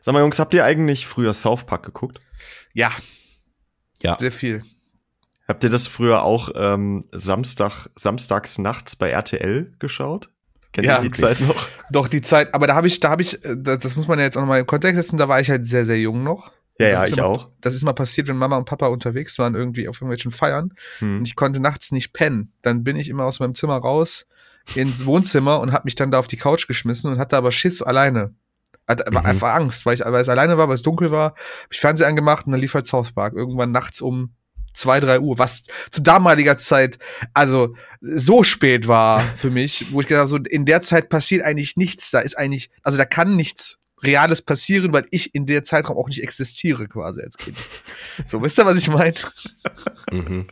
Sag mal, Jungs, habt ihr eigentlich früher South Park geguckt? Ja. Ja. Sehr viel. Habt ihr das früher auch ähm, Samstag, samstags nachts bei RTL geschaut? Kennt Ja, ihr die okay. Zeit noch? Doch, die Zeit, aber da habe ich, da habe ich, äh, das, das muss man ja jetzt auch nochmal im Kontext setzen, da war ich halt sehr, sehr jung noch. Ja, ja, ich immer, auch. Das ist mal passiert, wenn Mama und Papa unterwegs waren, irgendwie auf irgendwelchen Feiern. Hm. Und ich konnte nachts nicht pennen. Dann bin ich immer aus meinem Zimmer raus ins Wohnzimmer und habe mich dann da auf die Couch geschmissen und hatte aber Schiss alleine. Aber Mhm. einfach Angst, weil ich, weil es alleine war, weil es dunkel war. Hab ich Fernseher angemacht und dann lief halt South Park. Irgendwann nachts um zwei, drei Uhr, was zu damaliger Zeit also so spät war für mich, wo ich gedacht habe, so in der Zeit passiert eigentlich nichts. Da ist eigentlich, also da kann nichts Reales passieren, weil ich in der Zeitraum auch nicht existiere quasi als Kind. So, wisst ihr, was ich meine? Mhm.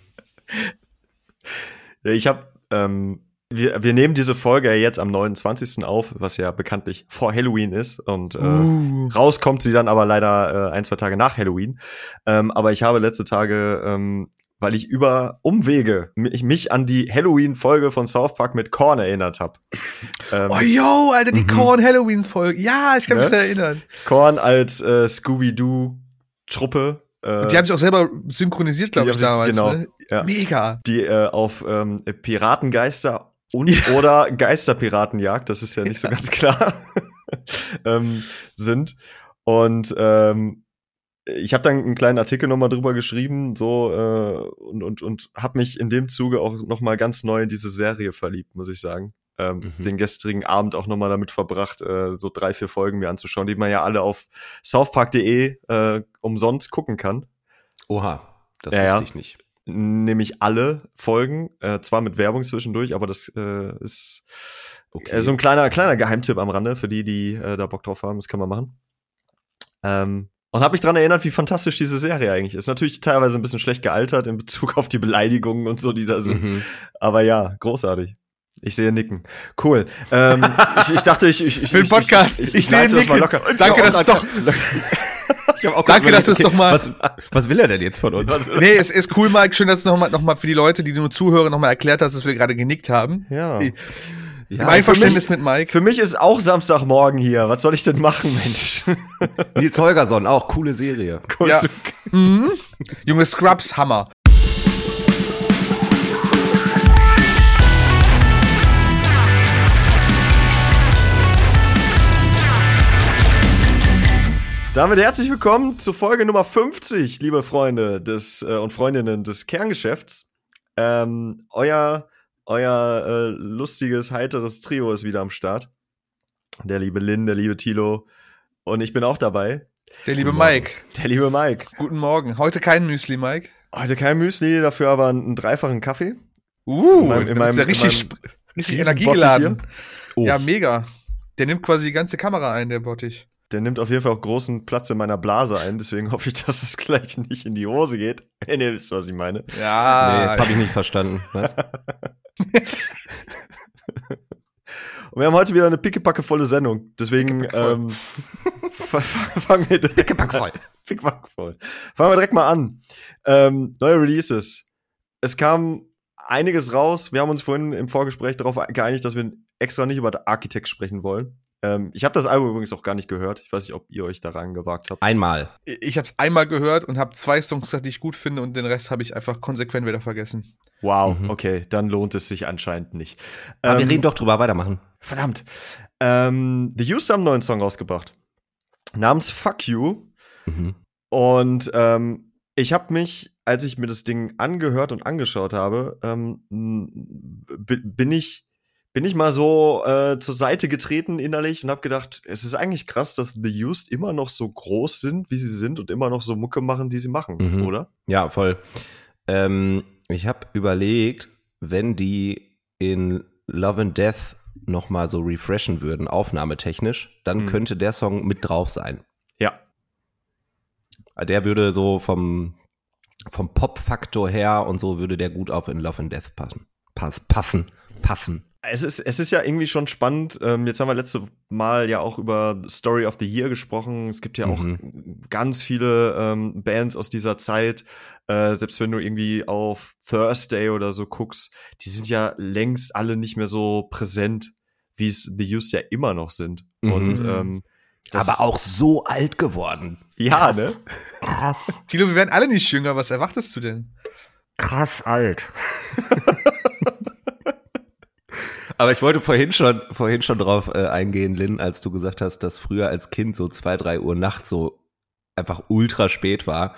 Ja, ich habe, ähm, wir, wir nehmen diese Folge jetzt am 29. auf, was ja bekanntlich vor Halloween ist. Und äh, Uh. raus kommt sie dann aber leider äh, ein, zwei Tage nach Halloween. Ähm, aber ich habe letzte Tage, ähm, weil ich über Umwege mich, mich an die Halloween-Folge von South Park mit Korn erinnert habe. Ähm, Oh, yo, Alter, die Mhm. Korn Halloween Folge. Ja, ich kann mich Ne? erinnern. Korn als äh, Scooby-Doo-Truppe. Äh, Die haben sich auch selber synchronisiert, glaube ich, damals. genau, Ne? ja. Mega. die äh, auf ähm, Piratengeister und oder Geisterpiratenjagd, das ist ja nicht so ganz klar, ähm, sind. Und ähm, ich habe dann einen kleinen Artikel nochmal drüber geschrieben, so äh, und und und habe mich in dem Zuge auch nochmal ganz neu in diese Serie verliebt, muss ich sagen. Ähm, Mhm. Den gestrigen Abend auch nochmal damit verbracht, äh, so drei, vier Folgen mir anzuschauen, die man ja alle auf southpark.de äh, umsonst gucken kann. Oha, das Ja, wusste ja. ich nicht. Nämlich alle Folgen, äh, zwar mit Werbung zwischendurch, aber das äh, ist Okay. äh, so ein kleiner kleiner Geheimtipp am Rande für die, die äh, da Bock drauf haben. Das kann man machen. Ähm, und habe mich dran erinnert, wie fantastisch diese Serie eigentlich ist. Natürlich teilweise ein bisschen schlecht gealtert in Bezug auf die Beleidigungen und so, die da sind. Mhm. Aber ja, großartig. Ich sehe Nicken. Cool. Ähm, ich, ich dachte, ich, ich, ich Für den Podcast. Ich, ich, Ich sehe das mal Nicken. locker. Danke, Ja, dass es Danke, dass du es doch mal- Was, was will er denn jetzt von uns? Nee, es ist cool, Mike. Schön, dass du nochmal noch mal für die Leute, die nur zuhören, nochmal erklärt hast, dass wir gerade genickt haben. Ja. Ja, Einverständnis mit Mike. Für mich ist auch Samstagmorgen hier. Was soll ich denn machen, Mensch? Nils Holgersson, auch coole Serie. Ja. Mhm. Junge Scrubs, Hammer. Damit herzlich willkommen zur Folge Nummer 50, liebe Freunde des äh, und Freundinnen des Kerngeschäfts. Ähm, euer euer äh, lustiges, heiteres Trio ist wieder am Start. Der liebe Lin, der liebe Tilo und ich bin auch dabei. Der liebe. Mike. Der liebe Mike. Guten Morgen. Heute kein Müsli, Mike. Heute kein Müsli, dafür aber einen dreifachen Kaffee. Uh, In meinem- in da ist ja meinem- richtig, meinem richtig energiegeladen. Oh. Ja, mega. Der nimmt quasi die ganze Kamera ein, der Bottich. Der nimmt auf jeden Fall auch großen Platz in meiner Blase ein, deswegen hoffe ich, dass es gleich nicht in die Hose geht. Wenn ihr wisst, was ich meine. Ja. nee, habe ich nicht verstanden. Was? Und wir haben heute wieder eine pickepackevolle Sendung. Deswegen ähm, fa- fa- fangen wir direkt. Fangen wir direkt mal an. Ähm, neue Releases. Es kam einiges raus. Wir haben uns vorhin im Vorgespräch darauf geeinigt, dass wir extra nicht über The Architect sprechen wollen. Ähm, ich habe das Album übrigens auch gar nicht gehört. Ich weiß nicht, ob ihr euch daran gewagt habt. Einmal. Ich habe es einmal gehört und habe zwei Songs gesagt, die ich gut finde und den Rest habe ich einfach konsequent wieder vergessen. Wow, Mhm. okay, dann lohnt es sich anscheinend nicht. Aber wir Ähm, reden doch drüber weitermachen. Verdammt. Ähm, The Used haben einen neuen Song rausgebracht. Namens Fuck You. Mhm. Und ähm, ich habe mich, als ich mir das Ding angehört und angeschaut habe, ähm, bin ich bin ich mal so äh, zur Seite getreten innerlich und habe gedacht, es ist eigentlich krass, dass The Used immer noch so groß sind, wie sie sind und immer noch so Mucke machen, die sie machen, Mhm. oder? Ja, voll. Ähm, ich habe überlegt, wenn die in Love and Death noch mal so refreshen würden, aufnahmetechnisch, dann Mhm. könnte der Song mit drauf sein. Ja. Der würde so vom, vom Pop-Faktor her und so würde der gut auf in Love and Death passen. Pass, passen. Passen. Es ist, es ist ja irgendwie schon spannend. Ähm, jetzt haben wir letzte Mal ja auch über Story of the Year gesprochen. Es gibt ja auch ganz viele ähm, Bands aus dieser Zeit. Äh, selbst wenn du irgendwie auf Thursday oder so guckst, die sind ja längst alle nicht mehr so präsent, wie es The Used ja immer noch sind. Mhm. Und ähm, Das- Aber auch so alt geworden. Ja, Krass. ne? Krass. Tilo, wir werden alle nicht jünger. Was erwartest du denn? Krass alt. Aber ich wollte vorhin schon, vorhin schon drauf äh, eingehen, Lynn, als du gesagt hast, dass früher als Kind so zwei, drei Uhr nachts so einfach ultra spät war.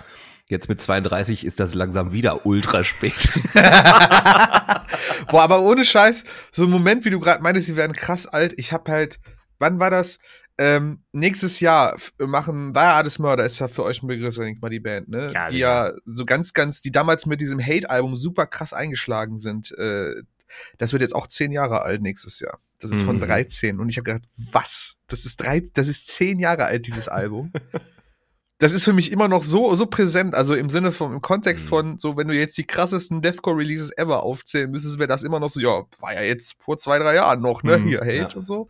Jetzt mit 32 ist das langsam wieder ultra spät. Boah, aber ohne Scheiß, so ein Moment, wie du gerade meintest, sie werden krass alt. Ich hab halt, wann war das? Ähm, nächstes Jahr machen Dire Artist Murder ist ja für euch ein Begriff, denke ich mal, die Band, ne? Ja, die ja so ganz, ganz, die damals mit diesem Hate-Album super krass eingeschlagen sind. Äh, das wird jetzt auch zehn Jahre alt nächstes Jahr. Das ist von Mhm. 13. Und ich habe gedacht, was? Das ist drei, das ist zehn Jahre alt, dieses Album. das ist für mich immer noch so, so präsent. Also im Sinne von, im Kontext Mhm. von, so, wenn du jetzt die krassesten Deathcore-Releases ever aufzählen müsstest, wäre das immer noch so, ja, war ja jetzt vor zwei, drei Jahren noch, ne? Mhm, Hier, Hate ja. und so.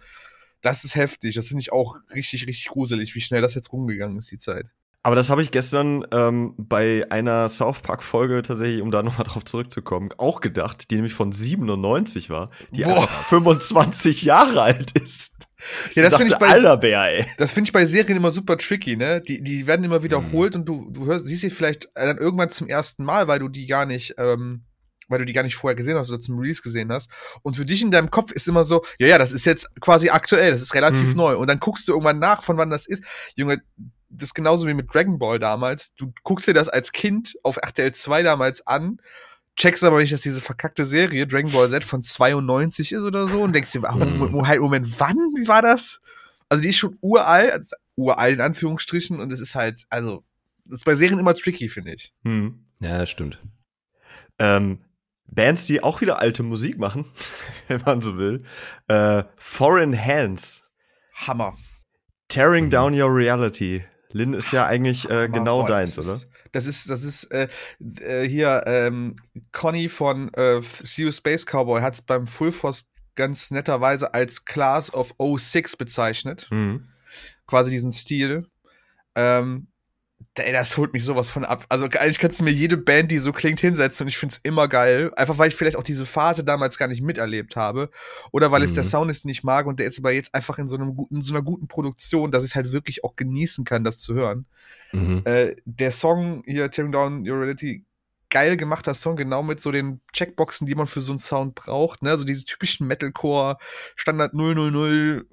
Das ist heftig. Das finde ich auch richtig, richtig gruselig, wie schnell das jetzt rumgegangen ist, die Zeit. Aber das habe ich gestern ähm, bei einer South Park Folge tatsächlich, um da nochmal drauf zurückzukommen, auch gedacht, die nämlich von 97 war, die Boah. einfach 25 Jahre alt ist. Ja, das finde ich bei-. Das finde ich bei Serien immer super tricky, ne? Die, die werden immer wiederholt und du, du hörst, siehst sie vielleicht äh, dann irgendwann zum ersten Mal, weil du die gar nicht, ähm, weil du die gar nicht vorher gesehen hast oder zum Release gesehen hast. Und für dich in deinem Kopf ist immer so, ja, ja, das ist jetzt quasi aktuell, das ist relativ Mhm. neu. Und dann guckst du irgendwann nach, von wann das ist. Junge, das ist genauso wie mit Dragon Ball damals. Du guckst dir das als Kind auf RTL 2 damals an, checkst aber nicht, dass diese verkackte Serie Dragon Ball Z von 92 ist oder so und denkst dir, ah, Mhm. Moment, Moment, Moment, wann war das? Also die ist schon uralt, also uralt in Anführungsstrichen und es ist halt, also, das ist bei Serien immer tricky, finde ich. Hm. Ja, stimmt. Ähm, Bands, die auch wieder alte Musik machen, wenn man so will. Äh, Foreign Hands. Hammer. Tearing Mhm. Down Your Reality. Lynn ist ja eigentlich äh, genau Boah, deins, das oder? Ist, das ist, das ist, äh, äh, hier, ähm, Conny von äh, You Space Cowboy hat es beim Full Force ganz netterweise als Class of 06 bezeichnet. Mhm. quasi diesen Stil. Ähm, ey, das holt mich sowas von ab. Also eigentlich kannst du mir jede Band, die so klingt, hinsetzen und ich find's immer geil. Einfach weil ich vielleicht auch diese Phase damals gar nicht miterlebt habe. Oder weil es Mhm. der Sound ist nicht mag und der ist aber jetzt einfach in so, einem in so einer guten Produktion, dass ich halt wirklich auch genießen kann, das zu hören. Mhm. Äh, der Song hier, Tearing Down Your Reality, geil gemachter Song, genau mit so den Checkboxen, die man für so einen Sound braucht, ne, so diese typischen Metalcore, Standard 000,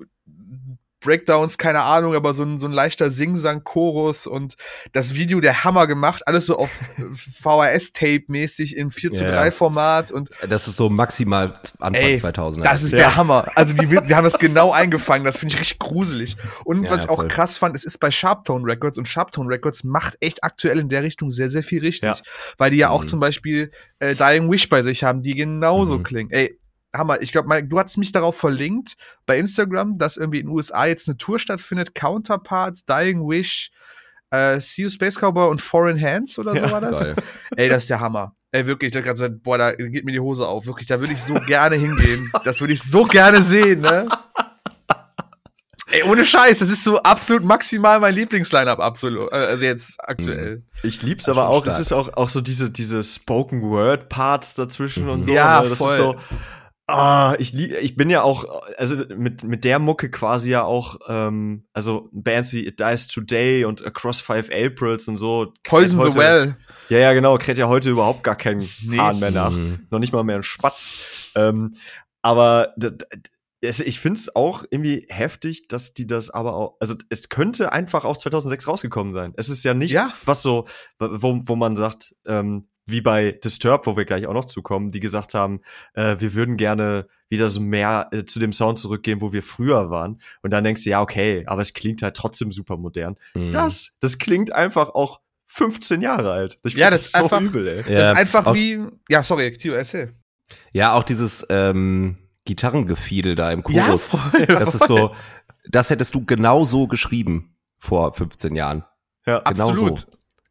Breakdowns, keine Ahnung, aber so ein, so ein leichter Singsang-Chorus und das Video der Hammer gemacht, alles so auf VHS-Tape-mäßig in 4 zu Ja, 3 ja. Format und Das ist so maximal Anfang Ey, 2000er. das ist Ja. der Hammer. Also die, die haben das genau eingefangen. Das finde ich richtig gruselig. Und Ja, was ich auch voll. krass fand, es ist bei Sharptone Records und Sharptone Records macht echt aktuell in der Richtung sehr, sehr viel richtig. Ja. Weil die ja auch Mhm. zum Beispiel äh, Dying Wish bei sich haben, die genauso Mhm. klingen. Ey, Hammer. Ich glaube, du hast mich darauf verlinkt bei Instagram, dass irgendwie in den USA jetzt eine Tour stattfindet. Counterparts, Dying Wish, äh, See You Space Cowboy und Foreign Hands oder so Ja, war das. Geil. Ey, das ist der Hammer. Ey, wirklich, ich hab grad gesagt, boah, da geht mir die Hose auf. Wirklich, da würde ich so gerne hingehen. Das würde ich so gerne sehen, ne? Ey, ohne Scheiß, das ist so absolut maximal mein Lieblingsline-Up, absolut. äh, Also jetzt aktuell. Ich lieb's aber auch, stark. es ist auch, auch so diese, diese Spoken Word Parts dazwischen Mhm. und so. Ja, ne? das voll. ist so. Ah, ich lieb, ich bin ja auch, also mit, mit der Mucke quasi ja auch, ähm, also Bands wie It Dies Today und Across Five Aprils und so. Poison kräht the heute- Well. Ja, ja, genau, kräht ja heute überhaupt gar keinen Nee. Hahn mehr nach. Mhm. Noch nicht mal mehr ein Spatz. Ähm, aber ich finde es auch irgendwie heftig, dass die das aber auch, also es könnte einfach auch 2006 rausgekommen sein. Es ist ja nichts, Ja. was so, wo, wo man sagt, ähm, wie bei Disturbed, wo wir gleich auch noch zukommen, die gesagt haben, äh, wir würden gerne wieder so mehr äh, zu dem Sound zurückgehen, wo wir früher waren. Und dann denkst du, ja, okay, aber es klingt halt trotzdem super modern. Mhm. Das, das klingt einfach auch 15 Jahre alt. Ich Ja, find das ist einfach- übel, ey. Das Ja, ist einfach auch, wie, ja, sorry, Tio, erzähl. Ja, auch dieses ähm, Gitarrengefiedel da im Chorus. voll, das ist so, das hättest du genau so geschrieben vor 15 Jahren. Ja, genau absolut. so.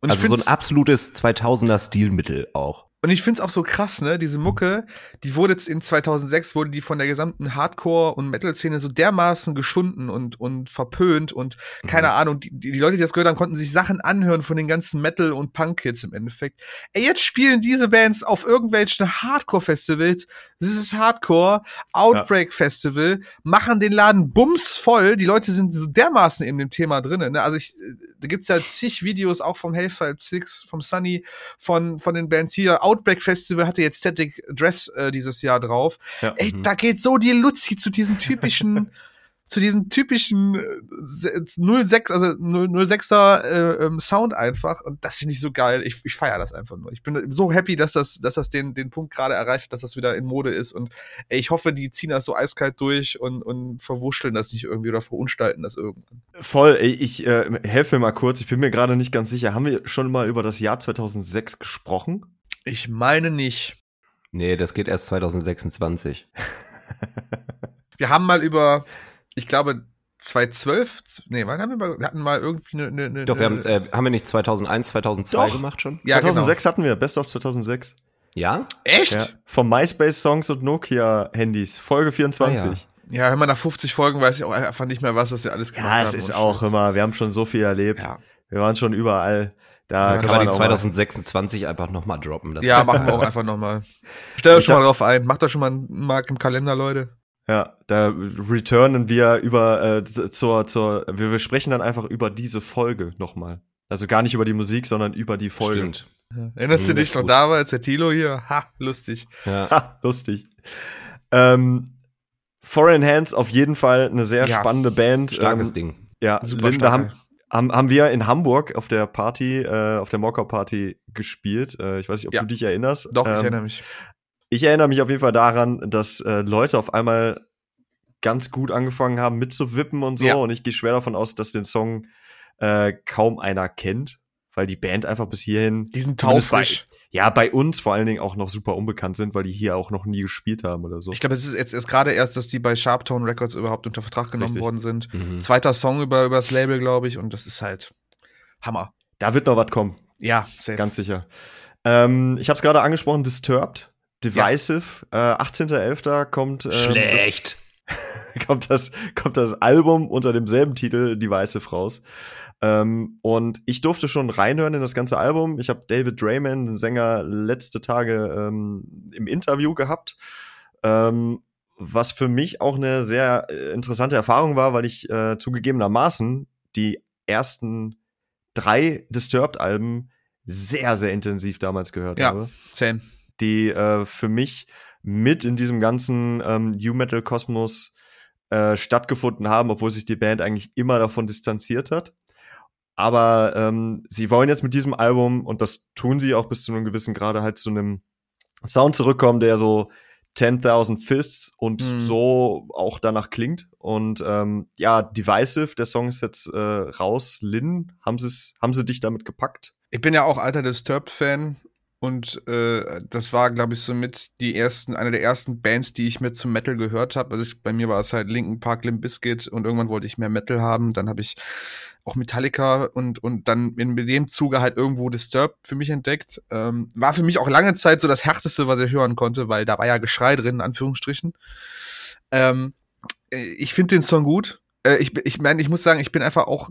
Und also so ein absolutes 2000er Stilmittel auch. Und ich find's auch so krass, ne? Diese Mucke, die wurde jetzt in 2006 wurde die von der gesamten Hardcore- und Metal-Szene so dermaßen geschunden und, und verpönt und keine Mhm. Ahnung, die, die Leute, die das gehört haben, konnten sich Sachen anhören von den ganzen Metal- und Punk-Kids im Endeffekt. Ey, jetzt spielen diese Bands auf irgendwelchen Hardcore-Festivals. Das ist Hardcore, Outbreak-Festival, machen den Laden bumsvoll. Die Leute sind so dermaßen in dem Thema drinnen. Ne? Also ich, äh, da gibt's ja zig Videos auch vom Hellfire Six, vom Sunny, von, von den Bands hier. Outbreak Festival hatte jetzt Static Dress äh, dieses Jahr drauf. Ja. Ey, Mhm. da geht so die Luzi zu diesen typischen, zu diesen typischen äh, 06, also 06er äh, ähm, Sound einfach. Und das finde ich so geil. Ich, ich feiere das einfach nur. Ich bin so happy, dass das, dass das den, den Punkt gerade erreicht hat, dass das wieder in Mode ist. Und ey, ich hoffe, die ziehen das so eiskalt durch und, und verwurschteln das nicht irgendwie oder verunstalten das irgendwann. Voll, ey, ich äh, helfe mir mal kurz, ich bin mir gerade nicht ganz sicher. Haben wir schon mal über das Jahr 2006 gesprochen? Ich meine nicht. Nee, das geht erst 2026. Wir haben mal über, ich glaube, 2012, nee, wann haben wir mal, wir hatten mal irgendwie eine, eine, eine Doch, wir haben, äh, haben wir nicht 2001, 2002 Doch. gemacht schon? Ja, 2006 hatten wir, Best of 2006. Ja? Echt? Ja, vom MySpace-Songs und Nokia-Handys, Folge 24. Ah, ja. Ja, wenn man nach 50 Folgen weiß ich auch einfach nicht mehr, was das wir alles gemacht Ja, haben. es ist auch immer, wir haben schon so viel erlebt. Ja, Wir waren schon überall. Da Ja, kann Können wir man die auch mal- 2026 einfach nochmal droppen? Das ja machen wir auch einfach nochmal. Stellt euch schon mal drauf ein. Macht euch schon mal einen Mark im Kalender, Leute. Ja, da returnen wir über äh, zur zur wir, wir sprechen dann einfach über diese Folge nochmal. Also gar nicht über die Musik, sondern über die Folge. Stimmt. Erinnerst du Mhm, dich noch damals, der Tilo hier? Ha, lustig. Ja. Ha, lustig. Ähm, Foreign Hands auf jeden Fall eine sehr Ja, spannende Band. Starkes ähm, Ding. Ja, Super Linda stark, haben, haben, haben wir in Hamburg auf der Party, äh, auf der Mocker Party gespielt. Äh, ich weiß nicht, ob Ja. du dich erinnerst. Doch, ich Ähm, erinnere mich. Ich erinnere mich auf jeden Fall daran, dass äh, Leute auf einmal ganz gut angefangen haben mitzuwippen und so. Ja. Und ich gehe schwer davon aus, dass den Song äh, kaum einer kennt, weil die Band einfach bis hierhin, Die sind zumindest bei- taufrisch. ja, bei uns vor allen Dingen auch noch super unbekannt sind, weil die hier auch noch nie gespielt haben oder so. Ich glaube, es ist jetzt erst gerade erst, dass die bei Sharptone Records überhaupt unter Vertrag genommen Richtig. worden sind. Mhm. Zweiter Song über übers Label, glaube ich, und das ist halt Hammer. Da wird noch was kommen, Ja, safe. ganz sicher. Ähm, ich habe es gerade angesprochen, Disturbed, Divisive, äh, 18.11. kommt ähm, Schlecht. Das, kommt, das, kommt das Album unter demselben Titel Divisive raus. Ähm, und ich durfte schon reinhören in das ganze Album. Ich habe David Drayman, den Sänger, letzte Tage ähm, im Interview gehabt. Ähm, was für mich auch eine sehr äh, interessante Erfahrung war, weil ich äh, zugegebenermaßen die ersten drei Disturbed-Alben sehr, sehr intensiv damals gehört Ja. habe Same. Die äh, für mich mit in diesem ganzen ähm, New Metal Kosmos äh, stattgefunden haben, obwohl sich die Band eigentlich immer davon distanziert hat. Aber ähm, sie wollen jetzt mit diesem Album, und das tun sie auch bis zu einem gewissen Grade, halt zu einem Sound zurückkommen, der so 10.000 Fists und Mhm. so auch danach klingt. Und ähm, ja, Divisive, der Song ist jetzt äh, raus. Lynn, haben, sie's, haben sie dich damit gepackt? Ich bin ja auch alter Disturbed-Fan und äh, das war, glaube ich, somit die ersten, eine der ersten Bands, die ich mit zum Metal gehört habe. Also ich, bei mir war es halt Linkin Park, Limp Bizkit und irgendwann wollte ich mehr Metal haben. Dann habe ich auch Metallica und und dann in dem Zuge halt irgendwo Disturbed für mich entdeckt. Ähm, war für mich auch lange Zeit so das härteste, was ich hören konnte, weil da war ja Geschrei drin, in Anführungsstrichen. Ähm, äh, ich finde den Song gut. Äh, ich, ich meine, ich muss sagen, ich bin einfach auch,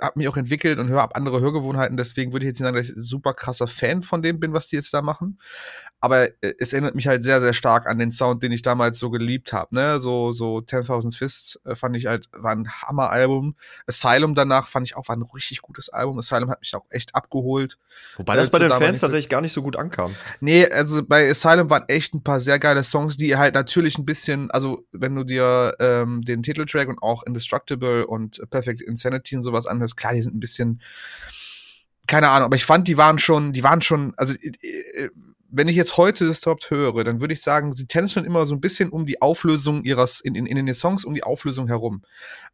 habe mich auch entwickelt und höre ab andere Hörgewohnheiten. Deswegen würde ich jetzt nicht sagen, dass ich super krasser Fan von dem bin, was die jetzt da machen. Aber äh, es erinnert mich halt sehr, sehr stark an den Sound, den ich damals so geliebt habe. Ne? So, so 10.000 Fists äh, fand ich halt, war ein Hammer-Album. Asylum danach fand ich auch, war ein richtig gutes Album. Asylum hat mich auch echt abgeholt. Wobei Äh, das bei den Fans tatsächlich gar nicht so gut ankam. Nee, also bei Asylum waren echt ein paar sehr geile Songs, die halt natürlich ein bisschen, also wenn du dir ähm, den Titeltrack und auch Indestructible und Perfect Insanity und sowas anhörst, klar, die sind ein bisschen, keine Ahnung, aber ich fand, die waren schon, die waren schon, also wenn ich jetzt heute Disturbed höre, dann würde ich sagen, sie tänzeln immer so ein bisschen um die Auflösung ihres, in, in, in den Songs um die Auflösung herum.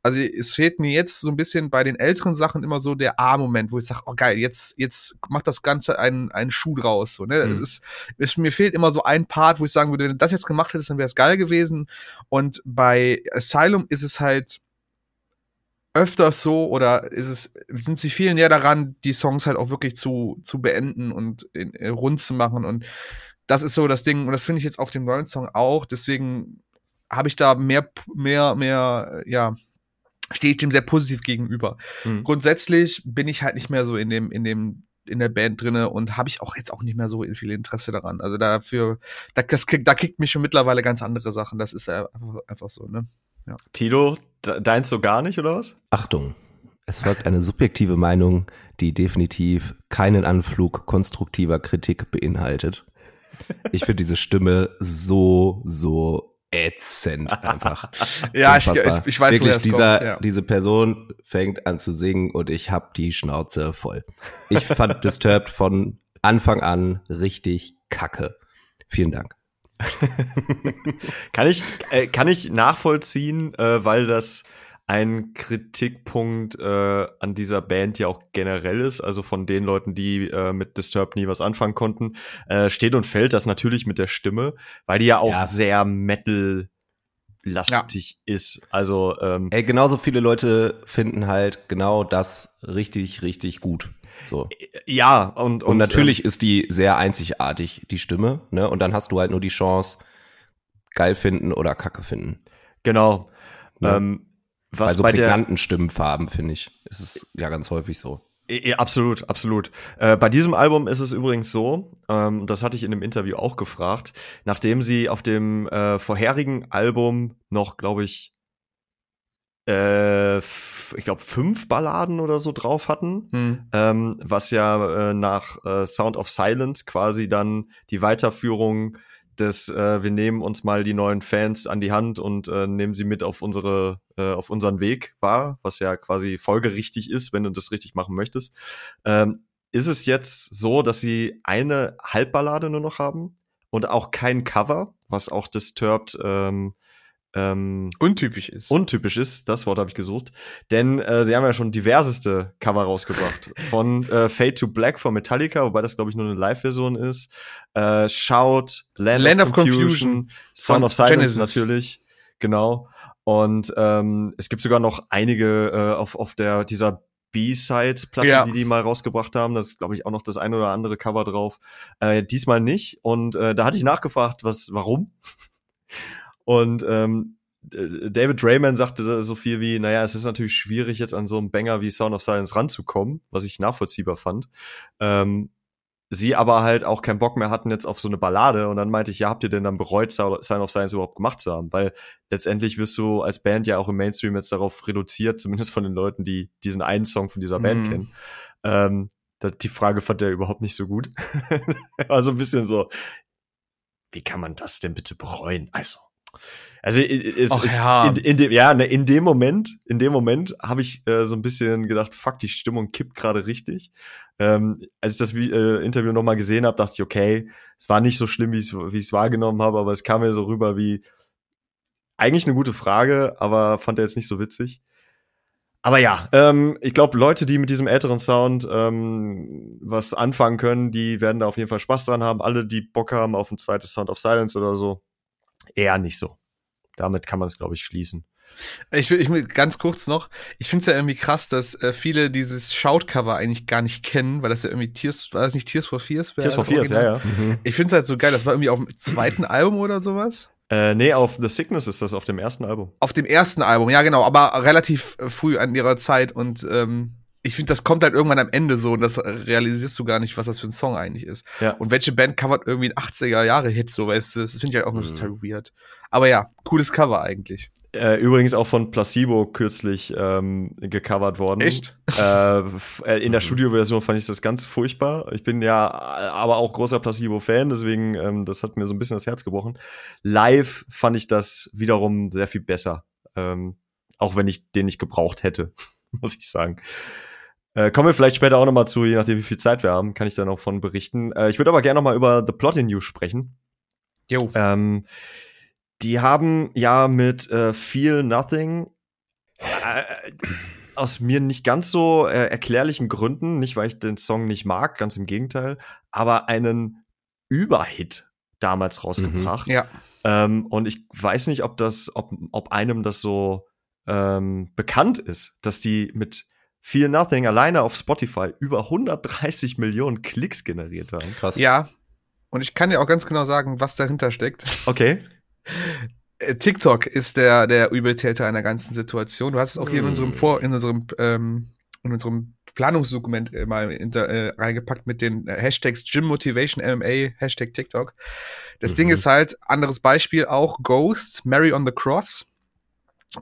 Also es fehlt mir jetzt so ein bisschen bei den älteren Sachen immer so der A-Moment, wo ich sage, oh geil, jetzt, jetzt macht das Ganze einen, einen Schuh draus. So, ne? Mhm. Es ist, es, mir fehlt immer so ein Part, wo ich sagen würde, wenn du das jetzt gemacht hättest, dann wäre es geil gewesen. Und bei Asylum ist es halt, öfters so oder ist es, sind sie viel näher daran, die Songs halt auch wirklich zu, zu beenden und in, in, rund zu machen und das ist so das Ding und das finde ich jetzt auf dem neuen Song auch, deswegen habe ich da mehr, mehr, mehr, ja, stehe ich dem sehr positiv gegenüber. Mhm. Grundsätzlich bin ich halt nicht mehr so in dem, in dem, in der Band drinne und habe ich auch jetzt auch nicht mehr so viel Interesse daran. Also dafür, da, das, da kickt mich schon mittlerweile ganz andere Sachen. Das ist einfach, einfach so, ne? Ja. Tilo, deins so gar nicht, oder was? Achtung. Es folgt eine subjektive Meinung, die definitiv keinen Anflug konstruktiver Kritik beinhaltet. Ich finde diese Stimme so, so ätzend einfach. ja, ich, ich, weiß, Wirklich, dieser, kommt, ja. diese Person fängt an zu singen und ich habe die Schnauze voll. Ich fand Disturbed von Anfang an richtig kacke. Vielen Dank. kann ich äh, kann ich nachvollziehen, äh, weil das ein Kritikpunkt äh, an dieser Band ja auch generell ist, also von den Leuten, die äh, mit Disturbed nie was anfangen konnten, äh, steht und fällt das natürlich mit der Stimme, weil die ja auch ja. sehr Metal lastig ja. ist. Also ähm, Ey, genauso viele Leute finden halt genau das richtig, richtig gut. So. Ja, und, und, und natürlich ähm, ist die sehr einzigartig, die Stimme, ne? Und dann hast du halt nur die Chance, geil finden oder Kacke finden. Genau. Ne? Ähm, was bei so bei prägnanten Stimmenfarben, finde ich, ist es ja ganz häufig so. Ja, absolut, absolut. Äh, bei diesem Album ist es übrigens so, ähm, das hatte ich in dem Interview auch gefragt, nachdem sie auf dem äh, vorherigen Album noch, glaube ich, äh, ich glaube, fünf Balladen oder so drauf hatten, hm. ähm, was ja äh, nach äh, Sound of Silence quasi dann die Weiterführung des, äh, wir nehmen uns mal die neuen Fans an die Hand und äh, nehmen sie mit auf unsere, äh, auf unseren Weg war, was ja quasi folgerichtig ist, wenn du das richtig machen möchtest. Ähm, ist es jetzt so, dass sie eine Halbballade nur noch haben und auch kein Cover, was auch Disturbed ähm, ähm, untypisch ist. Untypisch ist, das Wort habe ich gesucht. Denn äh, sie haben ja schon diverseste Cover rausgebracht. Von äh, Fade to Black von Metallica, wobei das, glaube ich, nur eine Live-Version ist. Äh, Shout, Land, Land of, Confusion, Confusion Son of Silence Genesis. natürlich. Genau. Und ähm, es gibt sogar noch einige äh, auf, auf der dieser B-Sides-Platte, ja. die die mal rausgebracht haben. Das ist, glaube ich, auch noch das ein oder andere Cover drauf. Äh, diesmal nicht. Und äh, da hatte ich nachgefragt, was, warum? Und ähm, David Rayman sagte so viel wie, naja, es ist natürlich schwierig, jetzt an so einen Banger wie Sound of Silence ranzukommen, was ich nachvollziehbar fand. Ähm, sie aber halt auch keinen Bock mehr hatten jetzt auf so eine Ballade und dann meinte ich, ja, habt ihr denn dann bereut, Sound of Silence überhaupt gemacht zu haben? Weil letztendlich wirst du als Band ja auch im Mainstream jetzt darauf reduziert, zumindest von den Leuten, die diesen einen Song von dieser Band mhm. kennen. Ähm, die Frage fand er überhaupt nicht so gut. War so ein bisschen so, wie kann man das denn bitte bereuen? Also, also es, Ach, ja. in, in, dem ja ne, in dem Moment in dem Moment habe ich äh, so ein bisschen gedacht fuck die Stimmung kippt gerade richtig ähm, als ich das äh, Interview noch mal gesehen habe dachte ich okay es war nicht so schlimm wie ich wie ich es wahrgenommen habe aber es kam mir so rüber wie eigentlich eine gute Frage aber fand er jetzt nicht so witzig aber ja, ähm, ich glaube, Leute, die mit diesem älteren Sound ähm, was anfangen können, die werden da auf jeden Fall Spaß dran haben. Alle, die Bock haben auf ein zweites Sound of Silence oder so, eher nicht so. Damit kann man es, glaube ich, schließen. Ich will, ich will ganz kurz noch, ich finde es ja irgendwie krass, dass äh, viele dieses Shout-Cover eigentlich gar nicht kennen, weil das ja irgendwie Tears, war das nicht Tears for Fears? Tears for Fears, ja, ja. Mhm. Ich finde es halt so geil, das war irgendwie auf dem zweiten Album oder sowas. Äh, nee, auf The Sickness ist das auf dem ersten Album. Auf dem ersten Album, ja genau, aber relativ früh an ihrer Zeit und ähm, ich finde, das kommt halt irgendwann am Ende so und das realisierst du gar nicht, was das für ein Song eigentlich ist. Ja. Und welche Band covert irgendwie ein 80er Jahre Hit, so weißt du, das finde ich halt auch mhm. total weird. Aber ja, cooles Cover eigentlich. Äh, übrigens auch von Placebo kürzlich ähm, gecovert worden. Echt? Äh, äh in der mhm. Studioversion fand ich das ganz furchtbar. Ich bin ja aber auch großer Placebo-Fan, deswegen ähm, das hat mir so ein bisschen das Herz gebrochen. Live fand ich das wiederum sehr viel besser, ähm, auch wenn ich den nicht gebraucht hätte, muss ich sagen. Äh, kommen wir vielleicht später auch nochmal zu, je nachdem, wie viel Zeit wir haben, kann ich da noch von berichten. Äh, ich würde aber gerne nochmal über The Plot in You sprechen. Jo. Ähm, die haben ja mit äh, Feel Nothing äh, aus mir nicht ganz so äh, erklärlichen Gründen, nicht weil ich den Song nicht mag, ganz im Gegenteil, aber einen Überhit damals rausgebracht. Mhm, ja. Ähm, und ich weiß nicht, ob das, ob, ob einem das so ähm, bekannt ist, dass die mit Feel Nothing alleine auf Spotify über 130 Millionen Klicks generiert haben. Krass. Ja. Und ich kann dir auch ganz genau sagen, was dahinter steckt. Okay. Äh, TikTok ist der, der Übeltäter einer ganzen Situation. Du hast es auch hier in Mm. unserem Vor, in unserem, ähm, in unserem Planungsdokument äh, mal inter, äh, reingepackt mit den äh, Hashtags Gym Motivation MMA, Hashtag TikTok. Das Mhm. Ding ist halt, anderes Beispiel auch, Ghost, Mary on the Cross.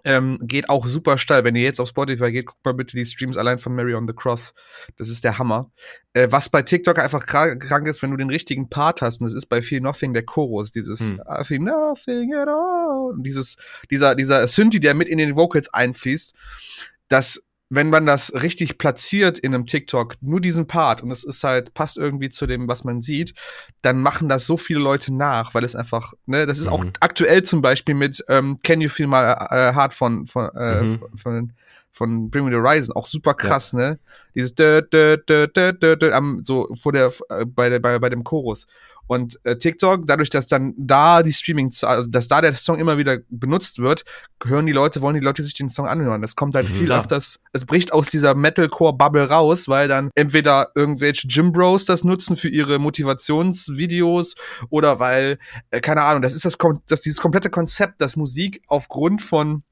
Ähm, geht auch super steil. Wenn ihr jetzt auf Spotify geht, guckt mal bitte die Streams allein von Mary on the Cross. Das ist der Hammer. Äh, was bei TikTok einfach kra- krank ist, wenn du den richtigen Part hast, und das ist bei Feel Nothing der Chorus, dieses Hm. I feel nothing at all. Und dieses, dieser, dieser Synthi, der mit in den Vocals einfließt, dass wenn man das richtig platziert in einem TikTok, nur diesen Part, und es ist halt, passt irgendwie zu dem, was man sieht, dann machen das so viele Leute nach, weil es einfach, ne, das ist auch Mhm. aktuell zum Beispiel mit ähm, Can You Feel My äh, Heart von, von, äh, Mhm. von, von, von Bring Me the Horizon, auch super krass, ne? Dieses dö, dö, dö, dö, dö, dö, am, so vor der, äh, bei, der bei, bei dem Chorus. Und äh, TikTok, dadurch, dass dann da die Streaming, also dass da der Song immer wieder benutzt wird, hören die Leute, wollen die Leute sich den Song anhören. Das kommt halt Mhm, viel klar. öfters, es bricht aus dieser Metalcore-Bubble raus, weil dann entweder irgendwelche Gym Bros das nutzen für ihre Motivationsvideos oder weil, äh, keine Ahnung, das ist das, das dieses komplette Konzept, dass Musik aufgrund von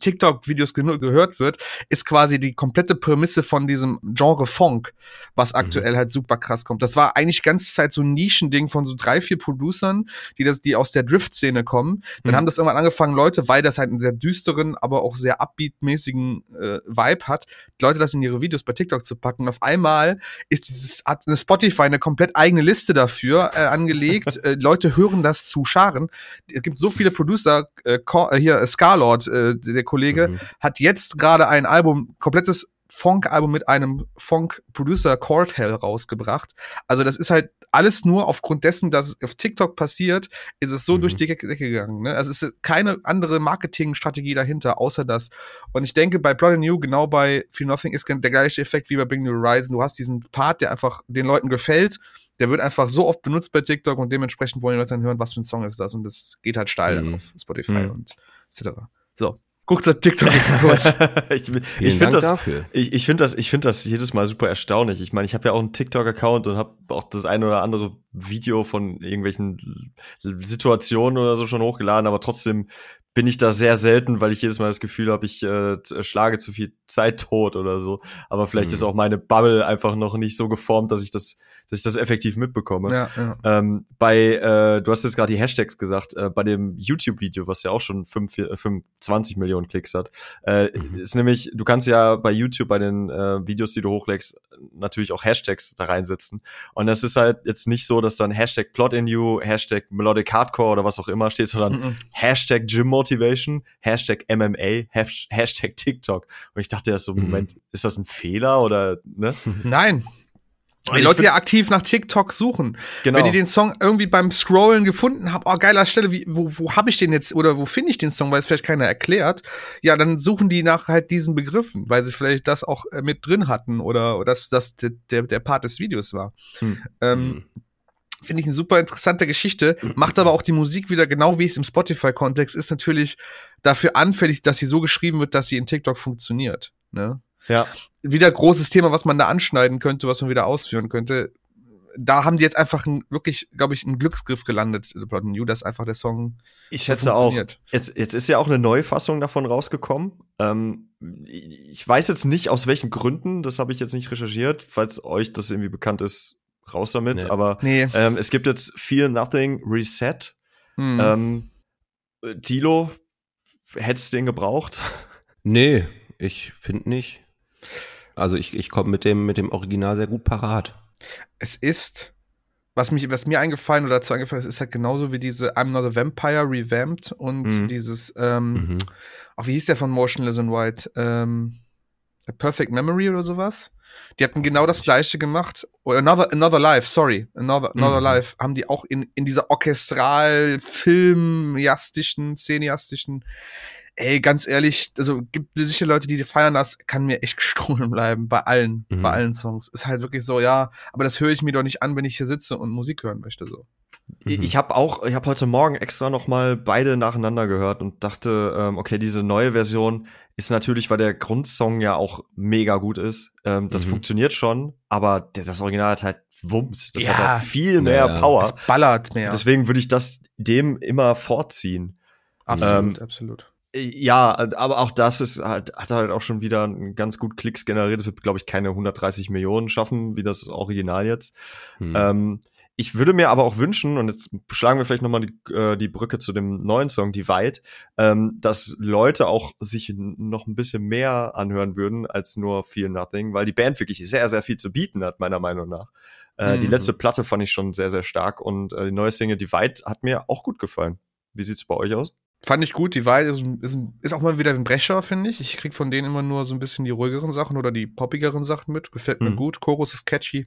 TikTok-Videos gehört wird, ist quasi die komplette Prämisse von diesem Genre Funk, was aktuell halt super krass kommt. Das war eigentlich die ganze Zeit so ein Nischending von so drei, vier Producern, die das, die aus der Drift-Szene kommen. Dann Mhm. haben das irgendwann angefangen, Leute, weil das halt einen sehr düsteren, aber auch sehr upbeat-mäßigen äh, Vibe hat, Leute das in ihre Videos bei TikTok zu packen. Und auf einmal ist dieses, hat eine Spotify eine komplett eigene Liste dafür äh, angelegt. äh, Leute hören das zu Scharen. Es gibt so viele Producer, äh, äh, hier, äh, Scarlord, äh, der Kollege, Mhm. hat jetzt gerade ein Album, komplettes Funk-Album mit einem Funk-Producer Cortel rausgebracht. Also das ist halt alles nur aufgrund dessen, dass es auf TikTok passiert, ist es so Mhm. durch die Decke gegangen. Ne? Also es ist keine andere Marketingstrategie dahinter, außer das. Und ich denke, bei Blood and New, genau bei Feel Nothing, ist der gleiche Effekt wie bei Bring New Horizon. Du hast diesen Part, der einfach den Leuten gefällt. Der wird einfach so oft benutzt bei TikTok und dementsprechend wollen die Leute dann hören, was für ein Song ist das. Und das geht halt steil Mhm. auf Spotify Mhm. und etc. So, guckt der TikTok-Exkurs. ich Vielen ich finde Dank das, dafür. ich, ich finde das, ich finde das jedes Mal super erstaunlich. Ich meine, ich habe ja auch einen TikTok-Account und habe auch das eine oder andere Video von irgendwelchen Situationen oder so schon hochgeladen, aber trotzdem bin ich da sehr selten, weil ich jedes Mal das Gefühl habe, ich äh, t- schlage zu viel Zeit tot oder so. Aber vielleicht Mhm. ist auch meine Bubble einfach noch nicht so geformt, dass ich das, dass ich das effektiv mitbekomme. ja, ja. Ähm, bei, äh, du hast jetzt gerade die Hashtags gesagt, äh, bei dem YouTube-Video, was ja auch schon 5, äh, 25 Millionen Klicks hat, äh, Mhm. ist nämlich, du kannst ja bei YouTube bei den äh, Videos, die du hochlegst, natürlich auch Hashtags da reinsetzen. Und das ist halt jetzt nicht so, dass dann Hashtag Plot in You, Hashtag Melodic Hardcore oder was auch immer steht, sondern Mhm. Hashtag Gym Motivation, Hashtag MMA, Hash- Hashtag TikTok. Und ich dachte erst so, Mhm. Moment, ist das ein Fehler oder, ne? Nein. Die Leute ja aktiv nach TikTok suchen. Genau. Wenn die den Song irgendwie beim Scrollen gefunden haben, oh geiler Stelle, wie, wo, wo habe ich den jetzt oder wo finde ich den Song, weil es vielleicht keiner erklärt, ja, dann suchen die nach halt diesen Begriffen, weil sie vielleicht das auch äh, mit drin hatten oder, oder dass das der, der, der Part des Videos war. Hm. Ähm, Mhm. Finde ich eine super interessante Geschichte, macht aber auch die Musik wieder genau wie es im Spotify-Kontext ist, natürlich dafür anfällig, dass sie so geschrieben wird, dass sie in TikTok funktioniert. Ne? Ja. wieder großes Thema, was man da anschneiden könnte, was man wieder ausführen könnte. Da haben die jetzt einfach ein, wirklich, glaube ich, einen Glücksgriff gelandet, The Blood and You, dass einfach der Song Ich schätze auch. Jetzt, jetzt ist ja auch eine Neufassung davon rausgekommen. Ähm, ich weiß jetzt nicht, aus welchen Gründen, das habe ich jetzt nicht recherchiert. Falls euch das irgendwie bekannt ist, raus damit. Nee. Aber Nee. ähm, es gibt jetzt Feel Nothing Reset. Hm. Ähm, äh, Tilo, hättest du den gebraucht? Nee, ich finde nicht. Also ich, ich komme mit dem, mit dem Original sehr gut parat. es ist, was mich, was mir eingefallen oder dazu eingefallen ist, ist halt genauso wie diese I'm Not a Vampire revamped und Mhm. dieses, ähm, Mhm. ach, wie hieß der von Motionless in White? Ähm, A Perfect Memory oder sowas? Die hatten genau das gleiche gemacht. Oder Another, Another Life, sorry. Another, Another Mhm. Life haben die auch in, in dieser orchestral filmiastischen, szeniastischen. Ey, ganz ehrlich, also gibt sicher Leute, die feiern das, kann mir echt gestohlen bleiben. Bei allen, Mhm. bei allen Songs. Ist halt wirklich so, ja, aber das höre ich mir doch nicht an, wenn ich hier sitze und Musik hören möchte, so. Mhm. Ich habe auch, ich habe heute Morgen extra noch mal beide nacheinander gehört und dachte, ähm, okay, diese neue Version ist natürlich, weil der Grundsong ja auch mega gut ist. Ähm, das mhm. funktioniert schon, aber der, das Original hat halt Wumms. Das ja. hat halt viel mehr ja, Power. Es ballert mehr. Deswegen würde ich das dem immer vorziehen. Absolut, ähm, absolut. Ja, aber auch das ist halt, hat halt auch schon wieder ganz gut Klicks generiert. Das wird, glaube ich, keine 130 Millionen schaffen, wie das Original jetzt. Hm. Ähm, ich würde mir aber auch wünschen, und jetzt schlagen wir vielleicht nochmal die, äh, die Brücke zu dem neuen Song Divide, ähm, dass Leute auch sich noch ein bisschen mehr anhören würden als nur Feel Nothing, weil die Band wirklich sehr, sehr viel zu bieten hat, meiner Meinung nach. Äh, mhm. Die letzte Platte fand ich schon sehr, sehr stark und äh, die neue Single Divide hat mir auch gut gefallen. Wie sieht's bei euch aus? Fand ich gut. Divide ist, ist, ist auch mal wieder ein Brecher, finde ich. Ich krieg von denen immer nur so ein bisschen die ruhigeren Sachen oder die poppigeren Sachen mit. Gefällt mir mhm. gut. Chorus ist catchy.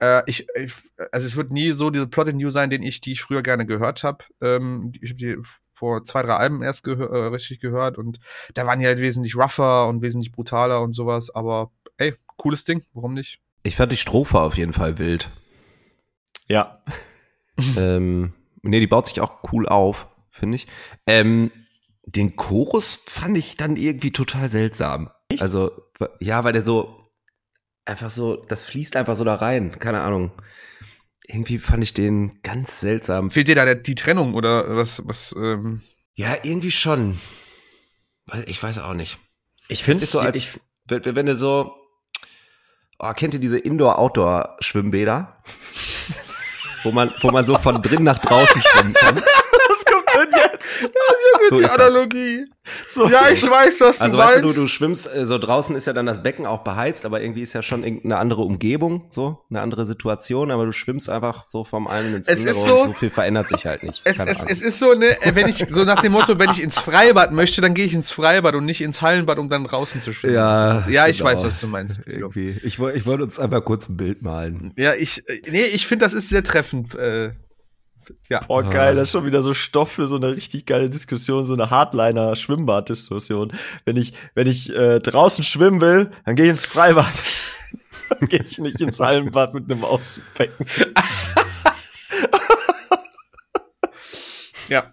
Äh, ich, ich, also es wird nie so diese Plotted New sein, den ich, die ich früher gerne gehört habe. Ähm, ich habe die vor zwei, drei Alben erst gehör, äh, richtig gehört und da waren die halt wesentlich rougher und wesentlich brutaler und sowas. Aber ey, cooles Ding. Warum nicht? Ich fand die Strophe auf jeden Fall wild. Ja. ähm, nee, die baut sich auch cool auf, finde ich. Ähm, den Chorus fand ich dann irgendwie total seltsam. Echt? Also, ja, weil der so einfach so, das fließt einfach so da rein. Keine Ahnung. Irgendwie fand ich den ganz seltsam. Fehlt dir da die Trennung oder was, was, ähm Ja, irgendwie schon. Ich weiß auch nicht. Ich finde, so als, ich, wenn du so, oh, kennt ihr diese Indoor-Outdoor-Schwimmbäder? wo man, wo man so von drin nach draußen schwimmen kann. Jetzt? so die Analogie. So, ja, ich weiß, was du also, meinst. Also weißt du, du schwimmst, äh, so draußen ist ja dann das Becken auch beheizt, aber irgendwie ist ja schon irgendeine andere Umgebung, so, eine andere Situation, aber du schwimmst einfach so vom einen ins andere so, und so viel verändert sich halt nicht. Es, es, es, ist so, ne, wenn ich, so nach dem Motto, wenn ich ins Freibad möchte, dann gehe ich ins Freibad und nicht ins Hallenbad, um dann draußen zu schwimmen. Ja, ja ich genau. weiß, was du meinst. Irgendwie. Ich wollte ich wollte uns einfach kurz ein Bild malen. Ja, ich, äh, nee, ich finde, das ist sehr treffend. Äh, ja. Boah, geil, das ist schon wieder so Stoff für so eine richtig geile Diskussion, so eine Hardliner-Schwimmbad-Diskussion. Wenn ich, wenn ich äh, draußen schwimmen will, dann gehe ich ins Freibad. dann gehe ich nicht ins Hallenbad mit einem Ausbecken. ja.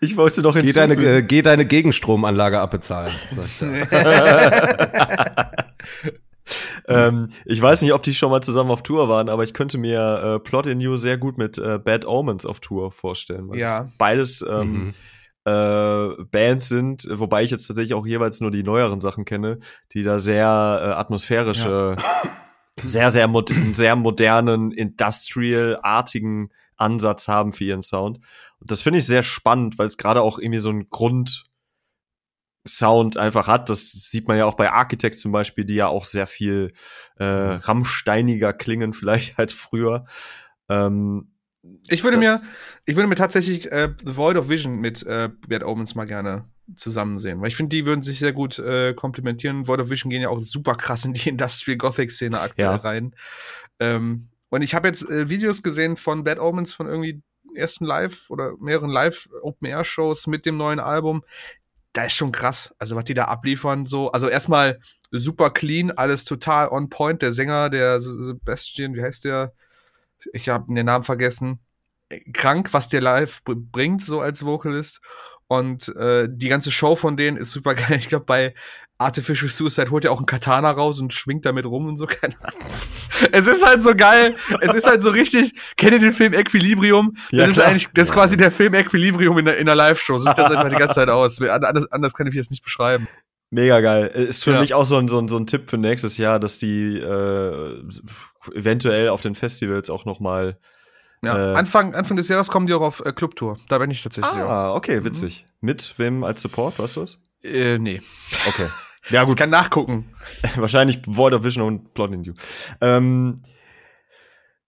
Ich wollte noch geh deine, äh, geh deine Gegenstromanlage abbezahlen. ähm, ich weiß nicht, ob die schon mal zusammen auf Tour waren, aber ich könnte mir äh, Plot in You sehr gut mit äh, Bad Omens auf Tour vorstellen. Weil ja. beides ähm, mhm. äh, Bands sind, wobei ich jetzt tatsächlich auch jeweils nur die neueren Sachen kenne, die da sehr äh, atmosphärische, ja. sehr, sehr, mod sehr modernen, industrial-artigen Ansatz haben für ihren Sound. Und das finde ich sehr spannend, weil es gerade auch irgendwie so ein Grund Sound einfach hat. Das sieht man ja auch bei Architects zum Beispiel, die ja auch sehr viel äh, mhm. rammsteiniger klingen, vielleicht als früher. Ähm, ich würde mir, ich würde mir tatsächlich äh, The Void of Vision mit äh, Bad Omens mal gerne zusammen sehen, weil ich finde, die würden sich sehr gut äh, komplementieren. Void of Vision gehen ja auch super krass in die Industrial Gothic Szene aktuell ja. rein. Ähm, und ich habe jetzt äh, Videos gesehen von Bad Omens von irgendwie ersten Live oder mehreren Live Open Air Shows mit dem neuen Album da ist schon krass. Also, was die da abliefern, so. Also, erstmal super clean, alles total on point. Der Sänger, der Sebastian, wie heißt der? Ich habe den Namen vergessen. Krank, was der live bringt, so als Vocalist. Und äh, die ganze Show von denen ist super geil. Ich glaube, bei Artificial Suicide holt er auch einen Katana raus und schwingt damit rum und so, keine Ahnung. Es ist halt so geil. Es ist halt so richtig. Kennt ihr den Film Equilibrium? Das ja, ist eigentlich, das ist quasi der Film Equilibrium in der, in der Live-Show. So sieht das einfach die ganze Zeit aus. Anders, anders kann ich jetzt nicht beschreiben. Mega geil. Ist für ja. mich auch so ein, so, ein, so ein Tipp für nächstes Jahr, dass die äh, eventuell auf den Festivals auch noch mal ja, äh, Anfang, Anfang des Jahres kommen die auch auf äh, Clubtour. Da bin ich tatsächlich. Ah, okay, witzig. Mhm. Mit wem als Support, weißt du das? Äh, nee. Okay. Ja, gut. Ich kann nachgucken. Wahrscheinlich Void of Vision und Plot in You. Ähm,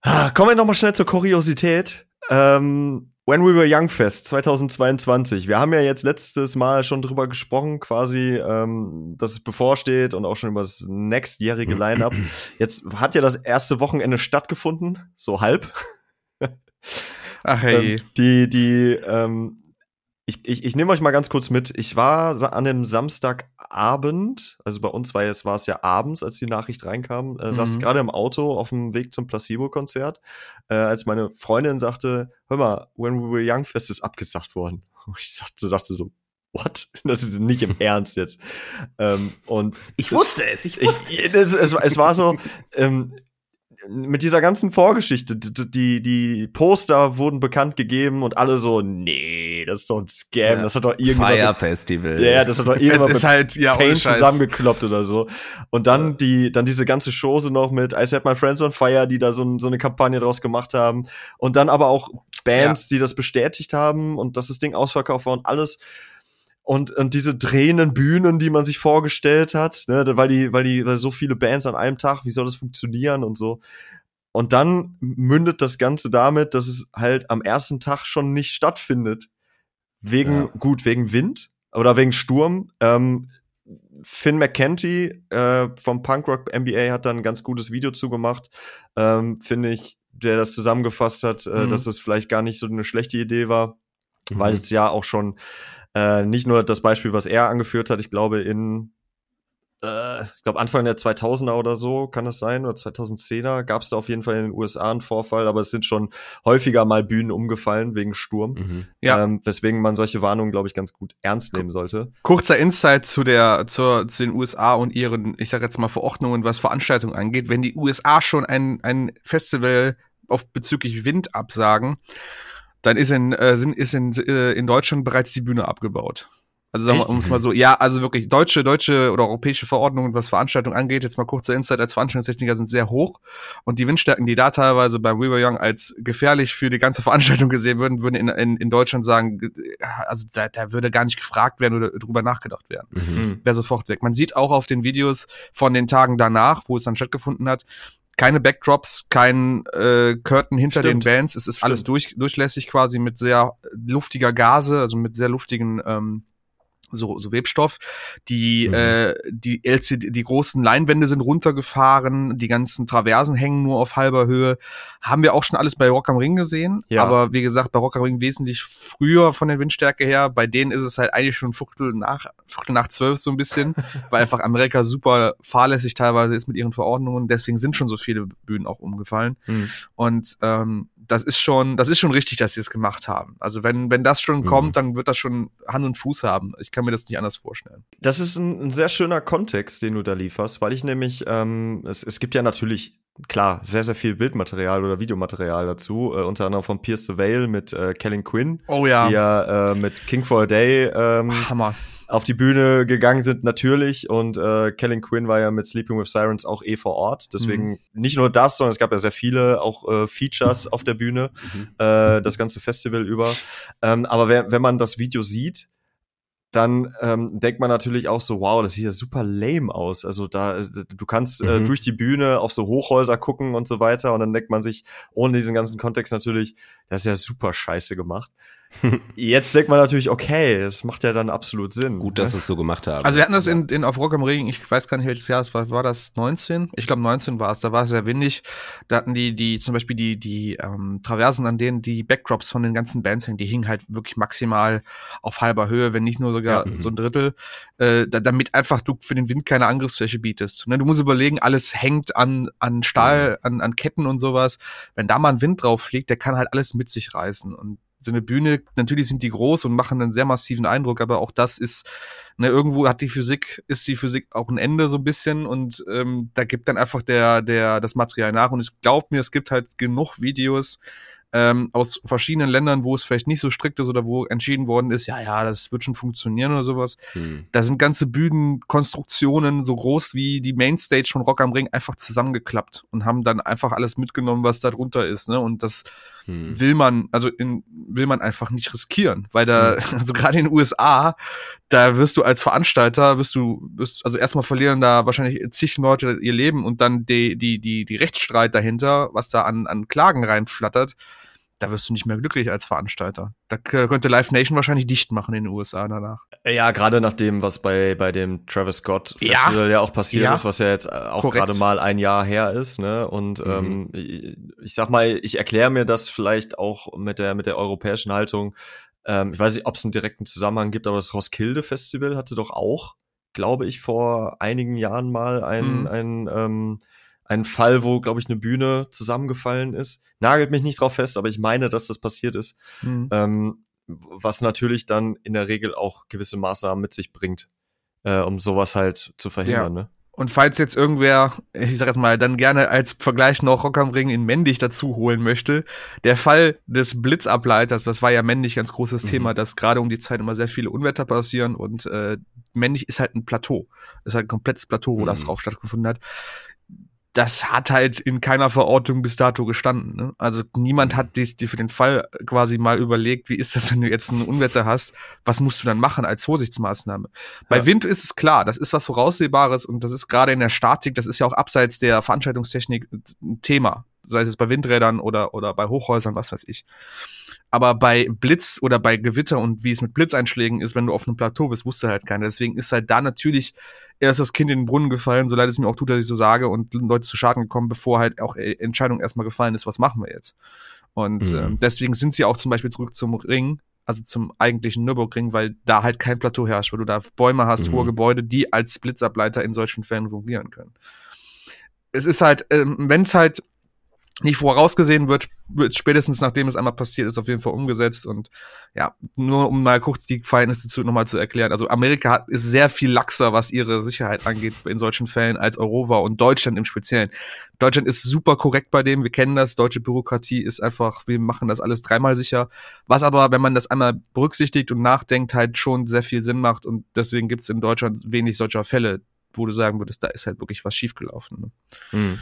ah, kommen wir noch mal schnell zur Kuriosität. Ähm, When We Were Young Fest 2022. Wir haben ja jetzt letztes Mal schon drüber gesprochen, quasi, ähm, dass es bevorsteht und auch schon über das nächstjährige Line-Up. Jetzt hat ja das erste Wochenende stattgefunden, so halb. Ach hey. Ähm, die, die, ähm, ich, ich, ich nehme euch mal ganz kurz mit. Ich war an dem Samstagabend, also bei uns war es, war es ja abends, als die Nachricht reinkam, äh, saß ich Mhm. gerade im Auto auf dem Weg zum Placebo-Konzert, äh, als meine Freundin sagte, hör mal, When We Were Young Fest ist abgesagt worden. Und ich dachte, dachte so, what? Das ist nicht im Ernst jetzt. Ähm, und Ich wusste es, ich ich, es, es, es war so, ähm, mit dieser ganzen Vorgeschichte, die, die, Poster wurden bekannt gegeben und alle so, nee, das ist doch ein Scam, Ja. das hat doch irgendjemand, Fire Festival. ja, das hat doch irgendjemand ist mit halt, ja, Scheiß. zusammengekloppt oder so. Und dann die, dann diese ganze Chose noch mit I Set My Friends on Fire, die da so, so eine Kampagne draus gemacht haben. Und dann aber auch Bands, die das bestätigt haben und dass das Ding ausverkauft war und alles. Und, und diese drehenden Bühnen, die man sich vorgestellt hat, ne, weil die, weil die, weil so viele Bands an einem Tag, wie soll das funktionieren und so. Und dann mündet das Ganze damit, dass es halt am ersten Tag schon nicht stattfindet. Wegen, Ja. gut, wegen Wind oder wegen Sturm. Ähm, Finn McKenty äh, vom Punkrock MBA hat da ein ganz gutes Video zugemacht, ähm, finde ich, der das zusammengefasst hat, äh, Mhm. dass das vielleicht gar nicht so eine schlechte Idee war, weil Mhm. es ja auch schon äh, nicht nur das Beispiel, was er angeführt hat, ich glaube in äh, ich glaube Anfang der 2000er oder so kann das sein oder 2010er gab es da auf jeden Fall in den USA einen Vorfall, aber es sind schon häufiger mal Bühnen umgefallen wegen Sturm, Mhm. Ja. ähm, weswegen man solche Warnungen glaube ich ganz gut ernst nehmen sollte. Kurzer Insight zu der, zur, zu den USA und ihren, ich sag jetzt mal, Verordnungen, was Veranstaltungen angeht. Wenn die USA schon ein, ein Festival auf bezüglich Wind absagen, dann ist in, äh, sind, ist in, äh, in Deutschland bereits die Bühne abgebaut. Also sagen wir, um es mal so, ja, also wirklich deutsche, deutsche oder europäische Verordnungen, was Veranstaltungen angeht, jetzt mal kurzer Insight als Veranstaltungstechniker sind sehr hoch und die Windstärken, die da teilweise bei We Were Young als gefährlich für die ganze Veranstaltung gesehen würden, würden in, in, in Deutschland sagen, also da, da würde gar nicht gefragt werden oder drüber nachgedacht werden Mhm. wäre sofort weg. Man sieht auch auf den Videos von den Tagen danach, wo es dann stattgefunden hat, keine Backdrops, kein äh, Curtain hinter Stimmt. den Bands. Es ist alles Stimmt. durch, durchlässig quasi mit sehr luftiger Gase, also mit sehr luftigen ähm, so, so Webstoff. Die, Mhm. äh, die LCD, die großen Leinwände sind runtergefahren, die ganzen Traversen hängen nur auf halber Höhe. Haben wir auch schon alles bei Rock am Ring gesehen. Ja. Aber wie gesagt, bei Rock am Ring wesentlich früher von der Windstärke her. Bei denen ist es halt eigentlich schon Viertel nach, Viertel nach zwölf so ein bisschen, weil einfach Amerika super fahrlässig teilweise ist mit ihren Verordnungen. Deswegen sind schon so viele Bühnen auch umgefallen. Mhm. Und ähm, das ist schon, das ist schon richtig, dass sie es gemacht haben. Also wenn, wenn das schon Mhm. kommt, dann wird das schon Hand und Fuß haben. Ich kann mir das nicht anders vorstellen. Das ist ein, ein sehr schöner Kontext, den du da lieferst, weil ich nämlich, ähm, es, es gibt ja natürlich, klar, sehr, sehr viel Bildmaterial oder Videomaterial dazu, äh, unter anderem von Pierce the Veil mit äh, Kellen Quinn, Oh ja. die ja äh, mit King for a Day ähm, Hammer. Auf die Bühne gegangen sind, natürlich. Und äh, Kellen Quinn war ja mit Sleeping with Sirens auch eh vor Ort. Deswegen nicht nur das, sondern es gab ja sehr viele auch äh, Features auf der Bühne, Mhm. äh, das ganze Festival über. Ähm, aber wer, wenn man das Video sieht, dann ähm, denkt man natürlich auch so, wow, das sieht ja super lame aus. Also da, äh, du kannst äh, Mhm. durch die Bühne auf so Hochhäuser gucken und so weiter und dann denkt man sich, ohne diesen ganzen Kontext natürlich, das ist ja super scheiße gemacht. Jetzt denkt man natürlich, okay, das macht ja dann absolut Sinn. Gut, dass ne? sie es so gemacht haben. Also wir hatten das in, in auf Rock am Ring, ich weiß gar nicht welches Jahr es war, war das 19? Ich glaube 19 war es, da war es sehr windig. Da hatten die, die, zum Beispiel die, die ähm, Traversen, an denen die Backdrops von den ganzen Bands hängen, die hingen halt wirklich maximal auf halber Höhe, wenn nicht nur sogar Ja, mhm. so ein Drittel, äh, da, damit einfach du für den Wind keine Angriffsfläche bietest. Ne, du musst überlegen, alles hängt an, an Stahl, an, an Ketten und sowas. Wenn da mal ein Wind drauf fliegt, der kann halt alles mit sich reißen und so eine Bühne, natürlich sind die groß und machen einen sehr massiven Eindruck, aber auch das ist, ne, irgendwo hat die Physik, ist die Physik auch ein Ende so ein bisschen und ähm, da gibt dann einfach der, der, das Material nach und ich glaube mir, es gibt halt genug Videos ähm, aus verschiedenen Ländern, wo es vielleicht nicht so strikt ist oder wo entschieden worden ist, ja, ja, das wird schon funktionieren oder sowas. Hm. Da sind ganze Bühnenkonstruktionen so groß wie die Mainstage von Rock am Ring einfach zusammengeklappt und haben dann einfach alles mitgenommen, was da drunter ist, ne? Und das Hm. will man, also in, will man einfach nicht riskieren, weil da, also gerade in den USA, da wirst du als Veranstalter, wirst du, wirst, also erstmal verlieren da wahrscheinlich zig Leute ihr Leben und dann die, die, die, die Rechtsstreit dahinter, was da an, an Klagen reinflattert, da wirst du nicht mehr glücklich als Veranstalter. Da könnte Live Nation wahrscheinlich dicht machen in den USA danach. Ja, gerade nach dem, was bei, bei dem Travis Scott Ja. Festival ja, auch passiert Ja. ist, was ja jetzt äh, auch Korrekt. gerade mal ein Jahr her ist, ne? Und Mhm. ähm, ich, ich sag mal, ich erkläre mir das vielleicht auch mit der, mit der europäischen Haltung. Ähm, ich weiß nicht, ob es einen direkten Zusammenhang gibt, aber das Roskilde Festival hatte doch auch, glaube ich, vor einigen Jahren mal ein, Mhm. ein, ähm, ein Fall, wo, glaube ich, eine Bühne zusammengefallen ist. Nagelt mich nicht drauf fest, aber ich meine, dass das passiert ist. Mhm. Ähm, was natürlich dann in der Regel auch gewisse Maßnahmen mit sich bringt, äh, um sowas halt zu verhindern. Ne? Und falls jetzt irgendwer, ich sag jetzt mal, dann gerne als Vergleich noch Rock am Ring in männlich dazu holen möchte, der Fall des Blitzableiters, das war ja männlich ganz großes Mhm. Thema, dass gerade um die Zeit immer sehr viele Unwetter passieren und äh, männlich ist halt ein Plateau. Das ist halt ein komplettes Plateau, wo das Mhm. drauf stattgefunden hat. Das hat halt in keiner Verortung bis dato gestanden. Ne? Also niemand hat dir dir für den Fall quasi mal überlegt, wie ist das, wenn du jetzt ein Unwetter hast, was musst du dann machen als Vorsichtsmaßnahme? Bei Ja. Wind ist es klar, das ist was Voraussehbares und das ist gerade in der Statik, das ist ja auch abseits der Veranstaltungstechnik ein Thema. Sei es jetzt bei Windrädern oder, oder bei Hochhäusern, was weiß ich. Aber bei Blitz oder bei Gewitter und wie es mit Blitzeinschlägen ist, wenn du auf einem Plateau bist, wusste halt keiner. Deswegen ist halt da natürlich erst das Kind in den Brunnen gefallen, so leid es mir auch tut, dass ich so sage, und Leute zu Schaden gekommen, bevor halt auch äh, Entscheidung erstmal gefallen ist, was machen wir jetzt. Und Mhm. ähm, deswegen sind sie auch zum Beispiel zurück zum Ring, also zum eigentlichen Nürburgring, weil da halt kein Plateau herrscht, weil du da Bäume hast, Mhm. hohe Gebäude, die als Blitzableiter in solchen Fällen fungieren können. Es ist halt, ähm, wenn es halt nicht vorausgesehen wird, wird spätestens nachdem es einmal passiert ist, auf jeden Fall umgesetzt. Und ja, nur um mal kurz die Verhältnisse zu, nochmal zu erklären. Also Amerika hat, ist sehr viel laxer, was ihre Sicherheit angeht in solchen Fällen als Europa und Deutschland im Speziellen. Deutschland ist super korrekt bei dem, wir kennen das. Deutsche Bürokratie ist einfach, wir machen das alles dreimal sicher. Was aber, wenn man das einmal berücksichtigt und nachdenkt, halt schon sehr viel Sinn macht. Und deswegen gibt's in Deutschland wenig solcher Fälle, wo du sagen würdest, da ist halt wirklich was schiefgelaufen. Ne? Mhm.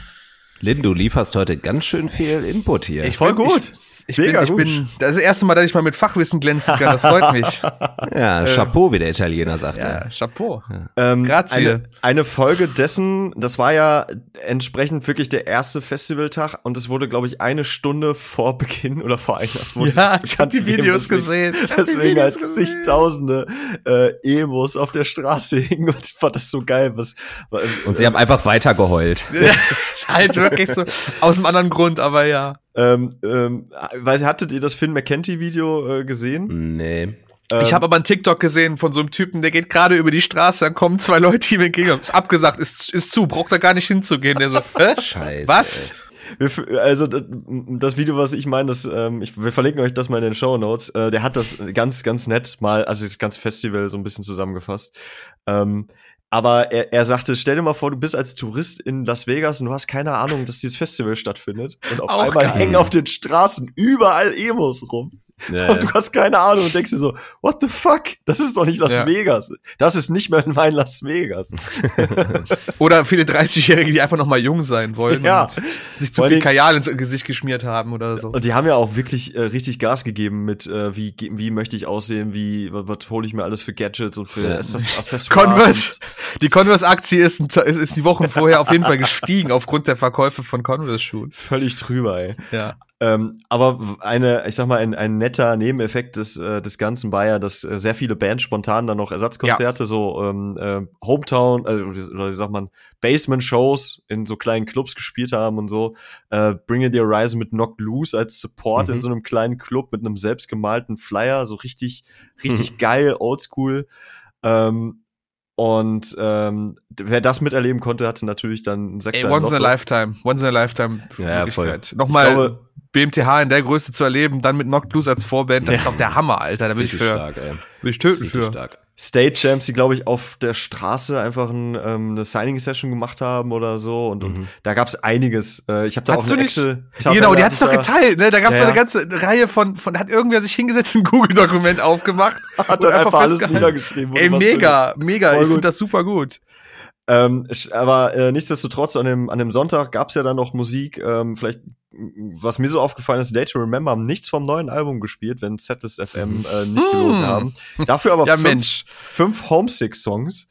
Lynn, du lieferst heute ganz schön viel Input hier. Ich Voll gut. Ich Mega bin, ich gut. bin, das ist das erste Mal, dass ich mal mit Fachwissen glänzen kann. Das freut mich. ja, Chapeau, wie der Italiener sagt. ja, er. Chapeau. Ähm, Grazie. Eine, eine Folge dessen, das war ja entsprechend wirklich der erste Festivaltag und es wurde, glaube ich, eine Stunde vor Beginn oder vor Einlass wurde Ja, das ich hab die gegeben, Videos deswegen- gesehen. Ich Deswegen Videos als gesehen. zigtausende äh, Emos auf der Straße hingen und ich fand das so geil. Was, Und sie haben einfach weiter geheult. Ja, ist halt wirklich so aus einem anderen Grund, aber ja. Ähm, ähm, weiß, hattet ihr das Finn McKenty-Video äh, gesehen? Nee. ich Ähm, habe aber einen TikTok gesehen von so einem Typen, der geht gerade über die Straße, dann kommen zwei Leute ihm entgegen. Ist abgesagt, ist, ist zu, braucht er gar nicht hinzugehen. Der so, hä? Scheiße. Was? Wir, also das Video, was ich meine, das, ähm, ich, wir verlinken euch das mal in den Show Notes. Äh, der hat das ganz, ganz nett mal, also das ganze Festival so ein bisschen zusammengefasst. Ähm, aber er, er sagte, stell dir mal vor, du bist als Tourist in Las Vegas und du hast keine Ahnung, dass dieses Festival stattfindet. Und auf Auch einmal geil. hängen auf den Straßen überall Emos rum. Ja, Und du hast keine Ahnung und denkst dir so, what the fuck? Das ist doch nicht Las Ja. Vegas. Das ist nicht mehr mein Las Vegas. Oder viele 30-Jährige, die einfach noch mal jung sein wollen Ja. und sich zu Vor viel Kajal ins Gesicht geschmiert haben oder so. Und die haben ja auch wirklich äh, richtig Gas gegeben mit, äh, wie, wie möchte ich aussehen, wie, was, was hole ich mir alles für Gadgets und für Ja. Access- Accessoires. Converse, die Converse-Aktie ist, ist, ist die Wochen vorher auf jeden Fall gestiegen aufgrund der Verkäufe von Converse-Schuhen. Völlig drüber, ey. Ja. Ähm, aber eine, ich sag mal, ein, ein netter Nebeneffekt des, äh, des Ganzen war ja, dass äh, sehr viele Bands spontan dann noch Ersatzkonzerte, so ähm, äh, Hometown, äh, oder wie sagt man, Basement-Shows in so kleinen Clubs gespielt haben und so. Äh, Bring It the Horizon mit Knocked Loose als Support Mhm. in so einem kleinen Club mit einem selbstgemalten Flyer, so richtig, richtig geil, oldschool. Ähm, und ähm, wer das miterleben konnte, hatte natürlich dann ein Ey, once in a Lotto. lifetime. Once in a lifetime. Ja. Ich Nochmal glaube- BMTH in der Größe zu erleben, dann mit Knock Blues als Vorband, das Ja. ist doch der Hammer, Alter. Da will ich Richtig für, stark, ey. will ich töten Richtig für. stark. Stage Champs, die glaube ich auf der Straße einfach ein, ähm, eine Signing Session gemacht haben oder so und, und Mhm. da gab's einiges. Äh, ich habe da Hast auch eine nicht- Excel. Genau, die hat's doch geteilt, ne? Da gab's Ja, so eine ja. ganze Reihe von, von, hat irgendwer sich hingesetzt, ein Google-Dokument aufgemacht. Hat und dann einfach alles festgehalten. niedergeschrieben. Ey, mega, mega. Voll Ich finde das super gut. Ähm, aber äh, nichtsdestotrotz, an dem, an dem Sonntag gab's ja dann noch Musik. Ähm, vielleicht, was mir so aufgefallen ist, Day to Remember haben nichts vom neuen Album gespielt, wenn Setlist FM äh, nicht Hm. gelogen haben. Dafür aber Ja, fünf, Mensch. fünf Homesick-Songs.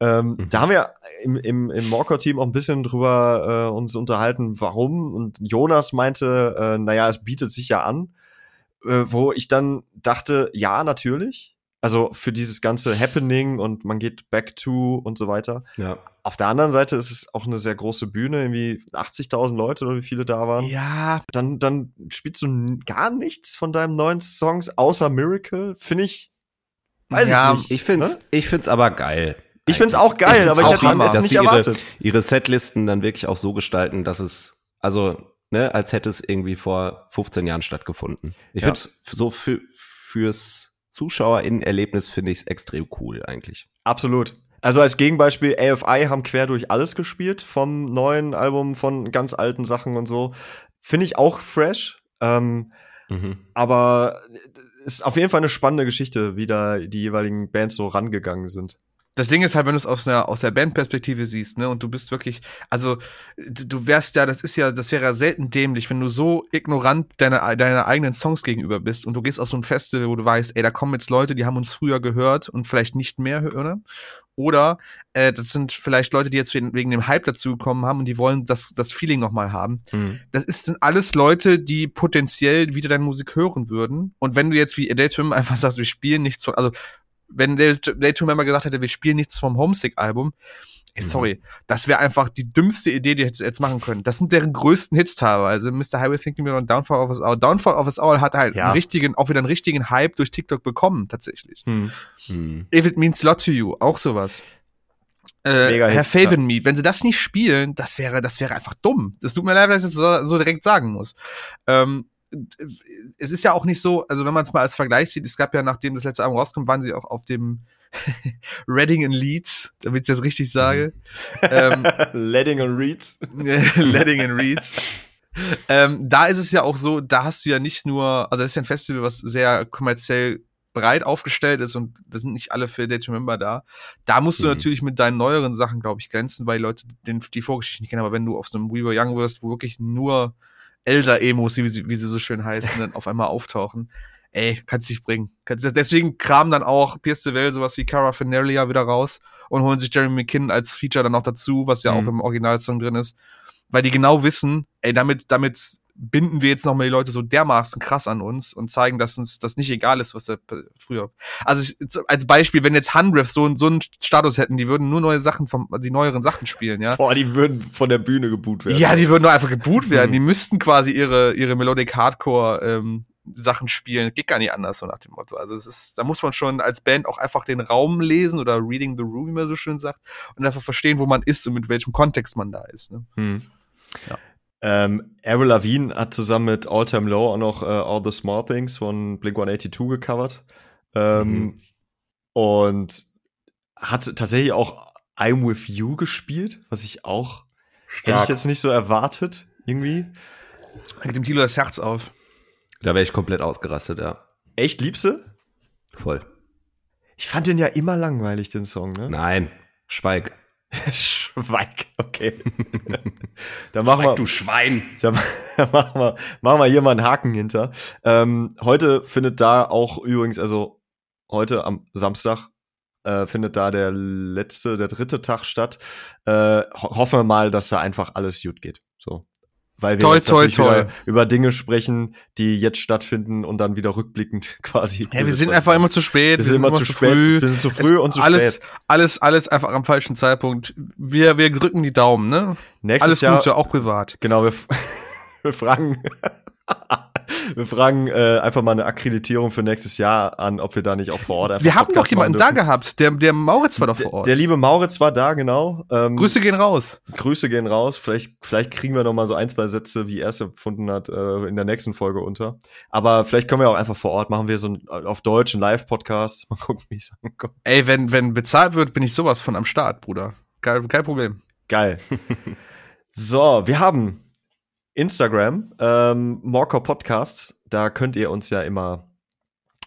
Ähm, Mhm. Da haben wir im, im, im Morcor-Team auch ein bisschen drüber äh, uns unterhalten, warum. Und Jonas meinte, äh, naja, es bietet sich ja an. Äh, wo ich dann dachte, ja, natürlich. Also für dieses ganze Happening und man geht back to und so weiter. Ja. Auf der anderen Seite ist es auch eine sehr große Bühne, irgendwie 80.000 Leute oder wie viele da waren. Ja, Dann, dann spielst du gar nichts von deinem neuen Songs außer Miracle, finde ich. Weiß Ja, ich nicht. Ich find's, Ne? ich find's aber geil. Ich find's auch Ich geil, find's aber ich auch hätte es nicht sie ihre- erwartet. ihre Setlisten dann wirklich auch so gestalten, dass es, also, ne, als hätte es irgendwie vor 15 Jahren stattgefunden. Ich Ja. find's so für, fürs ZuschauerInnen-Erlebnis finde ich es extrem cool eigentlich. Absolut. Also als Gegenbeispiel, AFI haben quer durch alles gespielt, vom neuen Album, von ganz alten Sachen und so. Finde ich auch fresh. Ähm, Mhm. aber ist auf jeden Fall eine spannende Geschichte, wie da die jeweiligen Bands so rangegangen sind. Das Ding ist halt, wenn du es aus, einer, aus der Bandperspektive siehst, ne, und du bist wirklich, also du, wärst ja, das ist ja, das wäre ja selten dämlich, wenn du so ignorant deiner, deiner eigenen Songs gegenüber bist und du gehst auf so ein Festival, wo du weißt, ey, da kommen jetzt Leute, die haben uns früher gehört und vielleicht nicht mehr hören. Oder äh, das sind vielleicht Leute, die jetzt wegen, wegen dem Hype dazugekommen haben und die wollen das, das Feeling nochmal haben. Das ist, sind alles Leute, die potenziell wieder deine Musik hören würden. Und wenn du jetzt wie to Remember einfach sagst, wir spielen nichts also wenn Day to Day to Remember gesagt hätte, wir spielen nichts vom Homesick-Album, ey, Mhm. sorry, das wäre einfach die dümmste Idee, die hätte jetzt machen können. Das sind deren größten Hits teilweise. Mr. Highway Thinking Me und Downfall of Us All. Downfall of Us All hat halt Ja. einen richtigen, auch wieder einen richtigen Hype durch TikTok bekommen, tatsächlich. Hm. Mhm. If It Means a Lot to You, auch sowas. Äh, Herr Faith in Me, wenn sie das nicht spielen, das wäre, das wäre einfach dumm. Das tut mir leid, dass ich das so, so direkt sagen muss. Ähm, es ist ja auch nicht so, also wenn man es mal als Vergleich sieht, es gab ja, nachdem das letzte Album rauskommt, waren sie auch auf dem Reading in Leeds, damit ich das richtig sage. ähm, Letting on Reads. Letting in Reeds. Ähm, da ist es ja auch so, da hast du ja nicht nur, also das ist ja ein Festival, was sehr kommerziell breit aufgestellt ist und da sind nicht alle für Day to Remember da. Da musst du Mhm. natürlich mit deinen neueren Sachen, glaube ich, glänzen, weil die Leute den, die Vorgeschichte nicht kennen. Aber wenn du auf so einem We Were Young wirst, wo wirklich nur Elder-Emos, wie, sie- wie sie so schön heißen, dann auf einmal auftauchen, ey, kannst dich bringen. Deswegen kramen dann auch Pierce DeVille sowas wie Cara Finelia wieder raus und holen sich Jeremy McKinnon als Feature dann noch dazu, was ja Mhm. auch im Originalsong drin ist. Weil die genau wissen, ey, damit, damit binden wir jetzt nochmal die Leute so dermaßen krass an uns und zeigen, dass uns das nicht egal ist, was da früher. Also ich, als Beispiel, wenn jetzt Hundreth so, so einen Status hätten, die würden nur neue Sachen vom, die neueren Sachen spielen, ja. Boah, die würden von der Bühne geboot werden. Ja, die würden doch einfach geboot werden. Mhm. Die müssten quasi ihre, ihre Melodic Hardcore ähm, Sachen spielen. Geht gar nicht anders, so nach dem Motto. Also es ist, da muss man schon als Band auch einfach den Raum lesen oder reading the room, wie man so schön sagt, und einfach verstehen, wo man ist und mit welchem Kontext man da ist. Ne? Hm. Ja. Ähm, Avril Lavigne hat zusammen mit All Time Low auch noch äh, All the Small Things von Blink 182 gecovert. Ähm, Mhm. Und hat tatsächlich auch I'm With You gespielt, was ich auch hätte ich jetzt nicht so erwartet, irgendwie. Geht dem Tilo das Herz auf. Da wäre ich komplett ausgerastet, ja. Echt, liebste? Voll. Ich fand den ja immer langweilig, den Song, ne? Nein, schweig. Schweig, okay. da machen wir, du Schwein. Da machen wir, machen wir hier mal einen Haken hinter. Ähm, heute findet da auch übrigens, also heute am Samstag äh, findet da der letzte, der dritte Tag statt. Äh, ho hoffen wir mal, dass da einfach alles gut geht. So. Weil wir Toi, jetzt toi, natürlich toi. wieder über Dinge sprechen, die jetzt stattfinden und dann wieder rückblickend quasi. Ja, wir sind einfach immer zu spät. wir sind immer zu spät, früh. wir sind zu früh Es- und zu alles, spät. Alles, alles einfach am falschen Zeitpunkt. Wir, wir drücken die Daumen, ne? Nächstes Alles Jahr, Gute, auch privat. Genau, wir, wir fragen, wir fragen äh, einfach mal eine Akkreditierung für nächstes Jahr an, ob wir da nicht auch vor Ort Wir haben doch jemanden da gehabt. Der, der Mauritz war doch vor Ort. Der, der liebe Mauritz war da, genau. Ähm, Grüße gehen raus. Grüße gehen raus. Vielleicht, vielleicht kriegen wir noch mal so ein, zwei Sätze, wie er es empfunden hat, äh, in der nächsten Folge unter. Aber vielleicht können wir auch einfach vor Ort machen wir so ein, auf Deutsch einen Live-Podcast. Mal gucken, wie es ankommt. Ey, wenn, wenn bezahlt wird, bin ich sowas von am Start, Bruder. Kein, kein Problem. Geil. so, wir haben Instagram, ähm, Morker Podcasts. Da könnt ihr uns ja immer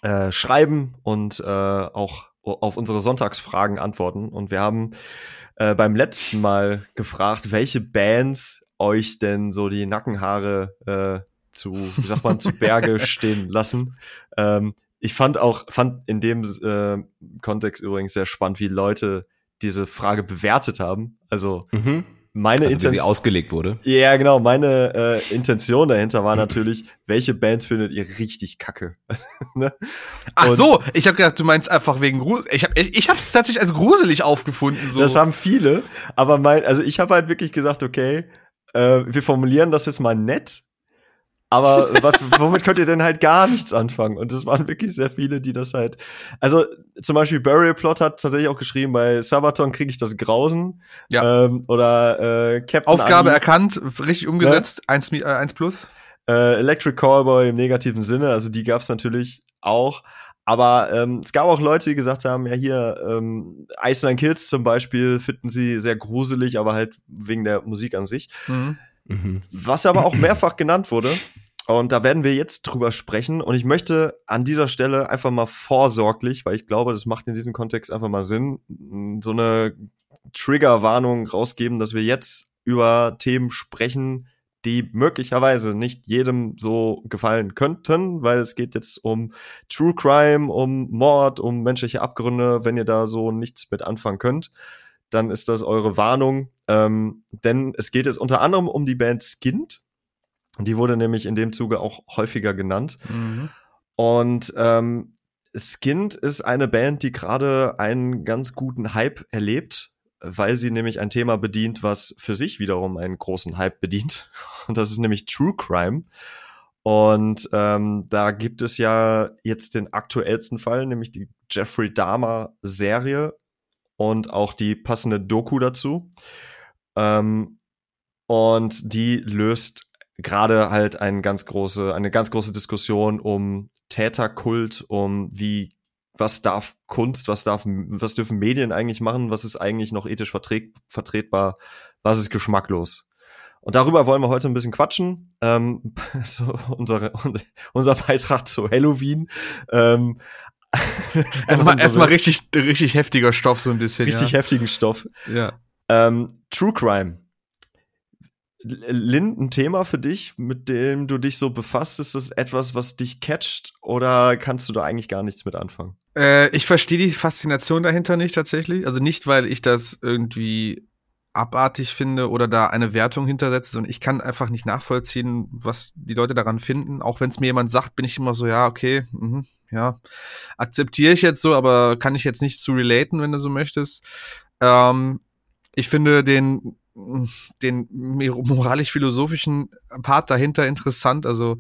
äh, schreiben und äh, auch auf unsere Sonntagsfragen antworten. Und wir haben äh, beim letzten Mal gefragt, welche Bands euch denn so die Nackenhaare äh, zu, wie sagt man, zu Berge stehen lassen. Ähm, ich fand auch, fand in dem äh, Kontext übrigens sehr spannend, wie Leute diese Frage bewertet haben. Also Mhm. Meine Also wie sie Intention. ausgelegt wurde. Ja, genau. Meine äh, Intention dahinter war natürlich, welche Bands findet ihr richtig kacke? ne? Ach so, ich habe gedacht, du meinst einfach wegen Grusel. Ich habe ich, ich hab's tatsächlich als gruselig aufgefunden. So. Das haben viele, aber mein, also ich habe halt wirklich gesagt, okay, äh, wir formulieren das jetzt mal nett, aber was, womit könnt ihr denn halt gar nichts anfangen? Und es waren wirklich sehr viele, die das halt, also zum Beispiel Burial Plot hat tatsächlich auch geschrieben, bei Sabaton kriege ich das Grausen, Ja. ähm, oder äh, Captain Aufgabe Ani, erkannt, richtig umgesetzt, eins, Mi- äh, eins plus. äh, Electric Callboy im negativen Sinne, also die gab es natürlich auch. Aber ähm, es gab auch Leute, die gesagt haben, ja hier, ähm, Iceland Kills zum Beispiel finden sie sehr gruselig, aber halt wegen der Musik an sich. Mhm. Was aber auch mehrfach genannt wurde. Und da werden wir jetzt drüber sprechen. Und ich möchte an dieser Stelle einfach mal vorsorglich, weil ich glaube, das macht in diesem Kontext einfach mal Sinn, so eine Triggerwarnung rausgeben, dass wir jetzt über Themen sprechen, die möglicherweise nicht jedem so gefallen könnten, weil es geht jetzt um True Crime, um Mord, um menschliche Abgründe. Wenn ihr da so nichts mit anfangen könnt, dann ist das eure Warnung. Ähm, denn es geht jetzt unter anderem um die Band Skint. Die wurde nämlich in dem Zuge auch häufiger genannt. Mhm. Und ähm, Skint ist eine Band, die gerade einen ganz guten Hype erlebt, weil sie nämlich ein Thema bedient, was für sich wiederum einen großen Hype bedient. Und das ist nämlich True Crime. Und ähm, da gibt es ja jetzt den aktuellsten Fall, nämlich die Jeffrey Dahmer Serie und auch die passende Doku dazu. Ähm, und die löst gerade halt eine ganz große, eine ganz große Diskussion um Täterkult, um wie, was darf Kunst, was darf, was dürfen Medien eigentlich machen, was ist eigentlich noch ethisch vertret, vertretbar, was ist geschmacklos. Und darüber wollen wir heute ein bisschen quatschen. Ähm, so unsere, unser Beitrag zu Halloween. Ähm, Erstmal erstmal richtig, richtig heftiger Stoff, so ein bisschen. richtig heftigen Stoff. ja. ja. Ähm, True Crime. Lynn, ein Thema für dich, mit dem du dich so befasst? Ist das etwas, was dich catcht oder kannst du da eigentlich gar nichts mit anfangen? Äh, ich verstehe die Faszination dahinter nicht tatsächlich. Also nicht, weil ich das irgendwie abartig finde oder da eine Wertung hintersetze, sondern ich kann einfach nicht nachvollziehen, was die Leute daran finden. Auch wenn es mir jemand sagt, bin ich immer so, ja, okay, mhm, ja, akzeptiere ich jetzt so, aber kann ich jetzt nicht zu relaten, wenn du so möchtest. Ähm, ich finde den den moralisch-philosophischen Part dahinter interessant. Also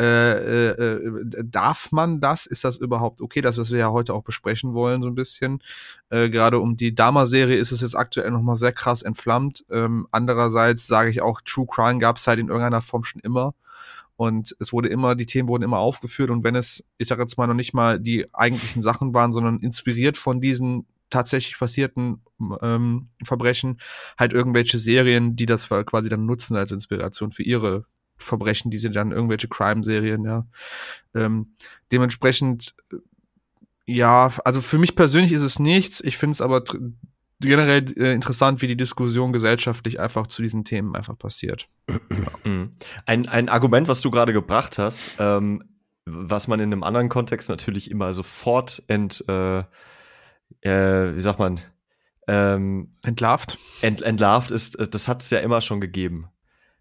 äh, äh, äh, darf man das? Ist das überhaupt okay? Das, was wir ja heute auch besprechen wollen, so ein bisschen. Äh, Gerade um die Dama-Serie ist es jetzt aktuell nochmal sehr krass entflammt. Ähm, andererseits sage ich auch, True Crime gab es halt in irgendeiner Form schon immer. Und es wurde immer, die Themen wurden immer aufgeführt. Und wenn es, ich sage jetzt mal noch nicht mal die eigentlichen Sachen waren, sondern inspiriert von diesen tatsächlich passierten ähm, Verbrechen, halt irgendwelche Serien, die das quasi dann nutzen als Inspiration für ihre Verbrechen, die sind dann irgendwelche Crime-Serien, ja. Ähm, dementsprechend, äh, ja, also für mich persönlich ist es nichts. Ich finde es aber generell äh, interessant, wie die Diskussion gesellschaftlich einfach zu diesen Themen einfach passiert. Mhm. Ein, ein Argument, was du gerade gebracht hast, ähm, was man in einem anderen Kontext natürlich immer sofort ent, äh, äh, wie sagt man, ähm, Entlarvt? ent, entlarvt ist, äh, das hat es ja immer schon gegeben.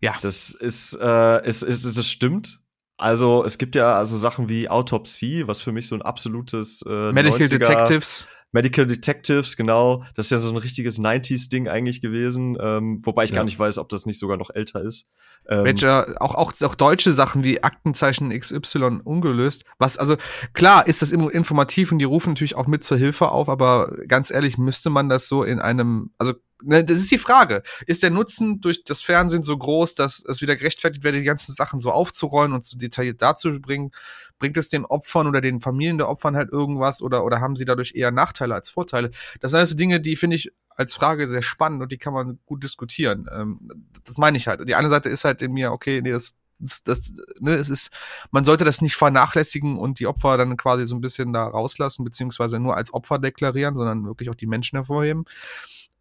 Ja. Das ist, äh, ist, ist, das stimmt. Also es gibt ja also Sachen wie Autopsie, was für mich so ein absolutes äh, Medical 90er Detectives. Medical Detectives, genau. Das ist ja so ein richtiges 90s-Ding eigentlich gewesen, ähm, wobei ich Ja. gar nicht weiß, ob das nicht sogar noch älter ist. Ähm, Welche, auch, auch, auch deutsche Sachen wie Aktenzeichen XY ungelöst. Was, also, klar ist das immer informativ und die rufen natürlich auch mit zur Hilfe auf, aber ganz ehrlich, müsste man das so in einem, also, ne, das ist die Frage. Ist der Nutzen durch das Fernsehen so groß, dass es wieder gerechtfertigt wird, die ganzen Sachen so aufzurollen und so detailliert darzubringen? Bringt es den Opfern oder den Familien der Opfern halt irgendwas oder, oder haben sie dadurch eher Nachteile als Vorteile? Das sind alles Dinge, die finde ich als Frage sehr spannend und die kann man gut diskutieren. Ähm, das meine ich halt. Die eine Seite ist halt in mir, okay, nee, das, das, das ne, es ist, man sollte das nicht vernachlässigen und die Opfer dann quasi so ein bisschen da rauslassen, beziehungsweise nur als Opfer deklarieren, sondern wirklich auch die Menschen hervorheben.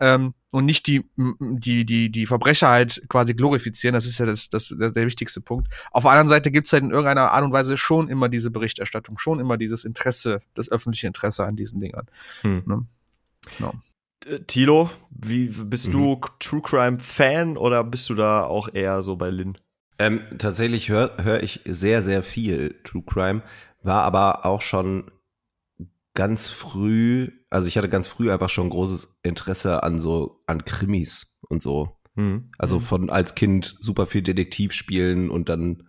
Ähm, und nicht die, die, die, die Verbrecher halt quasi glorifizieren, das ist ja das, das, der, der wichtigste Punkt. Auf der anderen Seite gibt's halt in irgendeiner Art und Weise schon immer diese Berichterstattung, schon immer dieses Interesse, das öffentliche Interesse an diesen Dingern. Hm. Ne? Genau. Tilo, wie bist Mhm. du True Crime Fan oder bist du da auch eher so bei Lin? Ähm, tatsächlich höre hör ich sehr, sehr viel True Crime, war aber auch schon ganz früh, also ich hatte ganz früh einfach schon großes Interesse an so, an Krimis und so. Hm. Also von als Kind super viel Detektiv spielen und dann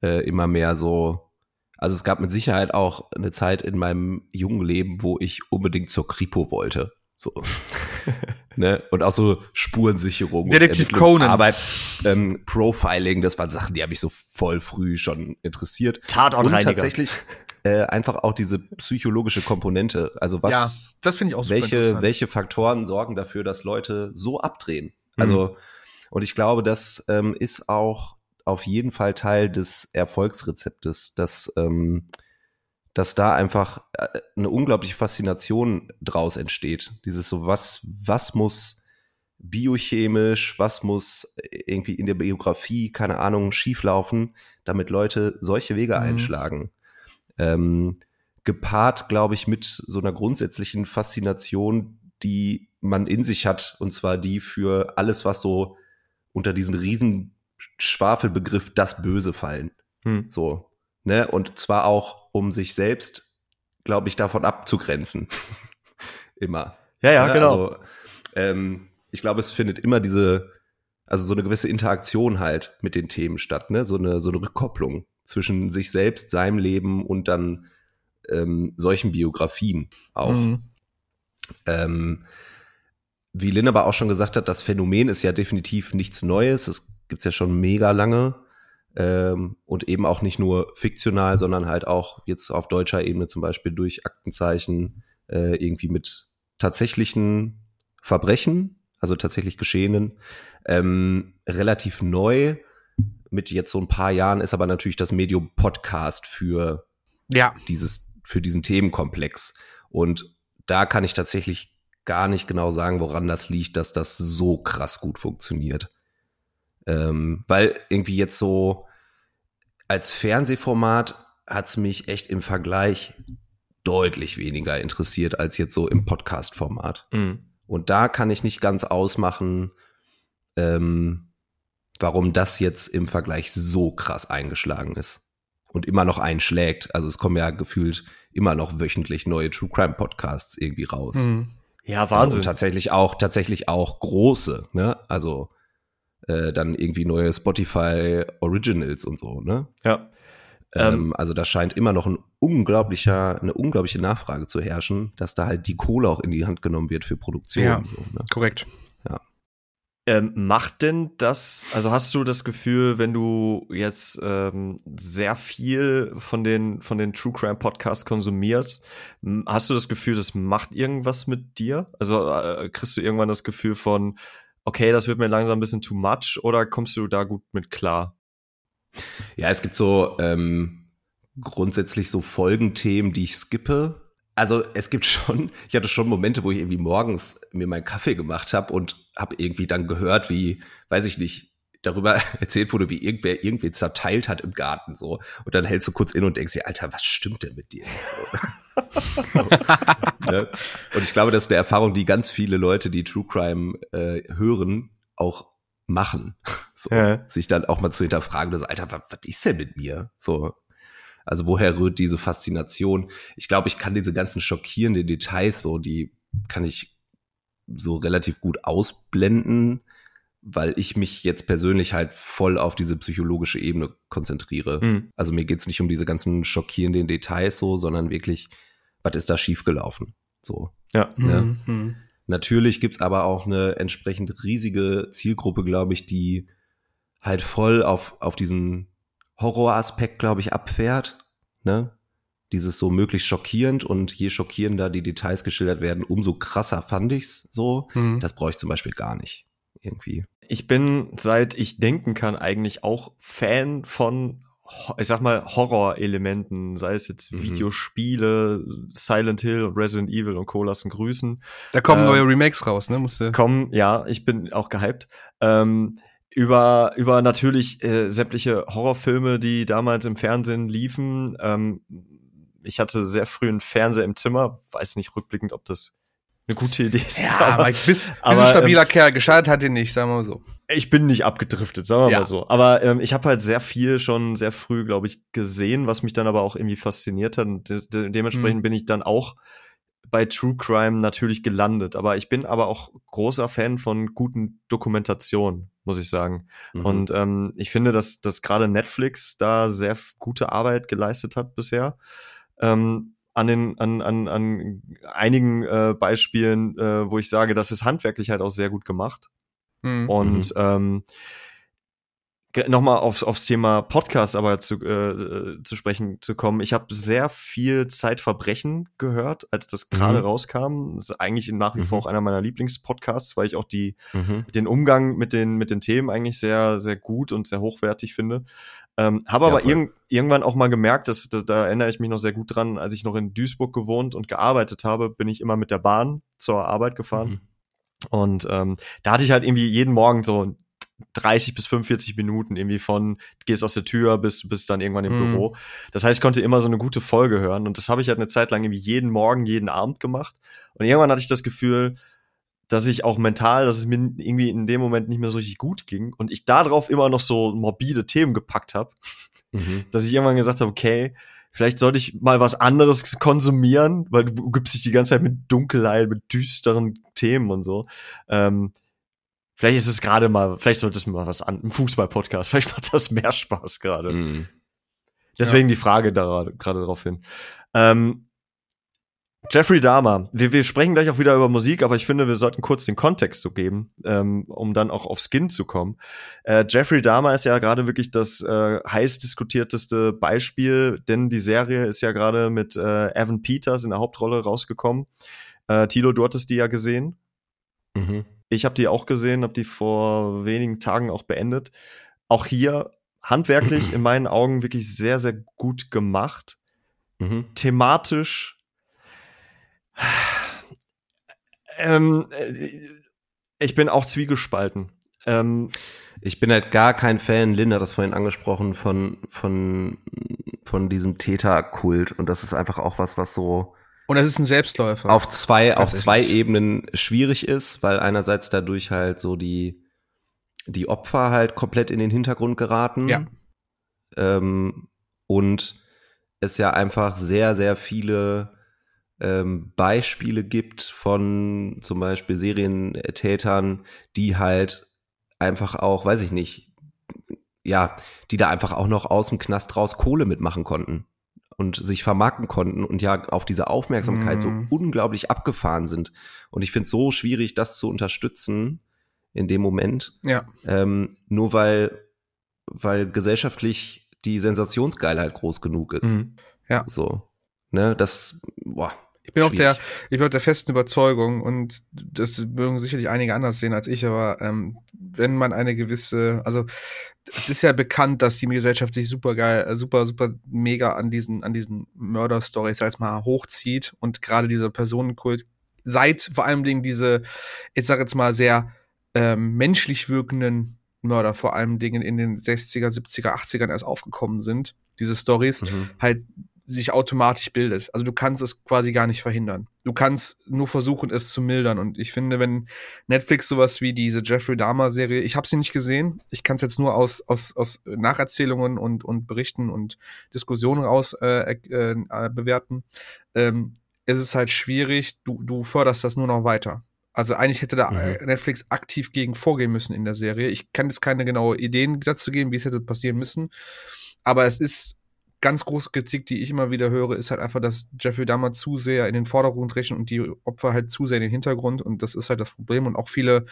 äh, immer mehr so. Also es gab mit Sicherheit auch eine Zeit in meinem jungen Leben, wo ich unbedingt zur Kripo wollte. So. ne? Und auch so Spurensicherung, Detektiv und Conan. ähm, Profiling, das waren Sachen, die haben mich so voll früh schon interessiert. Und Tatortreiniger. tatsächlich äh, einfach auch diese psychologische Komponente. Also was, ja, das finde ich auch super welche, welche Faktoren sorgen dafür, dass Leute so abdrehen? Also, und ich glaube, das ähm, ist auch auf jeden Fall Teil des Erfolgsrezeptes, dass, ähm, dass da einfach äh, eine unglaubliche Faszination draus entsteht. Dieses so, was, was muss biochemisch, was muss irgendwie in der Biografie, keine Ahnung, schieflaufen, damit Leute solche Wege Mhm. einschlagen. Ähm, gepaart, glaube ich, mit so einer grundsätzlichen Faszination, die man in sich hat, und zwar die für alles, was so unter diesen riesen Schwafelbegriff das Böse fallen. Hm. So, ne? Und zwar auch, um sich selbst, glaube ich, davon abzugrenzen. immer. Ja, ja, Ne? genau. Also, ähm, ich glaube, es findet immer diese, also so eine gewisse Interaktion halt mit den Themen statt, ne? So eine, so eine Rückkopplung zwischen sich selbst, seinem Leben und dann ähm, solchen Biografien auch. Mhm. Ähm, wie Lynn aber auch schon gesagt hat, das Phänomen ist ja definitiv nichts Neues. Es gibt's ja schon mega lange. Ähm, und eben auch nicht nur fiktional, sondern halt auch jetzt auf deutscher Ebene zum Beispiel durch Aktenzeichen äh, irgendwie mit tatsächlichen Verbrechen, also tatsächlich geschehenen. Ähm, relativ neu, mit jetzt so ein paar Jahren, ist aber natürlich das Medium Podcast für Ja, dieses, für diesen Themenkomplex. Und da kann ich tatsächlich gar nicht genau sagen, woran das liegt, dass das so krass gut funktioniert. Ähm, weil irgendwie jetzt so als Fernsehformat hat's mich echt im Vergleich deutlich weniger interessiert als jetzt so im Podcast-Format. Hm. Und da kann ich nicht ganz ausmachen, ähm, warum das jetzt im Vergleich so krass eingeschlagen ist und immer noch einschlägt. Also es kommen ja gefühlt immer noch wöchentlich neue True Crime Podcasts irgendwie raus. Mhm. Ja, Wahnsinn. Und tatsächlich auch, tatsächlich auch große, ne? Also äh, dann irgendwie neue Spotify Originals und so, ne? ja. Ähm, Ähm, also da scheint immer noch ein unglaublicher, eine unglaubliche Nachfrage zu herrschen, dass da halt die Kohle auch in die Hand genommen wird für Produktion. Ja. So, ne? Korrekt. Ähm, macht denn das, also hast du das Gefühl, wenn du jetzt ähm, sehr viel von den, von den True Crime Podcasts konsumierst, hast du das Gefühl, das macht irgendwas mit dir? Also äh, kriegst du irgendwann das Gefühl von, okay, das wird mir langsam ein bisschen too much oder kommst du da gut mit klar? Ja, es gibt so ähm, grundsätzlich so Folgenthemen, die ich skippe. Also es gibt schon, ich hatte schon Momente, wo ich irgendwie morgens mir meinen Kaffee gemacht habe und habe irgendwie dann gehört, wie, weiß ich nicht, darüber erzählt wurde, wie irgendwer irgendwie zerteilt hat im Garten so. Und dann hältst du kurz in und denkst dir, Alter, was stimmt denn mit dir? So. ne? Und ich glaube, das ist eine Erfahrung, die ganz viele Leute, die True Crime äh, hören, auch machen. So, Ja. sich dann auch mal zu hinterfragen, so, Alter, was, was ist denn mit mir? So, also woher rührt diese Faszination? Ich glaube, ich kann diese ganzen schockierenden Details so, die kann ich so relativ gut ausblenden, weil ich mich jetzt persönlich halt voll auf diese psychologische Ebene konzentriere. Hm. Also mir geht's nicht um diese ganzen schockierenden Details so, sondern wirklich, was ist da schiefgelaufen? So. Ja. Ja. Mhm. Mhm. Natürlich gibt's aber auch eine entsprechend riesige Zielgruppe, glaube ich, die halt voll auf, auf diesen Horroraspekt, glaube ich, abfährt. Ne? Dieses so möglichst schockierend und je schockierender die Details geschildert werden, umso krasser fand ich's so. Mhm. Das brauche ich zum Beispiel gar nicht. Irgendwie. Ich bin, seit ich denken kann, eigentlich auch Fan von, ich sag mal, Horrorelementen, sei es jetzt Mhm. Videospiele, Silent Hill, Resident Evil und Co. lassen grüßen. Da kommen Ähm, neue Remakes raus, ne? Musste. kommen, ja, ich bin auch gehypt. Ähm, über, über natürlich äh, sämtliche Horrorfilme, die damals im Fernsehen liefen. Ähm, ich hatte sehr früh einen Fernseher im Zimmer, weiß nicht rückblickend, ob das eine gute Idee ist. Ja, aber ich bist, bist aber, ein stabiler ähm, Kerl. Gescheitert hat ihn nicht, sagen wir mal so. Ich bin nicht abgedriftet, sagen wir Ja. mal so. Aber ähm, ich habe halt sehr viel schon sehr früh, glaube ich, gesehen, was mich dann aber auch irgendwie fasziniert hat. Und de de dementsprechend Mhm. bin ich dann auch bei True Crime natürlich gelandet. Aber ich bin aber auch großer Fan von guten Dokumentationen, muss ich sagen. Mhm. Und ähm, ich finde, dass, dass gerade Netflix da sehr gute Arbeit geleistet hat bisher. Ähm, an den an, an, an einigen äh, Beispielen, äh, wo ich sage, das ist handwerklich halt auch sehr gut gemacht. Mhm. Und ähm, nochmal aufs, aufs Thema Podcast aber zu, äh, zu sprechen zu kommen. Ich habe sehr viel Zeitverbrechen gehört, als das gerade Mhm. rauskam. Das ist eigentlich nach wie vor Mhm. auch einer meiner Lieblingspodcasts, weil ich auch die Mhm. den Umgang mit den mit den Themen eigentlich sehr sehr gut und sehr hochwertig finde. Ähm, habe Ja, aber irg irgendwann auch mal gemerkt, dass, dass da erinnere ich mich noch sehr gut dran, als ich noch in Duisburg gewohnt und gearbeitet habe, bin ich immer mit der Bahn zur Arbeit gefahren. Mhm. Und ähm, da hatte ich halt irgendwie jeden Morgen so 30 bis 45 Minuten irgendwie von gehst aus der Tür bis du bist dann irgendwann im Mhm. Büro. Das heißt, ich konnte immer so eine gute Folge hören und das habe ich halt eine Zeit lang irgendwie jeden Morgen, jeden Abend gemacht. Und irgendwann hatte ich das Gefühl, dass ich auch mental, dass es mir irgendwie in dem Moment nicht mehr so richtig gut ging und ich darauf immer noch so morbide Themen gepackt habe, Mhm. dass ich irgendwann gesagt habe, okay, vielleicht sollte ich mal was anderes konsumieren, weil du gibst dich die ganze Zeit mit Dunkelheit, mit düsteren Themen und so. Ähm, vielleicht ist es gerade mal, vielleicht sollte es mal was an, ein Fußball-Podcast, vielleicht macht das mehr Spaß gerade. Mhm. Deswegen die Frage da gerade darauf hin. Ähm, Jeffrey Dahmer, wir, wir sprechen gleich auch wieder über Musik, aber ich finde, wir sollten kurz den Kontext so geben, ähm, um dann auch auf Skin zu kommen. Äh, Jeffrey Dahmer ist ja gerade wirklich das äh, heiß diskutierteste Beispiel, denn die Serie ist ja gerade mit äh, Evan Peters in der Hauptrolle rausgekommen. Äh, Tilo, du hattest die ja gesehen. Mhm. Ich habe die auch gesehen, habe die vor wenigen Tagen auch beendet. Auch hier handwerklich in meinen Augen wirklich sehr, sehr gut gemacht. Mhm. Thematisch ähm, äh, ich bin auch zwiegespalten. Ähm, Ich bin halt gar kein Fan, Linda hat das vorhin angesprochen, von, von, von diesem Täterkult. Und das ist einfach auch was, was so Und es ist ein Selbstläufer. auf zwei, auf zwei Ebenen schwierig ist, weil einerseits dadurch halt so die, die Opfer halt komplett in den Hintergrund geraten. Ja. Ähm, und es ja einfach sehr, sehr viele ähm, Beispiele gibt von zum Beispiel Serientätern, die halt einfach auch, weiß ich nicht, ja, die da einfach auch noch aus dem Knast raus Kohle mitmachen konnten und sich vermarkten konnten und ja auf diese Aufmerksamkeit so Mhm. unglaublich abgefahren sind. Und ich finde es so schwierig, das zu unterstützen in dem Moment, ja. ähm, nur weil, weil gesellschaftlich die Sensationsgeilheit groß genug ist. mhm. So. Ne, das, boah. Ich bin auch der, ich bin auch der festen Überzeugung und das mögen sicherlich einige anders sehen als ich, aber ähm, wenn man eine gewisse, also es ist ja bekannt, dass die Gesellschaft sich super geil, äh, super, super mega an diesen, an diesen Mörder-Stories als mal hochzieht und gerade dieser Personenkult seit vor allem Dingen diese, ich sag jetzt mal sehr ähm, menschlich wirkenden Mörder vor allem Dingen in den 60er, 70er, 80ern erst aufgekommen sind, diese Stories, Mhm. halt sich automatisch bildet. Also du kannst es quasi gar nicht verhindern. Du kannst nur versuchen, es zu mildern. Und ich finde, wenn Netflix sowas wie diese Jeffrey Dahmer-Serie, ich habe sie nicht gesehen, ich kann es jetzt nur aus, aus, aus Nacherzählungen und, und Berichten und Diskussionen raus äh, äh, äh, bewerten, ähm, ist es halt schwierig, du, du förderst das nur noch weiter. Also eigentlich hätte da Mhm. äh, Netflix aktiv gegen vorgehen müssen in der Serie. Ich kann jetzt keine genaue Ideen dazu geben, wie es hätte passieren müssen. Aber es ist ganz große Kritik, die ich immer wieder höre, ist halt einfach, dass Jeffrey Dahmer zu sehr in den Vordergrund rechnen und die Opfer halt zu sehr in den Hintergrund. Und das ist halt das Problem. Und auch viele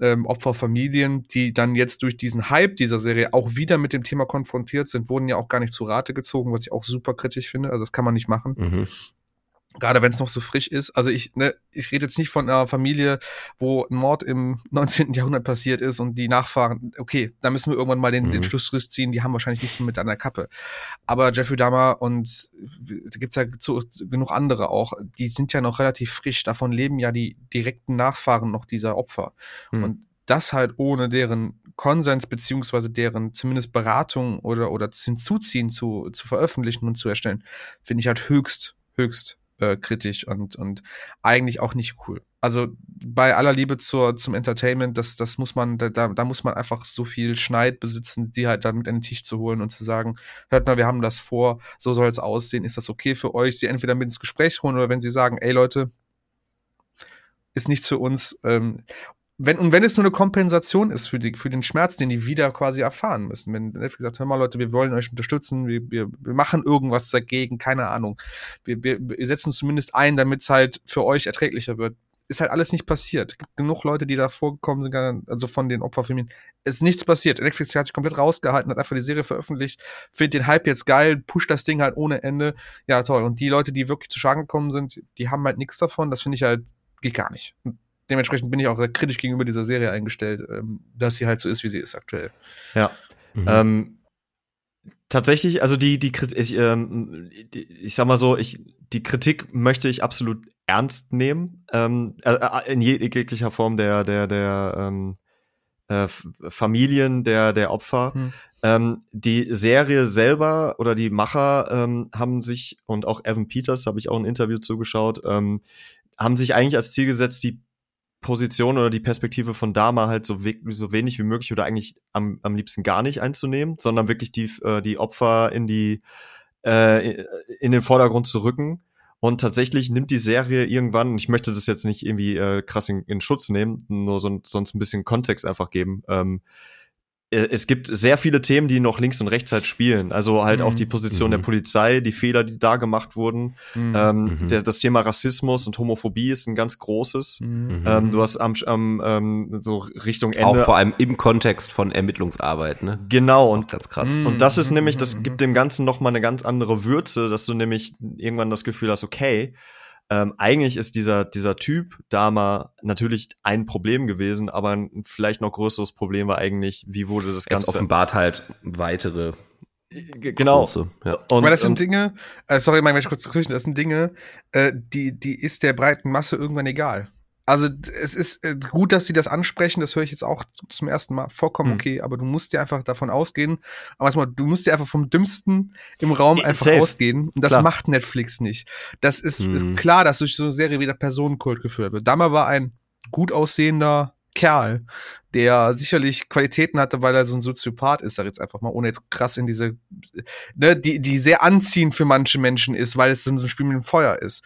ähm, Opferfamilien, die dann jetzt durch diesen Hype dieser Serie auch wieder mit dem Thema konfrontiert sind, wurden ja auch gar nicht zu Rate gezogen, was ich auch super kritisch finde. Also das kann man nicht machen Mhm. Gerade wenn es noch so frisch ist. Also ich, ne, ich rede jetzt nicht von einer Familie, wo ein Mord im 19. Jahrhundert passiert ist und die Nachfahren, okay, da müssen wir irgendwann mal den, Mhm. den Schlussriss ziehen, die haben wahrscheinlich nichts mehr mit an der Kappe. Aber Jeffrey Dahmer und da gibt's ja zu, genug andere auch, die sind ja noch relativ frisch, davon leben ja die direkten Nachfahren noch dieser Opfer. Mhm. Und das halt ohne deren Konsens beziehungsweise deren zumindest Beratung oder, oder hinzuziehen zu, zu veröffentlichen und zu erstellen, finde ich halt höchst, höchst äh, kritisch und, und eigentlich auch nicht cool. Also bei aller Liebe zur, zum Entertainment, das, das muss man, da, da muss man einfach so viel Schneid besitzen, die halt dann mit an den Tisch zu holen und zu sagen, hört mal, wir haben das vor, so soll es aussehen, ist das okay für euch? Sie entweder mit ins Gespräch holen oder wenn sie sagen, ey Leute, ist nichts für uns. Ähm, wenn, und wenn es nur eine Kompensation ist für, die, für den Schmerz, den die wieder quasi erfahren müssen. Wenn Netflix sagt, hör mal Leute, wir wollen euch unterstützen, wir, wir, wir machen irgendwas dagegen, keine Ahnung. Wir, wir, wir setzen zumindest ein, damit es halt für euch erträglicher wird. Ist halt alles nicht passiert. Es gibt genug Leute, die da vorgekommen sind, also von den Opferfilmen. Ist nichts passiert. Netflix hat sich komplett rausgehalten, hat einfach die Serie veröffentlicht, findet den Hype jetzt geil, pusht das Ding halt ohne Ende. Ja, toll. Und die Leute, die wirklich zu Schaden gekommen sind, die haben halt nichts davon. Das finde ich halt, geht gar nicht dementsprechend bin ich auch kritisch gegenüber dieser Serie eingestellt, ähm, dass sie halt so ist, wie sie ist aktuell. Ja. Mhm. Ähm, tatsächlich, also die, die, ich, ähm, ich sag mal so, ich, die Kritik möchte ich absolut ernst nehmen, ähm, äh, äh in jeglicher Form der, der, der, ähm, äh, Familien der, der Opfer. Hm. Ähm, die Serie selber oder die Macher ähm, haben sich, und auch Evan Peters, habe ich auch ein Interview zugeschaut, ähm, haben sich eigentlich als Ziel gesetzt, die Position oder die Perspektive von Dama halt so, we so wenig wie möglich oder eigentlich am, am liebsten gar nicht einzunehmen, sondern wirklich die, äh, die Opfer in die äh, in den Vordergrund zu rücken. Und tatsächlich nimmt die Serie irgendwann, ich möchte das jetzt nicht irgendwie äh, krass in, in Schutz nehmen, nur so, sonst ein bisschen Kontext einfach geben, ähm, äh, es gibt sehr viele Themen, die noch links und rechts halt spielen. Also halt mhm. auch die Position mhm. der Polizei, die Fehler, die da gemacht wurden. Mhm. Ähm, mhm. der, das Thema Rassismus und Homophobie ist ein ganz großes. Mhm. Ähm, du hast am, am ähm, so Richtung Ende. Auch vor allem im Kontext von Ermittlungsarbeit, ne? Genau. Und ganz krass. Und das ist nämlich, das gibt dem Ganzen noch mal eine ganz andere Würze, dass du nämlich irgendwann das Gefühl hast, okay, ähm, eigentlich ist dieser, dieser Typ Dama natürlich ein Problem gewesen, aber ein vielleicht noch größeres Problem war eigentlich, wie wurde das Ganze. Es offenbart halt weitere Genau. Große, ja. Und, Aber das sind Dinge, äh, sorry, mal kurz zu das sind Dinge, äh, die, die ist der breiten Masse irgendwann egal. Also es ist äh, gut, dass sie das ansprechen, das höre ich jetzt auch zum ersten Mal. Vollkommen hm. okay, aber du musst dir einfach davon ausgehen, aber mal, du musst dir einfach vom Dümmsten im Raum einfach Safe. ausgehen. Und das klar. macht Netflix nicht. Das ist, hm. ist, klar, dass durch so eine Serie wieder Personenkult geführt wird. Dama war ein gut aussehender Kerl, der sicherlich Qualitäten hatte, weil er so ein Soziopath ist, sag jetzt einfach mal, ohne jetzt krass in diese, ne, die, die sehr anziehend für manche Menschen ist, weil es so ein Spiel mit dem Feuer ist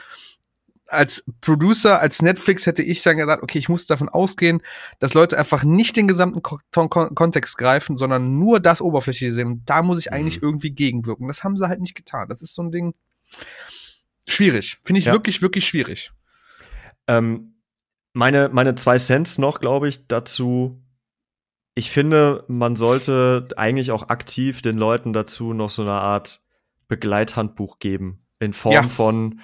als Producer, als Netflix hätte ich dann gesagt, okay, ich muss davon ausgehen, dass Leute einfach nicht den gesamten Ko Kon Kontext greifen, sondern nur das Oberflächliche sehen. Und da muss ich eigentlich mhm. irgendwie gegenwirken. Das haben sie halt nicht getan. Das ist so ein Ding schwierig. Finde ich ja. wirklich, wirklich schwierig. Ähm, meine, meine zwei Cents noch, glaube ich, dazu. Ich finde, man sollte eigentlich auch aktiv den Leuten dazu noch so eine Art Begleithandbuch geben. In Form ja. von,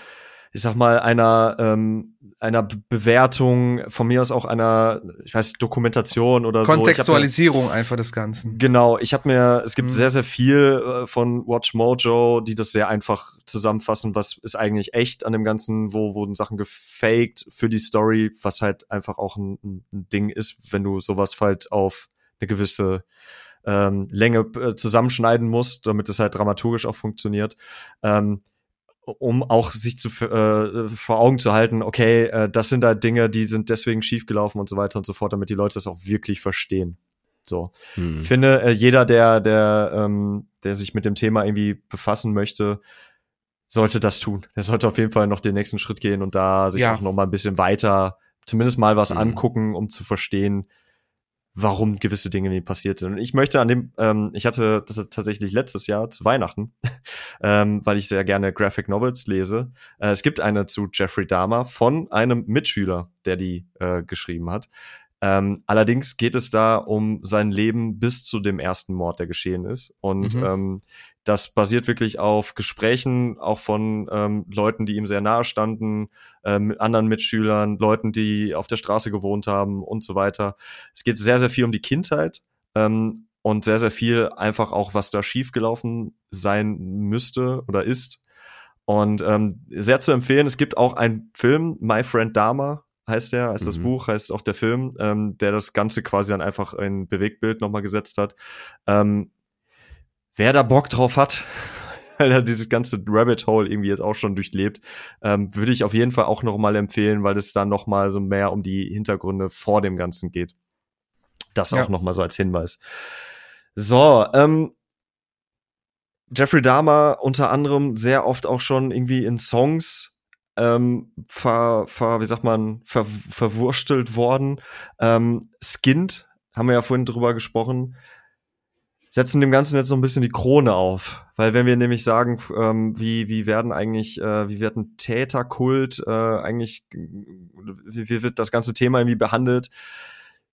ich sag mal, einer, ähm, einer Bewertung, von mir aus auch einer, ich weiß nicht, Dokumentation oder Kontextualisierung so. mir, einfach des Ganzen. Genau, ich habe mir, es gibt mhm. sehr, sehr viel äh, von Watch Mojo, die das sehr einfach zusammenfassen, was ist eigentlich echt an dem Ganzen, wo wurden Sachen gefaked für die Story, was halt einfach auch ein, ein Ding ist, wenn du sowas halt auf eine gewisse ähm, Länge äh, zusammenschneiden musst, damit es halt dramaturgisch auch funktioniert. Ähm, um auch sich zu äh, vor Augen zu halten, okay, äh, das sind da Dinge, die sind deswegen schiefgelaufen und so weiter und so fort, damit die Leute das auch wirklich verstehen. So, hm. ich finde, äh, jeder, der, der, ähm, der sich mit dem Thema irgendwie befassen möchte, sollte das tun. Er sollte auf jeden Fall noch den nächsten Schritt gehen und da sich ja. auch noch mal ein bisschen weiter, zumindest mal was hm. angucken, um zu verstehen, warum gewisse Dinge nie passiert sind. Und ich möchte an dem, ähm, ich hatte tatsächlich letztes Jahr zu Weihnachten, ähm, weil ich sehr gerne Graphic Novels lese. Äh, es gibt eine zu Jeffrey Dahmer von einem Mitschüler, der die äh, geschrieben hat. Ähm, allerdings geht es da um sein Leben bis zu dem ersten Mord, der geschehen ist. Und mhm. ähm, das basiert wirklich auf Gesprächen, auch von ähm, Leuten, die ihm sehr nahe standen, äh, mit anderen Mitschülern, Leuten, die auf der Straße gewohnt haben und so weiter. Es geht sehr, sehr viel um die Kindheit ähm, und sehr, sehr viel einfach auch, was da schiefgelaufen sein müsste oder ist. Und ähm, sehr zu empfehlen, es gibt auch einen Film, My Friend Dharma, heißt der, heißt mhm. das Buch, heißt auch der Film, ähm, der das Ganze quasi dann einfach in Bewegtbild nochmal gesetzt hat. Ähm, wer da Bock drauf hat, weil er dieses ganze Rabbit Hole irgendwie jetzt auch schon durchlebt, ähm, würde ich auf jeden Fall auch noch mal empfehlen, weil es dann noch mal so mehr um die Hintergründe vor dem Ganzen geht. Das Ja. auch noch mal so als Hinweis. So, ähm, Jeffrey Dahmer unter anderem sehr oft auch schon irgendwie in Songs ähm, ver, ver, wie sagt man, ver, verwurstelt worden. Ähm, Skint, haben wir ja vorhin drüber gesprochen, setzen dem Ganzen jetzt so ein bisschen die Krone auf. Weil wenn wir nämlich sagen, ähm, wie, wie werden eigentlich, äh, wie wird ein Täterkult äh, eigentlich, wie, wie wird das ganze Thema irgendwie behandelt,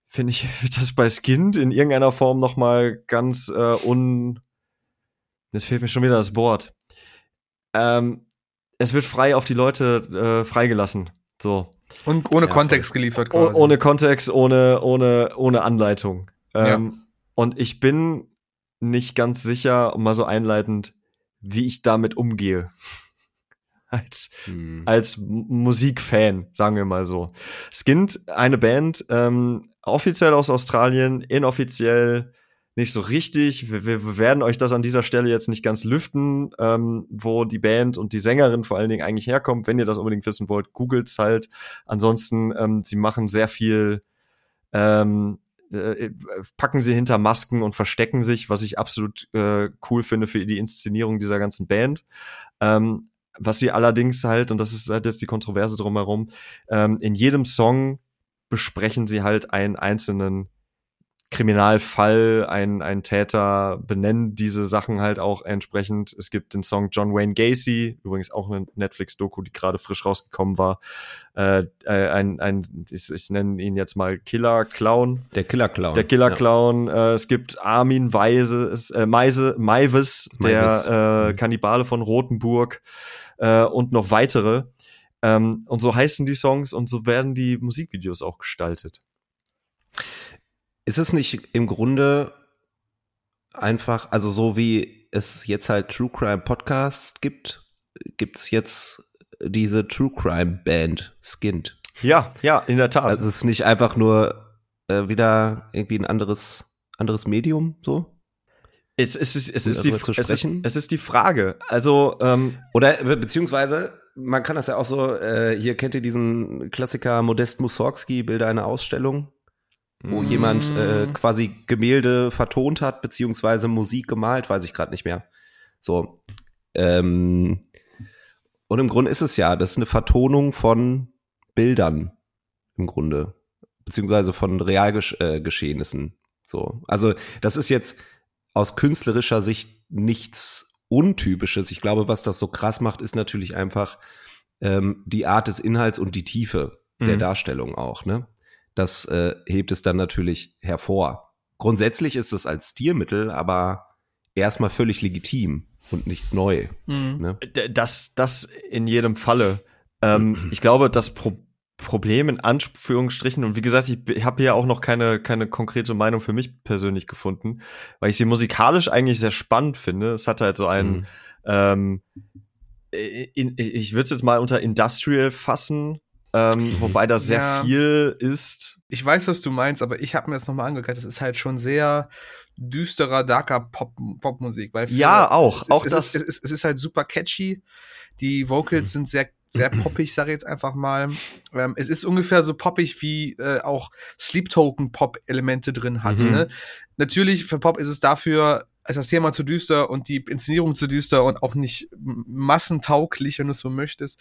finde ich, wird das bei Skint in irgendeiner Form noch mal ganz äh, un... Jetzt fehlt mir schon wieder das Wort. Ähm, es wird frei auf die Leute äh, freigelassen. So. Und ohne Ja, Kontext geliefert quasi. ohne Kontext, ohne, ohne, ohne Anleitung. Ähm, Und ich bin nicht ganz sicher, mal so einleitend, wie ich damit umgehe. Als, Hm. als Musikfan, sagen wir mal so. Skint, eine Band, ähm, offiziell aus Australien, inoffiziell nicht so richtig. Wir, wir werden euch das an dieser Stelle jetzt nicht ganz lüften, ähm, wo die Band und die Sängerin vor allen Dingen eigentlich herkommt. Wenn ihr das unbedingt wissen wollt, googelt's halt. Ansonsten, ähm, sie machen sehr viel, ähm, äh, packen sie hinter Masken und verstecken sich, was ich absolut äh, cool finde für die Inszenierung dieser ganzen Band. Ähm, was sie allerdings halt, und das ist halt jetzt die Kontroverse drumherum, ähm, in jedem Song besprechen sie halt einen einzelnen Kriminalfall, einen, einen Täter, benennen diese Sachen halt auch entsprechend. Es gibt den Song John Wayne Gacy, übrigens auch eine Netflix-Doku, die gerade frisch rausgekommen war. Äh, äh, ein, ein ich, ich nenne ihn jetzt mal Killer Clown. Der Killer Clown. Der Killer Ja. Clown. Äh, es gibt Armin Weise, äh, Meise, Maivis, der äh, Mhm. Kannibale von Rothenburg äh, und noch weitere. Ähm, und so heißen die Songs und so werden die Musikvideos auch gestaltet. Ist es nicht im Grunde einfach, also so wie es jetzt halt True Crime Podcasts gibt, gibt's jetzt diese True Crime Band Skint. Ja, ja, in der Tat. Also es ist nicht einfach nur äh, wieder irgendwie ein anderes, anderes Medium so? es, es, ist, es, um ist die, es, ist, es ist die Frage. Also, ähm, Oder be beziehungsweise, man kann das ja auch so, äh, hier kennt ihr diesen Klassiker Modest Mussorgsky, Bilder einer Ausstellung, wo Mhm. jemand äh, quasi Gemälde vertont hat, beziehungsweise Musik gemalt, weiß ich gerade nicht mehr. So. Ähm, und im Grunde ist es ja, das ist eine Vertonung von Bildern im Grunde, beziehungsweise von Realgeschehnissen. So. Also, das ist jetzt aus künstlerischer Sicht nichts Untypisches. Ich glaube, was das so krass macht, ist natürlich einfach ähm, die Art des Inhalts und die Tiefe der Mhm. Darstellung auch. Ne? Das äh, hebt es dann natürlich hervor. Grundsätzlich ist es als Stilmittel aber erstmal völlig legitim und nicht neu. Mhm. Ne? Das, das in jedem Falle. Ähm, ich glaube, das Pro Problem in Anführungsstrichen, und wie gesagt, ich habe hier auch noch keine, keine konkrete Meinung für mich persönlich gefunden, weil ich sie musikalisch eigentlich sehr spannend finde. Es hat halt so einen, Mhm. ähm, in, ich würde es jetzt mal unter Industrial fassen, ähm, wobei das sehr Ja. viel ist. Ich weiß, was du meinst, aber ich habe mir das nochmal angehört. Das ist halt schon sehr düsterer, darker Pop, Popmusik. Weil Ja, auch, es, auch es, das. Es, es, es ist halt super catchy. Die Vocals sind sehr, sehr poppig, sage ich jetzt einfach mal. Ähm, es ist ungefähr so poppig, wie äh, auch Sleep Token Pop-Elemente drin hat. Mhm. Ne? Natürlich, für Pop ist es dafür, ist das Thema zu düster und die Inszenierung zu düster und auch nicht massentauglich, wenn du es so möchtest.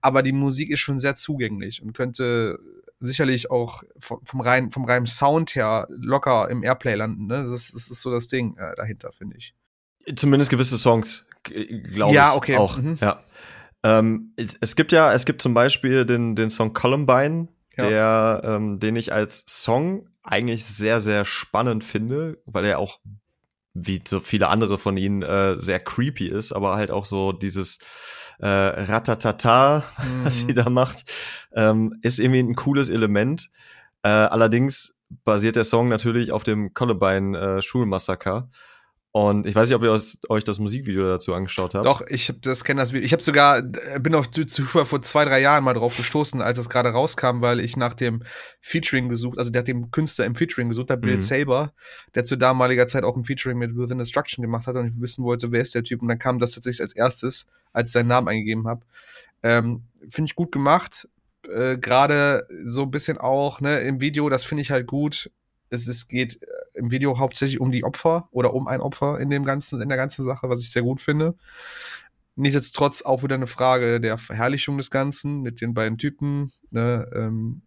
Aber die Musik ist schon sehr zugänglich und könnte sicherlich auch vom, vom, rein, vom reinen Sound her locker im Airplay landen. Ne? Das, das ist so das Ding äh, dahinter, finde ich. Zumindest gewisse Songs, glaube Ja, ich. okay. Auch, Mhm. ja. Ähm, es gibt ja, es gibt zum Beispiel den, den Song Columbine, Ja. der, ähm, den ich als Song eigentlich sehr, sehr spannend finde, weil er auch, wie so viele andere von ihnen, äh, sehr creepy ist, aber halt auch so dieses äh, Ratatata, was Mhm. sie da macht, ähm, ist irgendwie ein cooles Element. Äh, allerdings basiert der Song natürlich auf dem Columbine äh, Schulmassaker. Und ich weiß nicht, ob ihr euch das Musikvideo dazu angeschaut habt. Doch, ich hab das kenne das Video. Ich habe sogar bin auf Zufall vor zwei drei Jahren mal drauf gestoßen, als das gerade rauskam, weil ich nach dem Featuring gesucht, also der hat den Künstler im Featuring gesucht, der Bill Mhm. Saber, der zu damaliger Zeit auch ein Featuring mit Within Destruction gemacht hat und ich wissen wollte, wer ist der Typ und dann kam das tatsächlich als erstes, als ich seinen Namen eingegeben habe. Ähm, finde ich gut gemacht. Äh, gerade so ein bisschen auch ne im Video, das finde ich halt gut. Es, es geht äh, im Video hauptsächlich um die Opfer oder um ein Opfer in dem ganzen, in der ganzen Sache, was ich sehr gut finde. Nichtsdestotrotz auch wieder eine Frage der Verherrlichung des Ganzen mit den beiden Typen. Ne, ähm,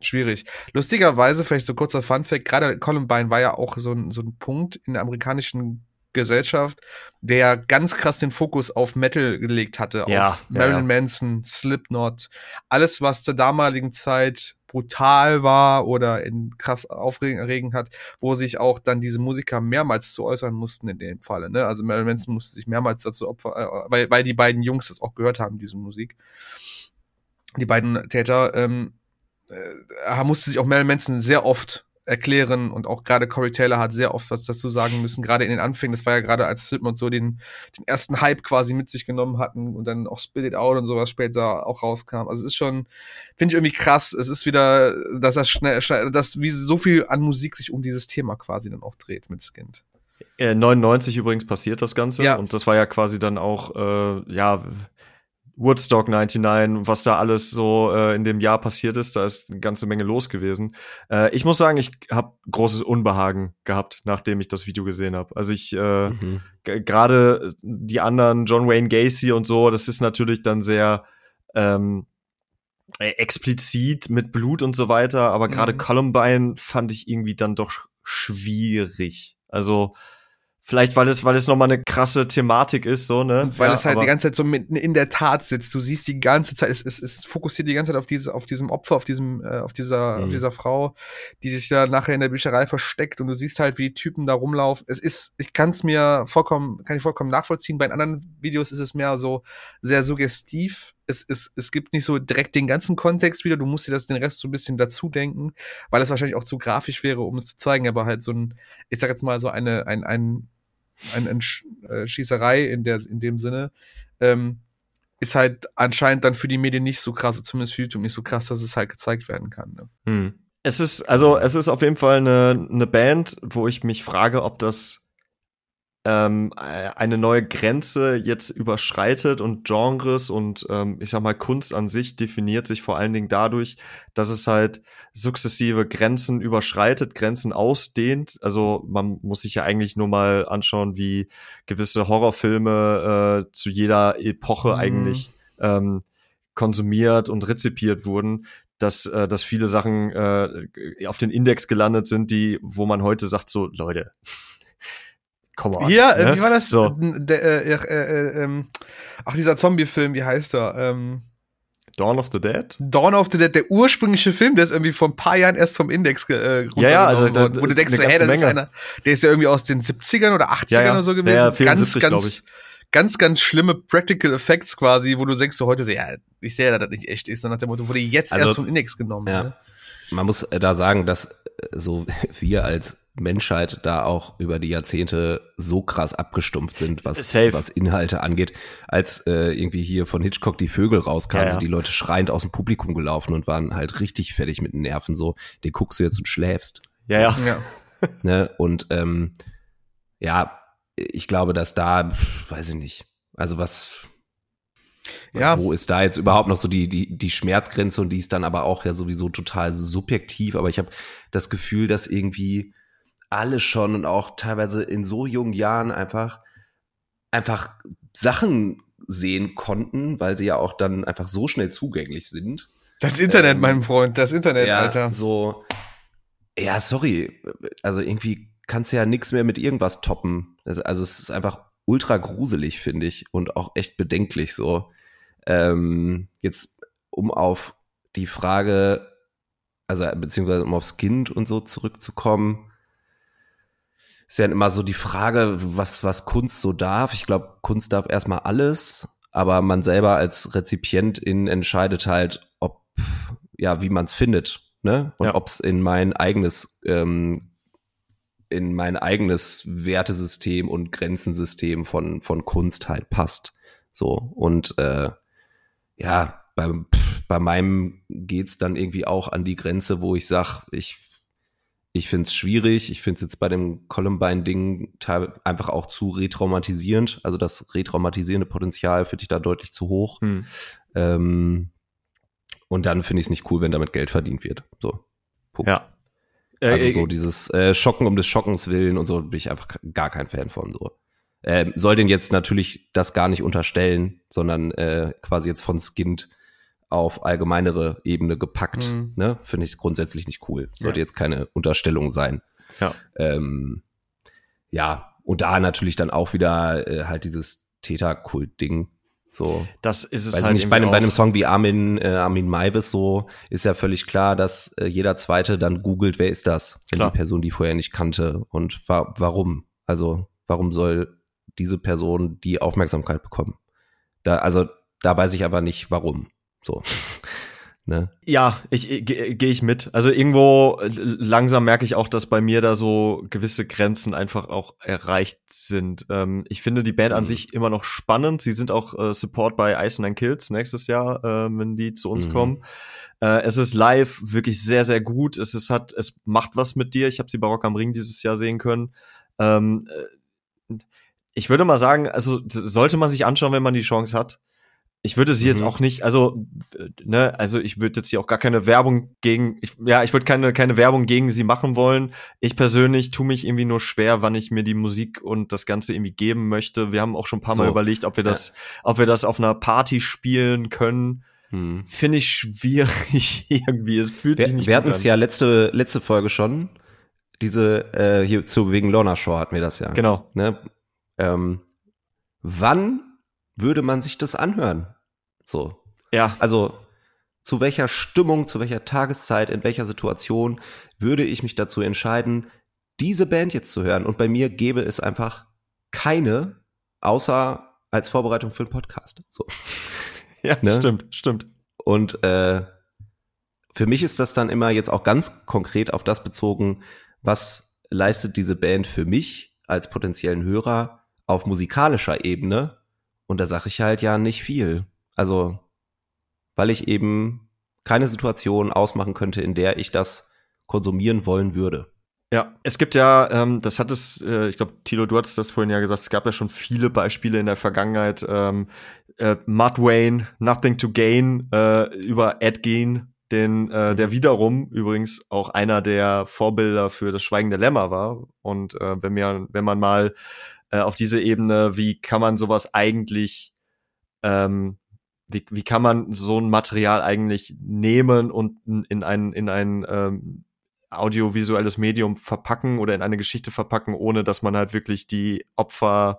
schwierig. Lustigerweise, vielleicht so kurzer Funfact, gerade Columbine war ja auch so ein, so ein Punkt in der amerikanischen Gesellschaft, der ganz krass den Fokus auf Metal gelegt hatte, Ja, auf ja, Marilyn ja. Manson, Slipknot, alles, was zur damaligen Zeit brutal war oder in krass aufregend hat, wo sich auch dann diese Musiker mehrmals zu äußern mussten in dem Falle. Ne? Also Marilyn Manson musste sich mehrmals dazu opfern, äh, weil, weil die beiden Jungs das auch gehört haben, diese Musik. Die beiden Täter, ähm, äh, musste sich auch Marilyn Manson sehr oft erklären und auch gerade Corey Taylor hat sehr oft was dazu sagen müssen, gerade in den Anfängen, das war ja gerade als Slipknot so den, den ersten Hype quasi mit sich genommen hatten und dann auch Spit It Out und sowas später auch rauskam. Also es ist schon, finde ich irgendwie krass, es ist wieder, dass das schnell, dass wie so viel an Musik sich um dieses Thema quasi dann auch dreht mit Skint. Äh, 99 übrigens passiert das Ganze. Ja. Und das war ja quasi dann auch, äh, ja, Woodstock 99, was da alles so äh, in dem Jahr passiert ist, da ist eine ganze Menge los gewesen. Äh, ich muss sagen, ich habe großes Unbehagen gehabt, nachdem ich das Video gesehen habe. Also ich äh, Mhm. gerade die anderen, John Wayne Gacy und so, das ist natürlich dann sehr ähm, äh, explizit mit Blut und so weiter, aber gerade Mhm. Columbine fand ich irgendwie dann doch sch- schwierig. Also vielleicht, weil es, weil es nochmal eine krasse Thematik ist, so, ne? Und weil Ja, es halt die ganze Zeit so mitten in der Tat sitzt. Du siehst die ganze Zeit, es, es, es fokussiert die ganze Zeit auf diese, auf diesem Opfer, auf diesem, äh, auf dieser, auf Mhm. dieser Frau, die sich da nachher in der Bücherei versteckt und du siehst halt, wie die Typen da rumlaufen. Es ist, ich kann es mir vollkommen, kann ich vollkommen nachvollziehen. Bei anderen Videos ist es mehr so sehr suggestiv. Es, es, es gibt nicht so direkt den ganzen Kontext wieder. Du musst dir das den Rest so ein bisschen dazu denken, weil es wahrscheinlich auch zu grafisch wäre, um es zu zeigen. Aber halt so ein, ich sag jetzt mal so eine, ein, ein, ein, ein äh, Schießerei in der in dem Sinne ähm, ist halt anscheinend dann für die Medien nicht so krass, zumindest für YouTube nicht so krass, dass es halt gezeigt werden kann. Ne? Hm. Es ist, also es ist auf jeden Fall eine, eine Band, wo ich mich frage, ob das ähm, äh, eine neue Grenze jetzt überschreitet und Genres und ähm, ich sag mal Kunst an sich definiert sich vor allen Dingen dadurch, dass es halt sukzessive Grenzen überschreitet, Grenzen ausdehnt. Also man muss sich ja eigentlich nur mal anschauen, wie gewisse Horrorfilme äh, zu jeder Epoche Mhm. eigentlich ähm, konsumiert und rezipiert wurden dass, äh, dass viele Sachen äh, auf den Index gelandet sind, die, wo man heute sagt, so, Leute, komm on. Hier, äh, ne? wie war das? So. Der, äh, äh, äh, ähm, ach, dieser Zombie-Film, wie heißt er? Ähm, Dawn of the Dead? Dawn of the Dead, der ursprüngliche Film, der ist irgendwie vor ein paar Jahren erst vom Index äh, Ja, ja, also runtergenommen da- worden, wo du denkst, so, ganze das ist Menge. einer, der ist ja irgendwie aus den 70ern oder 80ern Ja, ja. oder so gewesen. Ja, ja, ganz, 74, glaub ganz, ich. ganz, ganz schlimme Practical Effects quasi, wo du denkst so heute so, ja, ich sehe ja, dass das nicht echt ist, so nach dem Motto, wurde jetzt Also, erst vom Index genommen. ja. Ne? Man muss äh, da sagen, dass äh, so wir als Menschheit da auch über die Jahrzehnte so krass abgestumpft sind, was, Safe. was Inhalte angeht, als äh, irgendwie hier von Hitchcock die Vögel rauskamen, Ja, ja. sind die Leute schreiend aus dem Publikum gelaufen und waren halt richtig fertig mit den Nerven so, den guckst du jetzt und schläfst. Ja, ja. Ja. Ne? Und ähm, ja, ich glaube, dass da, weiß ich nicht, also was, Ja. wo ist da jetzt überhaupt noch so die, die, die Schmerzgrenze und die ist dann aber auch ja sowieso total subjektiv, aber ich habe das Gefühl, dass irgendwie alle schon und auch teilweise in so jungen Jahren einfach, einfach Sachen sehen konnten, weil sie ja auch dann einfach so schnell zugänglich sind. Das Internet, Ähm, mein Freund, das Internet, ja, Alter. so, ja, sorry, also irgendwie kannst du ja nichts mehr mit irgendwas toppen. Also es ist einfach ultra gruselig, finde ich, und auch echt bedenklich so. Ähm, jetzt, um auf die Frage, also beziehungsweise um aufs Kind und so zurückzukommen, ist ja immer so die Frage, was, was Kunst so darf. Ich glaube, Kunst darf erstmal alles, aber man selber als Rezipientin entscheidet halt, ob, ja, wie man es findet, ne? Und Ja. ob es in mein eigenes, ähm, in mein eigenes Wertesystem und Grenzensystem von, von Kunst halt passt. So. Und äh, ja, bei, bei meinem geht's dann irgendwie auch an die Grenze, wo ich sag, ich, ich find's schwierig. Ich find's jetzt bei dem Columbine-Ding einfach auch zu retraumatisierend. Also das retraumatisierende Potenzial finde ich da deutlich zu hoch. Hm. Ähm, und dann finde ich es nicht cool, wenn damit Geld verdient wird. So. Punkt. Ja. Also äh, so dieses äh, Schocken um des Schockens willen und so bin ich einfach gar kein Fan von so. Ähm, soll den jetzt natürlich das gar nicht unterstellen, sondern äh, quasi jetzt von Skint auf allgemeinere Ebene gepackt. Mhm. Ne? Finde ich grundsätzlich nicht cool. Sollte ja. jetzt keine Unterstellung sein. Ja. Ähm, ja, und da natürlich dann auch wieder äh, halt dieses Täterkult-Ding. So. Das ist es Weiß halt. Nicht, bei, einem, bei einem Song wie Armin, äh, Armin Maivis so ist ja völlig klar, dass äh, jeder Zweite dann googelt, wer ist das? Klar. die Person, die vorher nicht kannte und wa warum? Also, warum soll diese Person die Aufmerksamkeit bekommen? Da, also, da weiß ich aber nicht, warum. So. Ne? Ja, ich, ich gehe geh ich mit. Also irgendwo äh, langsam merke ich auch, dass bei mir da so gewisse Grenzen einfach auch erreicht sind. Ähm, ich finde die Band mhm. an sich immer noch spannend. Sie sind auch äh, Support bei Ice and Kills nächstes Jahr, äh, wenn die zu uns mhm. kommen. Äh, es ist live wirklich sehr, sehr gut. Es ist hat, es macht was mit dir. Ich habe sie bei Rock am Ring dieses Jahr sehen können. Ähm, äh, ich würde mal sagen, also sollte man sich anschauen, wenn man die Chance hat. Ich würde sie mhm. jetzt auch nicht, also, ne, also ich würde jetzt hier auch gar keine Werbung gegen, ich, ja, ich würde keine, keine Werbung gegen sie machen wollen. Ich persönlich tue mich irgendwie nur schwer, wann ich mir die Musik und das Ganze irgendwie geben möchte. Wir haben auch schon ein paar Mal überlegt, ob wir das, ja. ob wir das auf einer Party spielen können. Hm. Finde ich schwierig irgendwie. Es fühlt wir, sich nicht Wir hatten es ja letzte, letzte Folge schon. Diese, äh, hier zu wegen Lorna Shore hatten wir das ja. Genau. Ne? Ähm, wann würde man sich das anhören? So. Ja. Also, zu welcher Stimmung, zu welcher Tageszeit, in welcher Situation würde ich mich dazu entscheiden, diese Band jetzt zu hören? Und bei mir gäbe es einfach keine, außer als Vorbereitung für einen Podcast. So. Ja, ne? stimmt, stimmt. Und äh, für mich ist das dann immer jetzt auch ganz konkret auf das bezogen, was leistet diese Band für mich als potenziellen Hörer auf musikalischer Ebene und da sage ich halt ja nicht viel. Also, weil ich eben keine Situation ausmachen könnte, in der ich das konsumieren wollen würde. Ja, es gibt ja, ähm, das hat es, äh, ich glaube, Tilo, du hattest das vorhin ja gesagt, es gab ja schon viele Beispiele in der Vergangenheit. Ähm, äh, Matt Wayne, Nothing to Gain, äh, über Ed Gein, den, äh, der wiederum übrigens auch einer der Vorbilder für das Schweigende Lämmer war. Und äh, wenn, wir, wenn man mal äh, auf diese Ebene, wie kann man sowas eigentlich, ähm, wie, wie kann man so ein Material eigentlich nehmen und in ein, in ein ähm, audiovisuelles Medium verpacken oder in eine Geschichte verpacken, ohne dass man halt wirklich die Opfer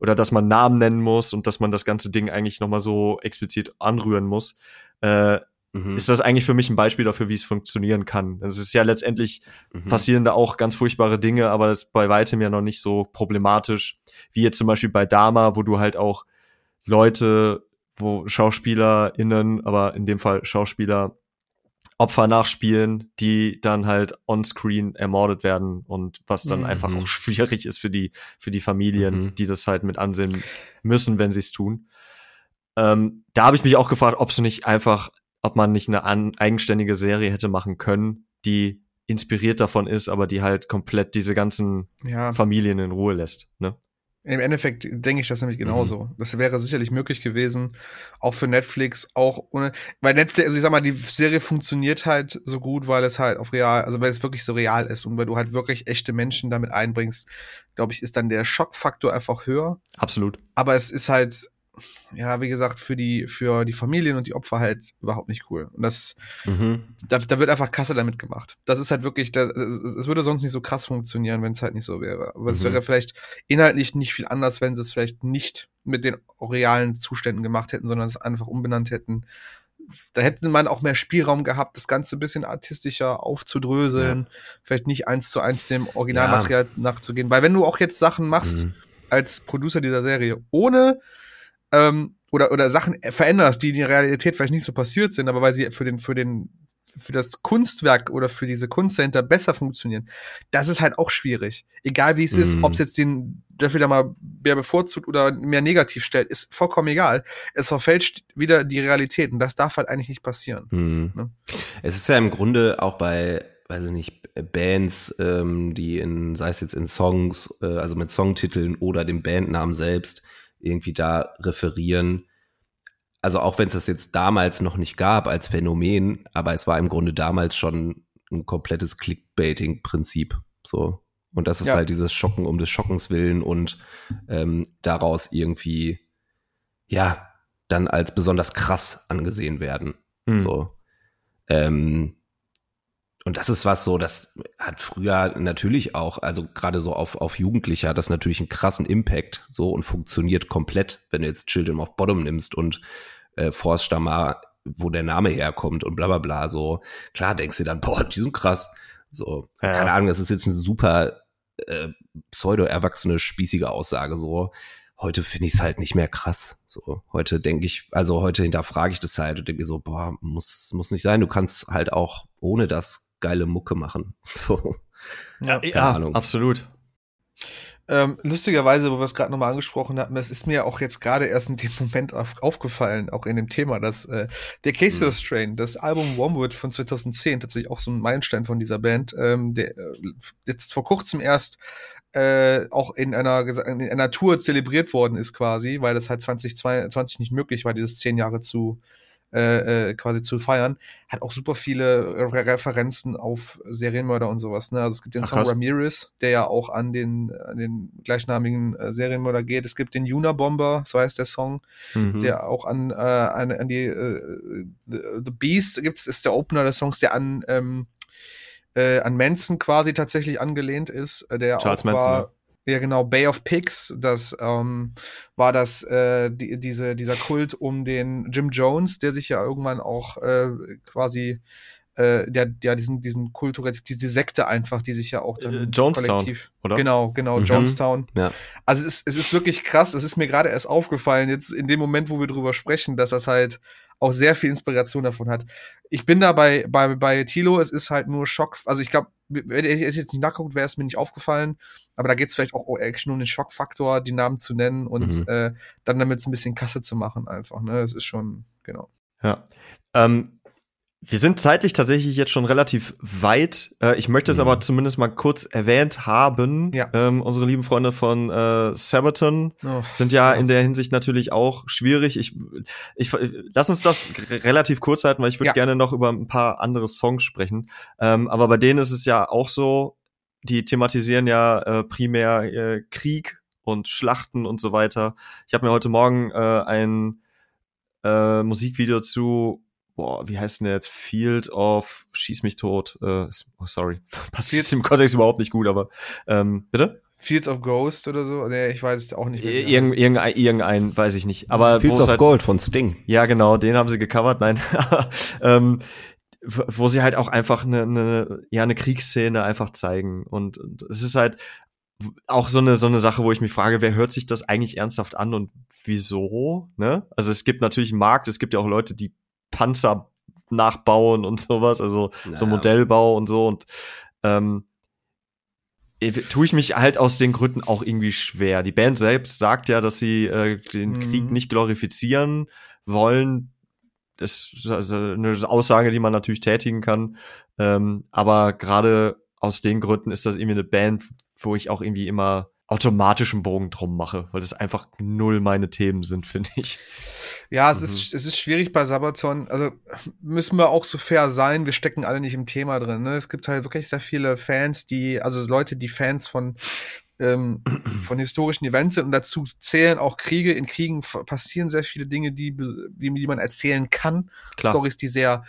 oder dass man Namen nennen muss und dass man das ganze Ding eigentlich nochmal so explizit anrühren muss. Äh, mhm. ist das eigentlich für mich ein Beispiel dafür, wie es funktionieren kann. Es ist ja letztendlich mhm. passieren da auch ganz furchtbare Dinge, aber das ist bei weitem ja noch nicht so problematisch, wie jetzt zum Beispiel bei Dama, wo du halt auch Leute, wo SchauspielerInnen, aber in dem Fall Schauspieler, Opfer nachspielen, die dann halt on-screen ermordet werden und was dann mhm. einfach auch schwierig ist für die, für die Familien, mhm. die das halt mit ansehen müssen, wenn sie es tun. Ähm, da habe ich mich auch gefragt, ob es nicht einfach ob man nicht eine an, eigenständige Serie hätte machen können, die inspiriert davon ist, aber die halt komplett diese ganzen ja. Familien in Ruhe lässt. Ne? Im Endeffekt denke ich das nämlich genauso. Mhm. Das wäre sicherlich möglich gewesen, auch für Netflix, auch ohne, weil Netflix, also ich sag mal, die Serie funktioniert halt so gut, weil es halt auf real, also weil es wirklich so real ist und weil du halt wirklich echte Menschen damit einbringst, glaube ich, ist dann der Schockfaktor einfach höher. Absolut. Aber es ist halt, ja, wie gesagt, für die, für die Familien und die Opfer halt überhaupt nicht cool. Und das, mhm. da, da wird einfach Kasse damit gemacht. Das ist halt wirklich, es würde sonst nicht so krass funktionieren, wenn es halt nicht so wäre. Aber es mhm. wäre vielleicht inhaltlich nicht viel anders, wenn sie es vielleicht nicht mit den realen Zuständen gemacht hätten, sondern es einfach umbenannt hätten. Da hätte man auch mehr Spielraum gehabt, das Ganze ein bisschen artistischer aufzudröseln, ja. vielleicht nicht eins zu eins dem Originalmaterial ja. nachzugehen. Weil wenn du auch jetzt Sachen machst, mhm. als Producer dieser Serie, ohne ähm, oder, oder Sachen veränderst, die in der Realität vielleicht nicht so passiert sind, aber weil sie für den, für den für das Kunstwerk oder für diese Kunst dahinter besser funktionieren, das ist halt auch schwierig. Egal wie es mm. ist, ob es jetzt den dafür da mal mehr bevorzugt oder mehr negativ stellt, ist vollkommen egal. Es verfälscht wieder die Realität und das darf halt eigentlich nicht passieren. Mm. Ne? Es ist ja im Grunde auch bei weiß ich nicht, Bands, ähm, die in, sei es jetzt in Songs, äh, also mit Songtiteln oder dem Bandnamen selbst, irgendwie da referieren, also auch wenn es das jetzt damals noch nicht gab als Phänomen, aber es war im Grunde damals schon ein komplettes Clickbaiting-Prinzip. So. Und das ist ja. halt dieses Schocken um des Schockens willen und ähm, daraus irgendwie, ja, dann als besonders krass angesehen werden. Mhm. So. Ähm, und das ist was so, das hat früher natürlich auch, also gerade so auf, auf Jugendliche hat das natürlich einen krassen Impact so und funktioniert komplett, wenn du jetzt Children of Bottom nimmst und äh, forst da mal, wo der Name herkommt und bla bla bla. So, klar denkst du dann, boah, die sind krass. So, ja. keine Ahnung, das ist jetzt eine super äh, pseudo-erwachsene, spießige Aussage. So, heute finde ich es halt nicht mehr krass. So, heute denke ich, also heute hinterfrage ich das halt und denke mir so, boah, muss, muss nicht sein. Du kannst halt auch ohne das geile Mucke machen. So. Ja, ja absolut. Ähm, lustigerweise, wo wir es gerade nochmal angesprochen hatten, es ist mir auch jetzt gerade erst in dem Moment auf, aufgefallen, auch in dem Thema, dass äh, der Casey mhm. Strain, das Album Wormwood von 2010, tatsächlich auch so ein Meilenstein von dieser Band, ähm, der äh, jetzt vor kurzem erst äh, auch in einer, in einer Tour zelebriert worden ist quasi, weil das halt 2022 nicht möglich war, dieses zehn Jahre zu äh, äh, quasi zu feiern, hat auch super viele Re Referenzen auf Serienmörder und sowas. Ne? Also es gibt den Ach, Song krass. Ramirez, der ja auch an den, an den gleichnamigen äh, Serienmörder geht. Es gibt den Yuna Bomber, so heißt der Song, mhm. der auch an, äh, an, an die äh, The, The Beast gibt's, ist der Opener des Songs, der an ähm, äh, an Manson quasi tatsächlich angelehnt ist, äh, der Charles auch Manson, war, ja. Genau, Bay of Pigs, das ähm, war das, äh, die, diese, dieser Kult um den Jim Jones, der sich ja irgendwann auch äh, quasi, äh, der, ja, diesen, diesen kulturell, diese Sekte einfach, die sich ja auch dann äh, Jonestown, kollektiv, oder? Genau, genau, mhm. Jonestown. Ja. Also es ist, es ist wirklich krass, es ist mir gerade erst aufgefallen, jetzt in dem Moment, wo wir drüber sprechen, dass das halt auch sehr viel Inspiration davon hat. Ich bin da bei, bei, bei Tilo, es ist halt nur Schock, also ich glaube, wenn ich jetzt nicht nachguckt, wäre es mir nicht aufgefallen, aber da geht es vielleicht auch actually nur um den Schockfaktor, die Namen zu nennen und mhm. äh, dann damit ein bisschen Kasse zu machen einfach, ne, das ist schon, genau. Ja, ähm, wir sind zeitlich tatsächlich jetzt schon relativ weit. Äh, ich möchte es mhm. aber zumindest mal kurz erwähnt haben. Ja. Ähm, unsere lieben Freunde von äh, Sabaton oh, sind ja, in der Hinsicht natürlich auch schwierig. Ich, ich lass uns das relativ kurz halten, weil ich würde ja. gerne noch über ein paar andere Songs sprechen. Ähm, aber bei denen ist es ja auch so, die thematisieren ja äh, primär äh, Krieg und Schlachten und so weiter. Ich habe mir heute Morgen äh, ein äh, Musikvideo zu boah, wie heißt denn jetzt? Field of Schieß mich tot. Äh, oh, sorry. Passt jetzt im Kontext überhaupt nicht gut, aber ähm, bitte? Fields of Ghost oder so? Nee, ich weiß es auch nicht mehr. Irgend, irgendein, irgendein, weiß ich nicht. Aber Fields of halt, Gold von Sting. Ja, genau, den haben sie gecovert, nein. ähm, wo sie halt auch einfach eine, eine, ja, eine Kriegsszene einfach zeigen. Und, und es ist halt auch so eine, so eine Sache, wo ich mich frage, wer hört sich das eigentlich ernsthaft an und wieso? Ne? Also es gibt natürlich einen Markt, es gibt ja auch Leute, die Panzer nachbauen und sowas, also naja. so Modellbau und so und ähm, tue ich mich halt aus den Gründen auch irgendwie schwer. Die Band selbst sagt ja, dass sie äh, den mhm. Krieg nicht glorifizieren wollen. Das ist also eine Aussage, die man natürlich tätigen kann. Ähm, aber gerade aus den Gründen ist das irgendwie eine Band, wo ich auch irgendwie immer automatischen Bogen drum mache, weil das einfach null meine Themen sind, finde ich. Ja, es, mhm. ist, es ist schwierig bei Sabaton. Also müssen wir auch so fair sein. Wir stecken alle nicht im Thema drin. Ne? Es gibt halt wirklich sehr viele Fans, die, also Leute, die Fans von, ähm, von historischen Events sind und dazu zählen auch Kriege. In Kriegen passieren sehr viele Dinge, die, die, die man erzählen kann. Klar. Stories, die sehr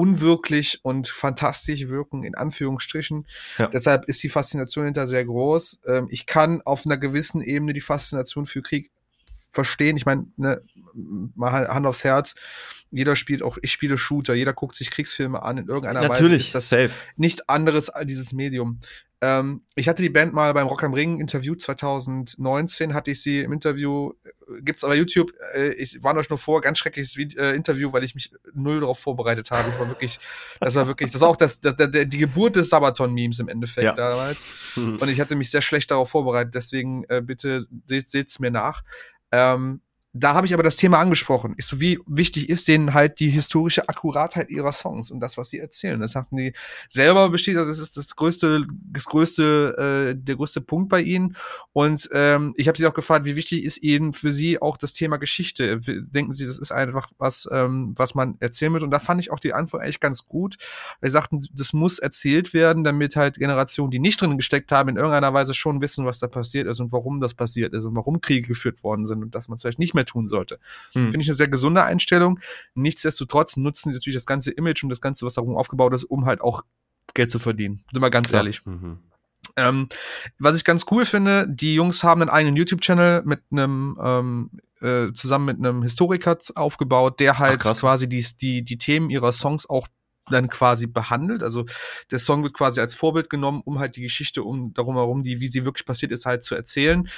unwirklich und fantastisch wirken, in Anführungsstrichen. Ja. Deshalb ist die Faszination hinter sehr groß. Ähm, ich kann auf einer gewissen Ebene die Faszination für Krieg verstehen. Ich meine, ne, mal Hand aufs Herz. Jeder spielt auch, ich spiele Shooter, jeder guckt sich Kriegsfilme an in irgendeiner Natürlich, Weise. Ist das safe. nicht anderes als dieses Medium. Ähm, ich hatte die Band mal beim Rock am Ring Interview 2019, hatte ich sie im Interview, gibt's aber YouTube, äh, ich warne euch nur vor, ganz schreckliches Vid äh, Interview, weil ich mich null darauf vorbereitet habe. Ich war wirklich, das war wirklich, das war auch das, das, der, die Geburt des Sabaton-Memes im Endeffekt Ja. damals. Und ich hatte mich sehr schlecht darauf vorbereitet, deswegen äh, bitte seht, seht's mir nach. Ähm, da habe ich aber das Thema angesprochen. Ich so, wie wichtig ist denen halt die historische Akkuratheit ihrer Songs und das, was sie erzählen. Das sagten die selber besteht, also es ist das größte, das größte, äh, der größte Punkt bei ihnen. Und ähm, ich habe sie auch gefragt, wie wichtig ist ihnen für sie auch das Thema Geschichte? Denken sie, das ist einfach was, ähm, was man erzählen wird? Und da fand ich auch die Antwort eigentlich ganz gut. Wir sagten, das muss erzählt werden, damit halt Generationen, die nicht drin gesteckt haben, in irgendeiner Weise schon wissen, was da passiert ist und warum das passiert ist und warum Kriege geführt worden sind und dass man es vielleicht nicht mehr tun sollte. Hm. Finde ich eine sehr gesunde Einstellung. Nichtsdestotrotz nutzen sie natürlich das ganze Image und das Ganze, was darum aufgebaut ist, um halt auch Geld zu verdienen. Sind wir ganz Klar. ehrlich. Mhm. Ähm, was ich ganz cool finde, die Jungs haben einen eigenen YouTube-Channel mit einem ähm, äh, zusammen mit einem Historiker aufgebaut, der halt Ach, quasi die, die, die Themen ihrer Songs auch dann quasi behandelt. Also der Song wird quasi als Vorbild genommen, um halt die Geschichte um darum herum, die wie sie wirklich passiert ist, halt zu erzählen.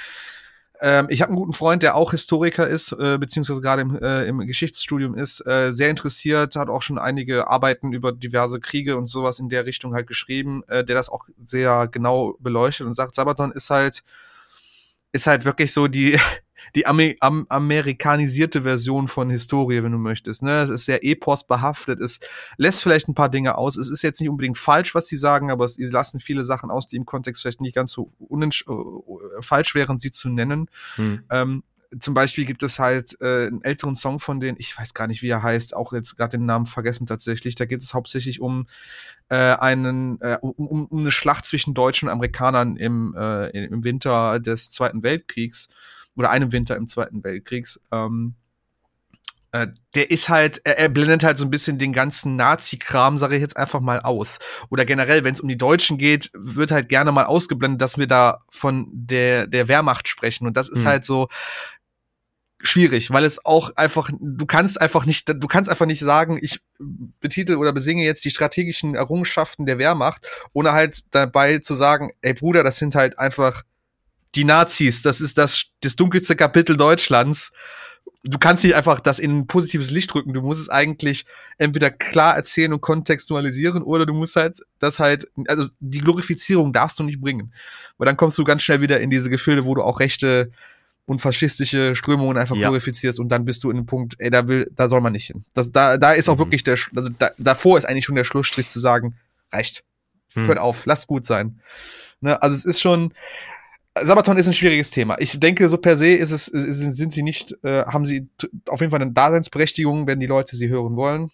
Ähm, ich habe einen guten Freund, der auch Historiker ist, äh, beziehungsweise gerade im, äh, im Geschichtsstudium ist, äh, sehr interessiert, hat auch schon einige Arbeiten über diverse Kriege und sowas in der Richtung halt geschrieben, äh, der das auch sehr genau beleuchtet und sagt, Sabaton ist halt, ist halt wirklich so die, die Amer am amerikanisierte Version von Historie, wenn du möchtest. Ne? Es ist sehr epos behaftet, es lässt vielleicht ein paar Dinge aus. Es ist jetzt nicht unbedingt falsch, was sie sagen, aber sie lassen viele Sachen aus, die im Kontext vielleicht nicht ganz so unentsch- äh, falsch wären, sie zu nennen. Hm. Ähm, zum Beispiel gibt es halt äh, einen älteren Song von denen, ich weiß gar nicht, wie er heißt, auch jetzt gerade den Namen vergessen tatsächlich. Da geht es hauptsächlich um äh, einen äh, um um eine Schlacht zwischen Deutschen und Amerikanern im, äh, im Winter des Zweiten Weltkriegs oder einem Winter im Zweiten Weltkriegs. Ähm, äh, der ist halt, er, er blendet halt so ein bisschen den ganzen Nazi-Kram, sage ich jetzt einfach mal aus. Oder generell, wenn es um die Deutschen geht, wird halt gerne mal ausgeblendet, dass wir da von der, der Wehrmacht sprechen. Und das ist Mhm. halt so schwierig, weil es auch einfach, du kannst einfach nicht, du kannst einfach nicht sagen, ich betitel oder besinge jetzt die strategischen Errungenschaften der Wehrmacht, ohne halt dabei zu sagen, ey Bruder, das sind halt einfach die Nazis, das ist das, das dunkelste Kapitel Deutschlands. Du kannst nicht einfach das in ein positives Licht rücken. Du musst es eigentlich entweder klar erzählen und kontextualisieren oder du musst halt das halt, also die Glorifizierung darfst du nicht bringen. Weil dann kommst du ganz schnell wieder in diese Gefilde, wo du auch rechte und faschistische Strömungen einfach Ja. glorifizierst und dann bist du in einem Punkt, ey, da will, da soll man nicht hin. Das, da, da ist auch Mhm. wirklich der, also da, davor ist eigentlich schon der Schlussstrich zu sagen, reicht. Hm. Hört auf, lasst gut sein. Ne, also es ist schon, Sabaton ist ein schwieriges Thema. Ich denke, so per se ist es, sind, sie nicht, äh, haben sie auf jeden Fall eine Daseinsberechtigung, wenn die Leute sie hören wollen.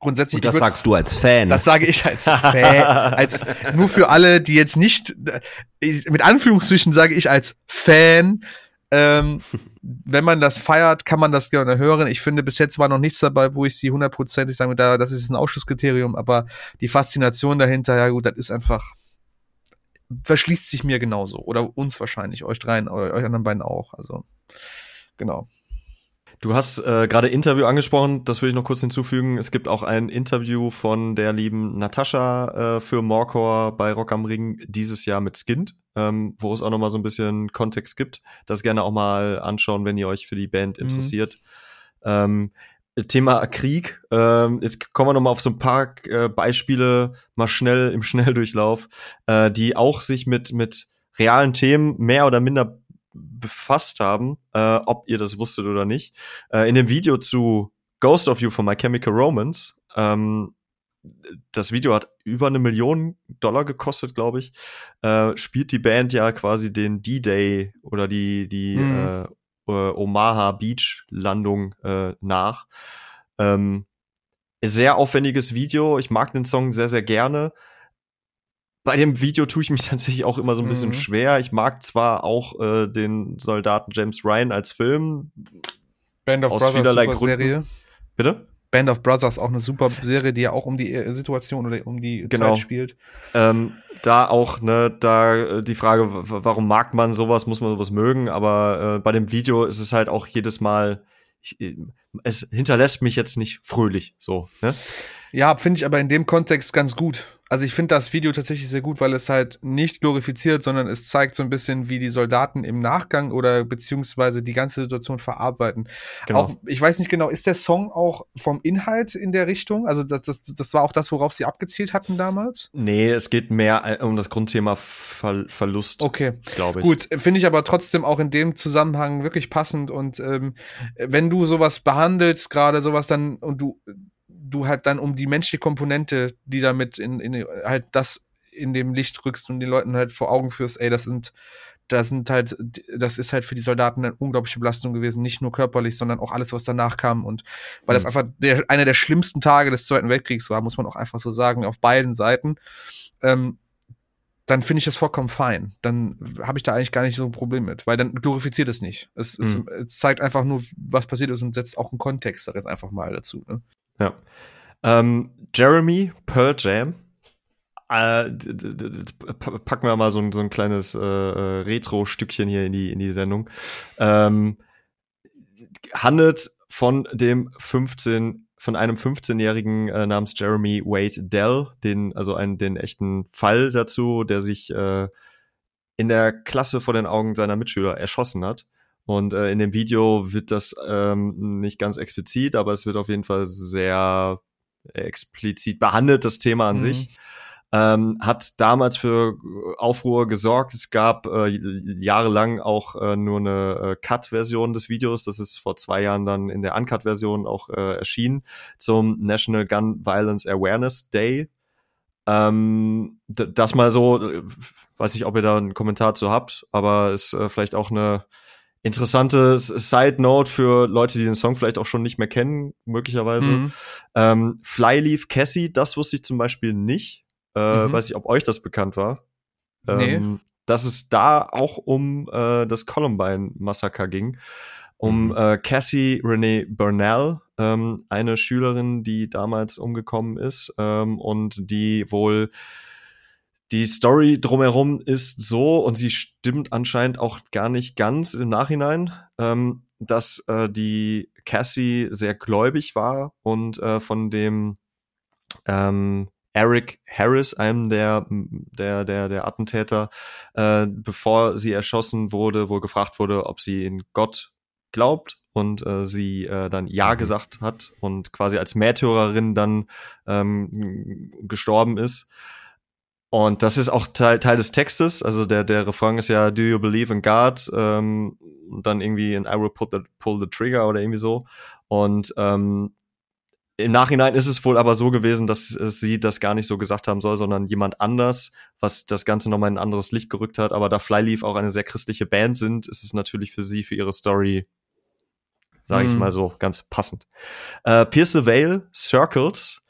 Grundsätzlich, Und das sagst du als Fan. das sage ich als Fan, als nur für alle, die jetzt nicht ich- mit Anführungsstrichen sage ich als Fan. Ähm, wenn man das feiert, kann man das gerne hören. Ich finde, bis jetzt war noch nichts dabei, wo ich sie hundertprozentig sage, da, das ist ein Ausschlusskriterium, aber die Faszination dahinter, ja gut, das ist einfach, verschließt sich mir genauso. Oder uns wahrscheinlich, euch dreien, eu- euch anderen beiden auch. Also, genau. Du hast äh, gerade Interview angesprochen, das will ich noch kurz hinzufügen. Es gibt auch ein Interview von der lieben Natascha äh, für Morcor bei Rock am Ring dieses Jahr mit Skint, ähm, wo es auch noch mal so ein bisschen Kontext gibt. Das gerne auch mal anschauen, wenn ihr euch für die Band Mhm. interessiert. Ähm, Thema Krieg. Ähm, jetzt kommen wir noch mal auf so ein paar äh, Beispiele mal schnell im Schnelldurchlauf, äh, die auch sich mit mit realen Themen mehr oder minder befasst haben, äh, ob ihr das wusstet oder nicht. Äh, in dem Video zu Ghost of You von My Chemical Romance, ähm, das Video hat über eine Million Dollar gekostet, glaube ich, äh, spielt die Band ja quasi den D-Day oder die, die Mhm. äh, äh, Omaha Beach Landung äh, nach. Ähm, sehr aufwendiges Video. Ich mag den Song sehr, sehr gerne. Bei dem Video tue ich mich tatsächlich auch immer so ein bisschen Mhm. schwer. Ich mag zwar auch äh, den Soldaten James Ryan als Film. Band of Aus Brothers, vielerlei Gründen. Serie. Bitte? Band of Brothers, auch eine super Serie, die ja auch um die äh, Situation oder um die Genau. Zeit spielt. Ähm, da auch, ne, da äh, die Frage, warum mag man sowas, muss man sowas mögen, aber äh, bei dem Video ist es halt auch jedes Mal ich, es hinterlässt mich jetzt nicht fröhlich, so, ne? Ja, finde ich aber in dem Kontext ganz gut. Also ich finde das Video tatsächlich sehr gut, weil es halt nicht glorifiziert, sondern es zeigt so ein bisschen, wie die Soldaten im Nachgang oder beziehungsweise die ganze Situation verarbeiten. Genau. Auch, ich weiß nicht genau, ist der Song auch vom Inhalt in der Richtung? Also das, das, das war auch das, worauf sie abgezielt hatten damals? Nee, es geht mehr um das Grundthema Ver Verlust, Okay. glaube ich. Gut, finde ich aber trotzdem auch in dem Zusammenhang wirklich passend und ähm, wenn du sowas behandelst, gerade sowas dann und du du halt dann um die menschliche Komponente, die damit in, in halt das in dem Licht rückst und den Leuten halt vor Augen führst, ey, das sind das sind halt, das ist halt für die Soldaten eine unglaubliche Belastung gewesen, nicht nur körperlich, sondern auch alles, was danach kam. Und weil das Mhm. einfach der, einer der schlimmsten Tage des Zweiten Weltkriegs war, muss man auch einfach so sagen, auf beiden Seiten, ähm, dann finde ich das vollkommen fein. Dann habe ich da eigentlich gar nicht so ein Problem mit, weil dann glorifiziert es nicht. Es, es, Mhm. es zeigt einfach nur, was passiert ist und setzt auch einen Kontext da jetzt einfach mal dazu. Ne? Ja. Ähm, Jeremy, Pearl Jam. Äh, packen wir mal so ein, so ein kleines äh, äh, Retro-Stückchen hier in die, in die Sendung. Ähm, handelt von dem 15, von einem 15-Jährigen äh, namens Jeremy Wade Dell, den, also einen, den echten Fall dazu, der sich äh, in der Klasse vor den Augen seiner Mitschüler erschossen hat. Und äh, in dem Video wird das ähm, nicht ganz explizit, aber es wird auf jeden Fall sehr explizit behandelt, das Thema an Mhm. sich. Ähm, hat damals für Aufruhr gesorgt. Es gab äh, jahrelang auch äh, nur eine äh, Cut-Version des Videos. Das ist vor zwei Jahren dann in der Uncut-Version auch äh, erschienen zum National Gun Violence Awareness Day. Ähm, das mal so, äh, weiß nicht, ob ihr da einen Kommentar zu habt, aber ist äh, vielleicht auch eine interessante Side Note für Leute, die den Song vielleicht auch schon nicht mehr kennen, möglicherweise. Mhm. Ähm, Flyleaf Cassie, das wusste ich zum Beispiel nicht. Äh, Mhm. Weiß ich, ob euch das bekannt war. Nee. Ähm, dass es da auch um äh, das Columbine-Massaker ging. Um Mhm. äh, Cassie Renee Burnell, ähm, eine Schülerin, die damals umgekommen ist ähm, und die wohl die Story drumherum ist so, und sie stimmt anscheinend auch gar nicht ganz im Nachhinein, ähm, dass äh, die Cassie sehr gläubig war und äh, von dem ähm, Eric Harris, einem der, der, der, der Attentäter, äh, bevor sie erschossen wurde, wohl gefragt wurde, ob sie in Gott glaubt und äh, sie äh, dann Ja Mhm. gesagt hat und quasi als Märtyrerin dann ähm, gestorben ist. Und das ist auch Teil, Teil des Textes. Also der, der Refrain ist ja Do you believe in God? Ähm, und dann irgendwie in I will put the, pull the trigger oder irgendwie so. Und ähm, im Nachhinein ist es wohl aber so gewesen, dass sie das gar nicht so gesagt haben soll, sondern jemand anders, was das Ganze nochmal in ein anderes Licht gerückt hat. Aber da Flyleaf auch eine sehr christliche Band sind, ist es natürlich für sie, für ihre Story, sage ich Mhm. mal so, ganz passend. Äh, Pierce the Veil, Circles.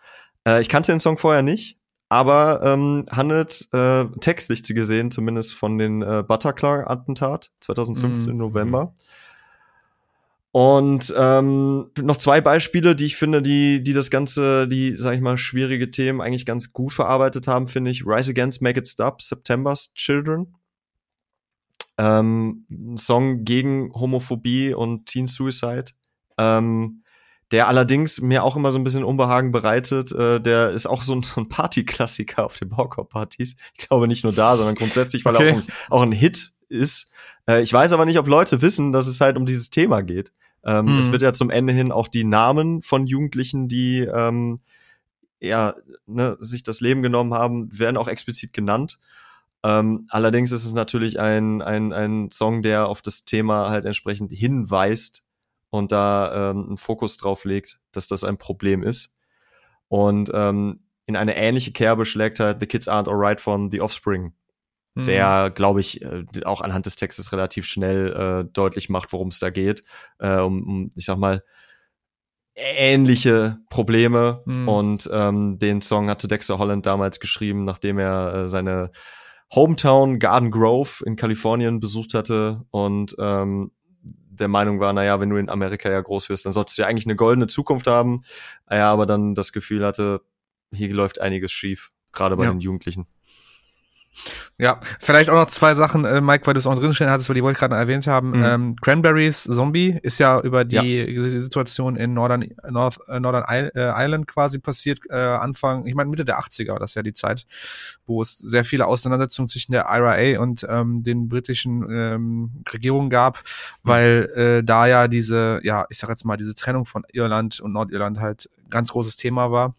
Äh, ich kannte den Song vorher nicht, aber ähm, handelt äh, textlich gesehen zumindest von den äh, Bataclan-Attentat 2015 Mhm. November. Und ähm, noch zwei Beispiele, die ich finde, die, die das ganze, die, sag ich mal, schwierige Themen eigentlich ganz gut verarbeitet haben, finde ich. Rise Against, Make It Stop, September's Children. Ähm, Song gegen Homophobie und Teen Suicide. Ähm, der allerdings mir auch immer so ein bisschen Unbehagen bereitet. Äh, der ist auch so ein, so ein Partyklassiker auf den Baukorb-Partys. Ich glaube nicht nur da, sondern grundsätzlich, weil Okay. er auch ein, auch ein Hit ist. Äh, ich weiß aber nicht, ob Leute wissen, dass es halt um dieses Thema geht. Ähm, Mhm. Es wird ja zum Ende hin auch die Namen von Jugendlichen, die ähm, ja, ne, sich das Leben genommen haben, werden auch explizit genannt. Ähm, allerdings ist es natürlich ein, ein, ein Song, der auf das Thema halt entsprechend hinweist und da ähm, einen Fokus drauf legt, dass das ein Problem ist. Und ähm, in eine ähnliche Kerbe schlägt halt The Kids Aren't Alright von The Offspring, Mhm. der, glaube ich, äh, auch anhand des Textes relativ schnell äh, deutlich macht, worum es da geht. Äh, um, um, ich sag mal, ähnliche Probleme. Mhm. Und ähm, den Song hatte Dexter Holland damals geschrieben, nachdem er äh, seine Hometown Garden Grove in Kalifornien besucht hatte und ähm, der Meinung war, naja, wenn du in Amerika ja groß wirst, dann solltest du ja eigentlich eine goldene Zukunft haben. Er aber dann das Gefühl hatte, hier läuft einiges schief, gerade bei Ja. den Jugendlichen. Ja, vielleicht auch noch zwei Sachen, äh, Mike, weil du es auch drinstehen hattest, weil die wollte ich gerade erwähnt haben. Mhm. Ähm, Cranberries Zombie ist ja über die ja. Situation in Northern, North, äh, Northern äh, Island quasi passiert, äh, Anfang, ich meine Mitte der 80er, das ist ja die Zeit, wo es sehr viele Auseinandersetzungen zwischen der IRA und ähm, den britischen ähm, Regierungen gab, mhm. weil äh, da ja diese, ja, ich sag jetzt mal, diese Trennung von Irland und Nordirland halt ganz großes Thema war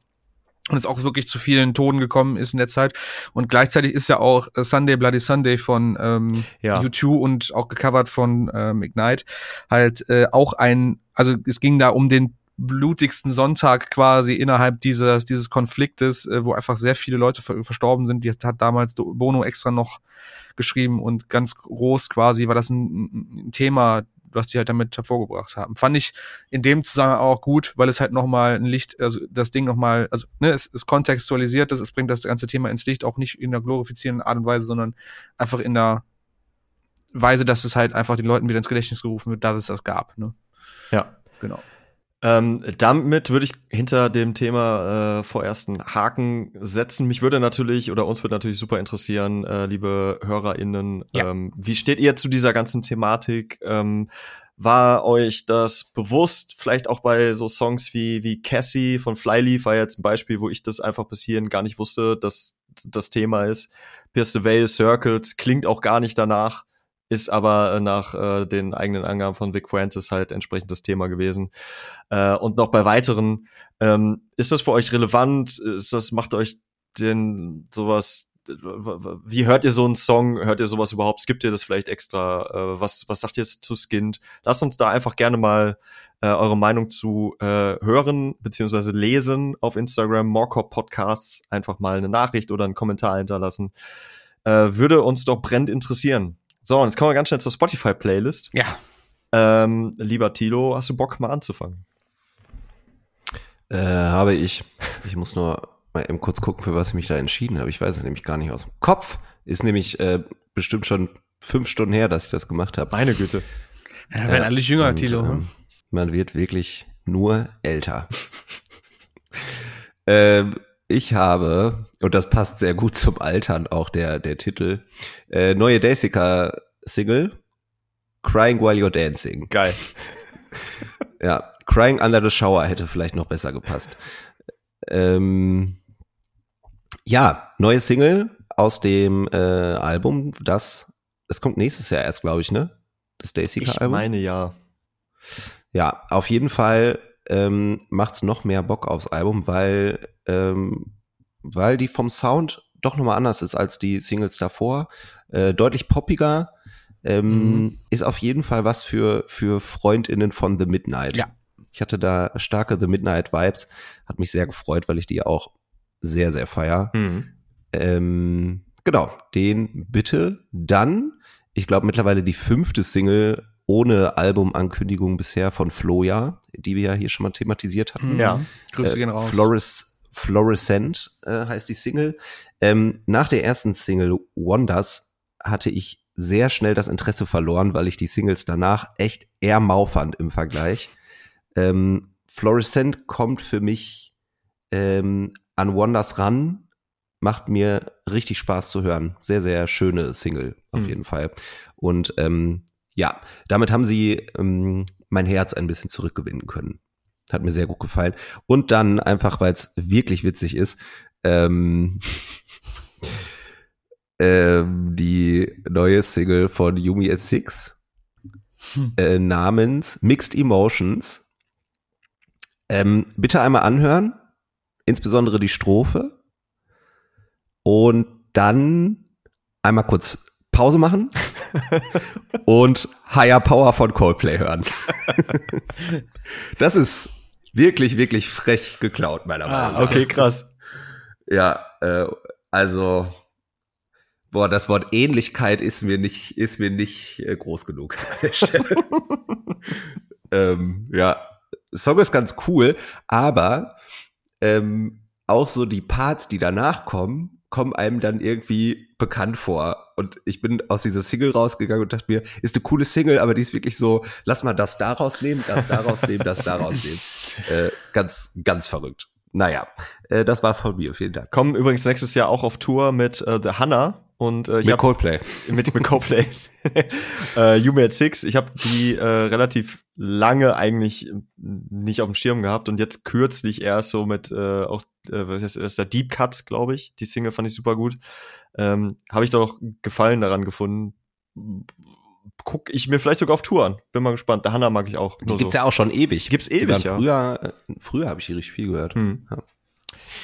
und es auch wirklich zu vielen Toten gekommen ist in der Zeit. Und gleichzeitig ist ja auch äh, Sunday Bloody Sunday von ähm, ja. U2 und auch gecovert von ähm, Ignite halt äh, auch ein, also es ging da um den blutigsten Sonntag quasi innerhalb dieses, dieses Konfliktes, äh, wo einfach sehr viele Leute ver verstorben sind. Die hat damals Bono extra noch geschrieben und ganz groß quasi war das ein, ein Thema was die halt damit hervorgebracht haben. Fand ich in dem Zusammenhang auch gut, weil es halt nochmal ein Licht, also das Ding nochmal, also ne, es ist kontextualisiert, es bringt das ganze Thema ins Licht, auch nicht in der glorifizierenden Art und Weise, sondern einfach in der Weise, dass es halt einfach den Leuten wieder ins Gedächtnis gerufen wird, dass es das gab. Ne? Ja. Genau. Ähm, damit würde ich hinter dem Thema äh, vorerst einen Haken setzen. Mich würde natürlich oder uns würde natürlich super interessieren, äh, liebe HörerInnen, ja. ähm, wie steht ihr zu dieser ganzen Thematik? Ähm, war euch das bewusst? Vielleicht auch bei so Songs wie, wie Cassie von Flyleaf war jetzt ein Beispiel, wo ich das einfach bis hierhin gar nicht wusste, dass das Thema ist. Pierce the Veil Circles klingt auch gar nicht danach ist aber äh, nach äh, den eigenen Angaben von Vic Francis halt entsprechend das Thema gewesen. Äh, und noch bei weiteren, ähm, ist das für euch relevant? Ist das, macht euch denn sowas, wie hört ihr so einen Song? Hört ihr sowas überhaupt? Skippt ihr das vielleicht extra? Äh, was, was sagt ihr zu Skint? Lasst uns da einfach gerne mal äh, eure Meinung zu äh, hören beziehungsweise lesen auf Instagram, Morecop Podcasts, einfach mal eine Nachricht oder einen Kommentar hinterlassen. Äh, würde uns doch brennend interessieren. So, und jetzt kommen wir ganz schnell zur Spotify-Playlist. Ja. Ähm, lieber Tilo, hast du Bock mal anzufangen? Äh, habe ich. Ich muss nur mal eben kurz gucken, für was ich mich da entschieden habe. Ich weiß es nämlich gar nicht aus dem Kopf. Ist nämlich äh, bestimmt schon fünf Stunden her, dass ich das gemacht habe. Meine Güte. Ja, werden äh, alle jünger, und, Tilo. Ähm, man wird wirklich nur älter. ähm, ich habe, und das passt sehr gut zum Altern, auch der, der Titel, äh, neue Daisika Single, Crying While You're Dancing. Geil. ja, Crying Under the Shower hätte vielleicht noch besser gepasst. Ähm, ja, neue Single aus dem äh, Album, das, das kommt nächstes Jahr erst, glaube ich, ne? Das Daisika-Album. Ich meine ja. Ja, auf jeden Fall ähm, macht's noch mehr Bock aufs Album, weil ähm, weil die vom Sound doch nochmal anders ist als die Singles davor. Äh, deutlich poppiger. Ähm, mhm. Ist auf jeden Fall was für, für FreundInnen von The Midnight. Ja. Ich hatte da starke The Midnight Vibes. Hat mich sehr gefreut, weil ich die auch sehr, sehr feier. Mhm. Ähm, genau, den bitte. Dann, ich glaube mittlerweile die fünfte Single ohne Albumankündigung bisher von Floja, die wir ja hier schon mal thematisiert hatten. Ja, Grüße äh, gehen raus. Floris, Fluorescent äh, heißt die Single. Ähm, nach der ersten Single Wonders hatte ich sehr schnell das Interesse verloren, weil ich die Singles danach echt eher mau fand im Vergleich. Ähm, Fluorescent kommt für mich ähm, an Wonders ran, macht mir richtig Spaß zu hören. Sehr, sehr schöne Single auf mhm. jeden Fall. Und ähm, ja, damit haben sie ähm, mein Herz ein bisschen zurückgewinnen können. Hat mir sehr gut gefallen. Und dann einfach, weil es wirklich witzig ist, ähm, ähm, die neue Single von Yumi at Six hm. äh, namens Mixed Emotions. Ähm, bitte einmal anhören, insbesondere die Strophe. Und dann einmal kurz Pause machen und Higher Power von Coldplay hören. das ist wirklich, wirklich frech geklaut, meiner Meinung nach. Ah, okay, krass. Ja, äh, also, boah, das Wort Ähnlichkeit ist mir nicht, ist mir nicht äh, groß genug an der Stelle. ähm, ja, Song ist ganz cool, aber ähm, auch so die Parts, die danach kommen, kommen einem dann irgendwie bekannt vor. Und ich bin aus dieser Single rausgegangen und dachte mir, ist eine coole Single, aber die ist wirklich so, lass mal das daraus nehmen, das daraus nehmen, das daraus nehmen. Äh, ganz, ganz verrückt. Naja, äh, das war von mir. Vielen Dank. Kommen übrigens nächstes Jahr auch auf Tour mit äh, The Hannah. Und äh, ich Mit hab, Coldplay. mit, mit Coldplay. äh, You Made Six. Ich habe die äh, relativ lange eigentlich nicht auf dem Schirm gehabt und jetzt kürzlich erst so mit äh, auch äh, was ist, das ist der Deep Cuts, glaube ich. Die Single fand ich super gut. Ähm, habe ich doch Gefallen daran gefunden. Guck ich mir vielleicht sogar auf Tour an. Bin mal gespannt. Der Hanna mag ich auch. Die gibt's so. ja auch schon ewig. Gibt's ewig, ja. Früher, äh, früher habe ich die richtig viel gehört. Hm. Ja.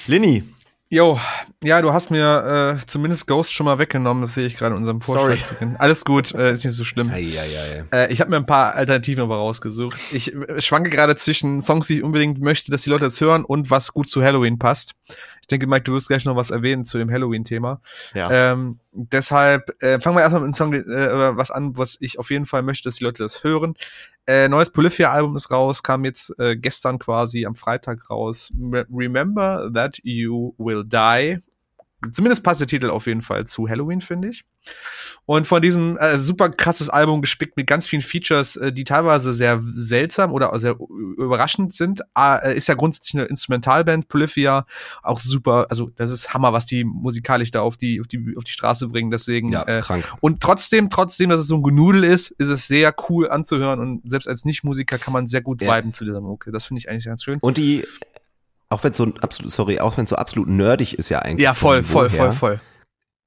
Linny, Jo, ja, du hast mir äh, zumindest Ghost schon mal weggenommen, das sehe ich gerade in unserem Sorry. Vorschlag. kennen. Alles gut, äh, ist nicht so schlimm. Ei, ei, ei. Äh, ich habe mir ein paar Alternativen aber rausgesucht. Ich äh, schwanke gerade zwischen Songs, die ich unbedingt möchte, dass die Leute das hören und was gut zu Halloween passt. Ich denke, Mike, du wirst gleich noch was erwähnen zu dem Halloween-Thema. ja. Ähm, deshalb äh, fangen wir erstmal mit einem Song, äh, was an, was ich auf jeden Fall möchte, dass die Leute das hören. Äh, neues Polyphia-Album ist raus, kam jetzt äh, gestern quasi am Freitag raus. Re Remember that you will die. Zumindest passt der Titel auf jeden Fall zu Halloween, finde ich. Und von diesem äh, super krasses Album gespickt mit ganz vielen Features, äh, die teilweise sehr seltsam oder sehr überraschend sind. Äh, ist ja grundsätzlich eine Instrumentalband, Polyphia, auch super, also das ist Hammer, was die musikalisch da auf die, auf die, auf die Straße bringen. Deswegen, Ja, äh, krank. und trotzdem, trotzdem, dass es so ein Genudel ist, ist es sehr cool anzuhören und selbst als Nicht-Musiker kann man sehr gut Ja. viben zu dieser Mucke. Das finde ich eigentlich ganz schön. Und die, auch wenn so ein absolut, sorry, auch wenn so absolut nerdig ist ja eigentlich. Ja, voll, voll, voll, voll.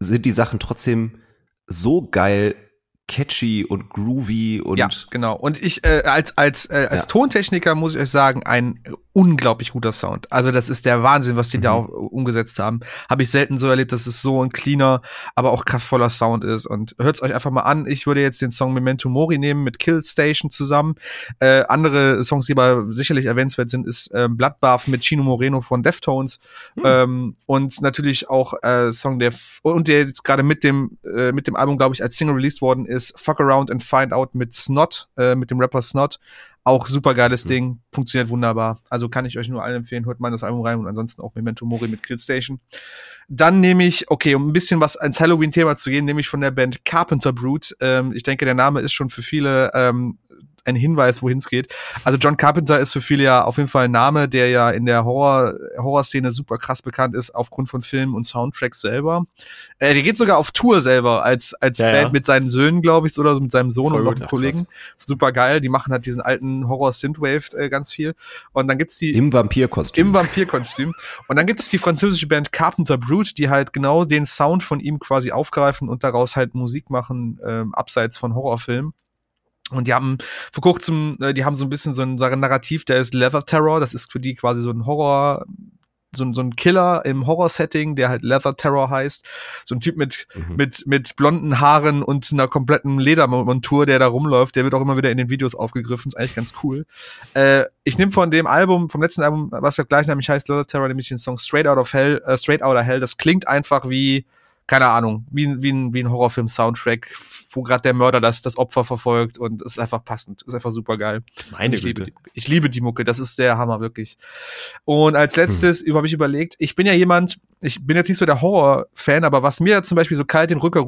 Sind die Sachen trotzdem so geil, catchy und groovy und ja, genau. Und ich äh, als als äh, als Ja. Tontechniker muss ich euch sagen, ein unglaublich guter Sound. Also das ist der Wahnsinn, was die da Mhm. auch umgesetzt haben. Habe ich selten so erlebt, dass es so ein cleaner, aber auch kraftvoller Sound ist. Und hört's euch einfach mal an. Ich würde jetzt den Song Memento Mori nehmen mit Kill Station zusammen. Äh, andere Songs, die aber sicherlich erwähnenswert sind, ist äh, Bloodbath mit Chino Moreno von Deftones. Ähm, und natürlich auch äh, Song, der f- und der jetzt gerade mit dem äh, mit dem Album, glaube ich, als Single released worden ist, Fuck Around and Find Out mit Snot, äh, mit dem Rapper Snot. Auch super geiles Ding, funktioniert wunderbar. Also kann ich euch nur allen empfehlen, hört mal das Album rein und ansonsten auch Memento Mori mit Killstation. Dann nehme ich, okay, um ein bisschen was ans Halloween-Thema zu gehen, nehme ich von der Band Carpenter Brute. Ähm, ich denke, der Name ist schon für viele ähm, ein Hinweis, wohin es geht. Also John Carpenter ist für viele ja auf jeden Fall ein Name, der ja in der Horror Horrorszene super krass bekannt ist aufgrund von Filmen und Soundtracks selber. Äh, der geht sogar auf Tour selber als als Ja, Band ja. mit seinen Söhnen, glaube ich, oder so mit seinem Sohn Voll und noch einem Kollegen. krass. Super geil. Die machen halt diesen alten Horror Synthwave äh, ganz viel. Und dann gibt's die im Vampirkostüm. im Vampirkostüm. Und dann gibt es die französische Band Carpenter Brute, die halt genau den Sound von ihm quasi aufgreifen und daraus halt Musik machen, ähm, abseits von Horrorfilmen. Und die haben vor kurzem, äh, die haben so ein bisschen so ein, so ein Narrativ, der ist Leather Terror, das ist für die quasi so ein Horror, so ein, so ein Killer im Horror-Setting, der halt Leather Terror heißt. So ein Typ mit, Mhm. mit, mit blonden Haaren und einer kompletten Ledermontur, der da rumläuft, der wird auch immer wieder in den Videos aufgegriffen, ist eigentlich ganz cool. Äh, ich nehme von dem Album, vom letzten Album, was ja gleichnamig heißt, Leather Terror, nämlich den Song Straight Out of Hell, äh, Straight Outta Hell, das klingt einfach wie, keine Ahnung, wie, ein- wie ein, wie ein Horrorfilm-Soundtrack, wo gerade der Mörder das, das Opfer verfolgt und es ist einfach passend, ist einfach super geil. Meine ich, liebe, Güte. die- ich liebe die Mucke, das ist der Hammer, wirklich. Und als letztes über habe ich überlegt, ich bin ja jemand, ich bin jetzt nicht so der Horror-Fan, aber was mir zum Beispiel so kalt den Rücken,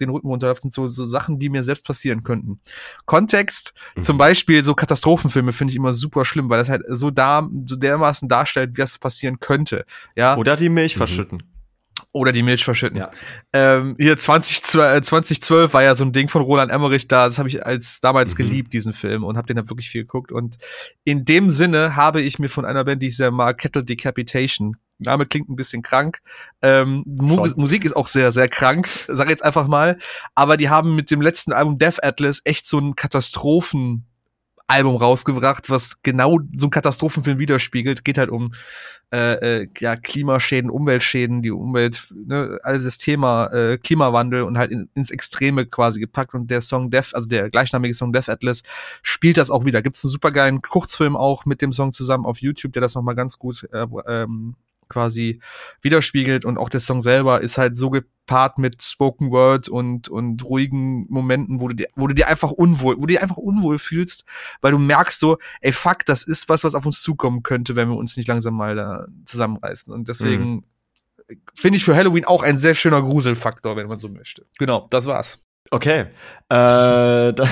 den Rücken runterläuft, sind so, so Sachen, die mir selbst passieren könnten. Kontext, Mhm. zum Beispiel so Katastrophenfilme finde ich immer super schlimm, weil das halt so da, so dermaßen darstellt, wie das passieren könnte. Ja, Oder die Milch Mhm. verschütten. Oder die Milch verschütten. Ja. Ähm, hier 2012, äh, 2012 war ja so ein Ding von Roland Emmerich da. Das habe ich als damals Mhm. geliebt, diesen Film, und habe den da wirklich viel geguckt. Und in dem Sinne habe ich mir von einer Band, die ich sehr mag, Kettle Decapitation. Name klingt ein bisschen krank. Ähm, Mu Schon. Musik ist auch sehr, sehr krank, sage jetzt einfach mal. Aber die haben mit dem letzten Album Death Atlas echt so ein Katastrophen Album rausgebracht, was genau so einen Katastrophenfilm widerspiegelt. Geht halt um äh, äh, ja, Klimaschäden, Umweltschäden, die Umwelt, ne, alles das Thema äh, Klimawandel und halt in, ins Extreme quasi gepackt. Und der Song Death, also der gleichnamige Song Death Atlas, spielt das auch wieder. Gibt's einen supergeilen Kurzfilm auch mit dem Song zusammen auf YouTube, der das nochmal ganz gut äh, ähm, quasi widerspiegelt und auch der Song selber ist halt so gepaart mit Spoken Word und und ruhigen Momenten, wo du dir, wo du dir einfach unwohl, wo du dir einfach unwohl fühlst, weil du merkst so, ey fuck, das ist was, was auf uns zukommen könnte, wenn wir uns nicht langsam mal da zusammenreißen und deswegen finde ich für Halloween auch ein sehr schöner Gruselfaktor, wenn man so möchte. Genau, das war's. Okay. Äh, da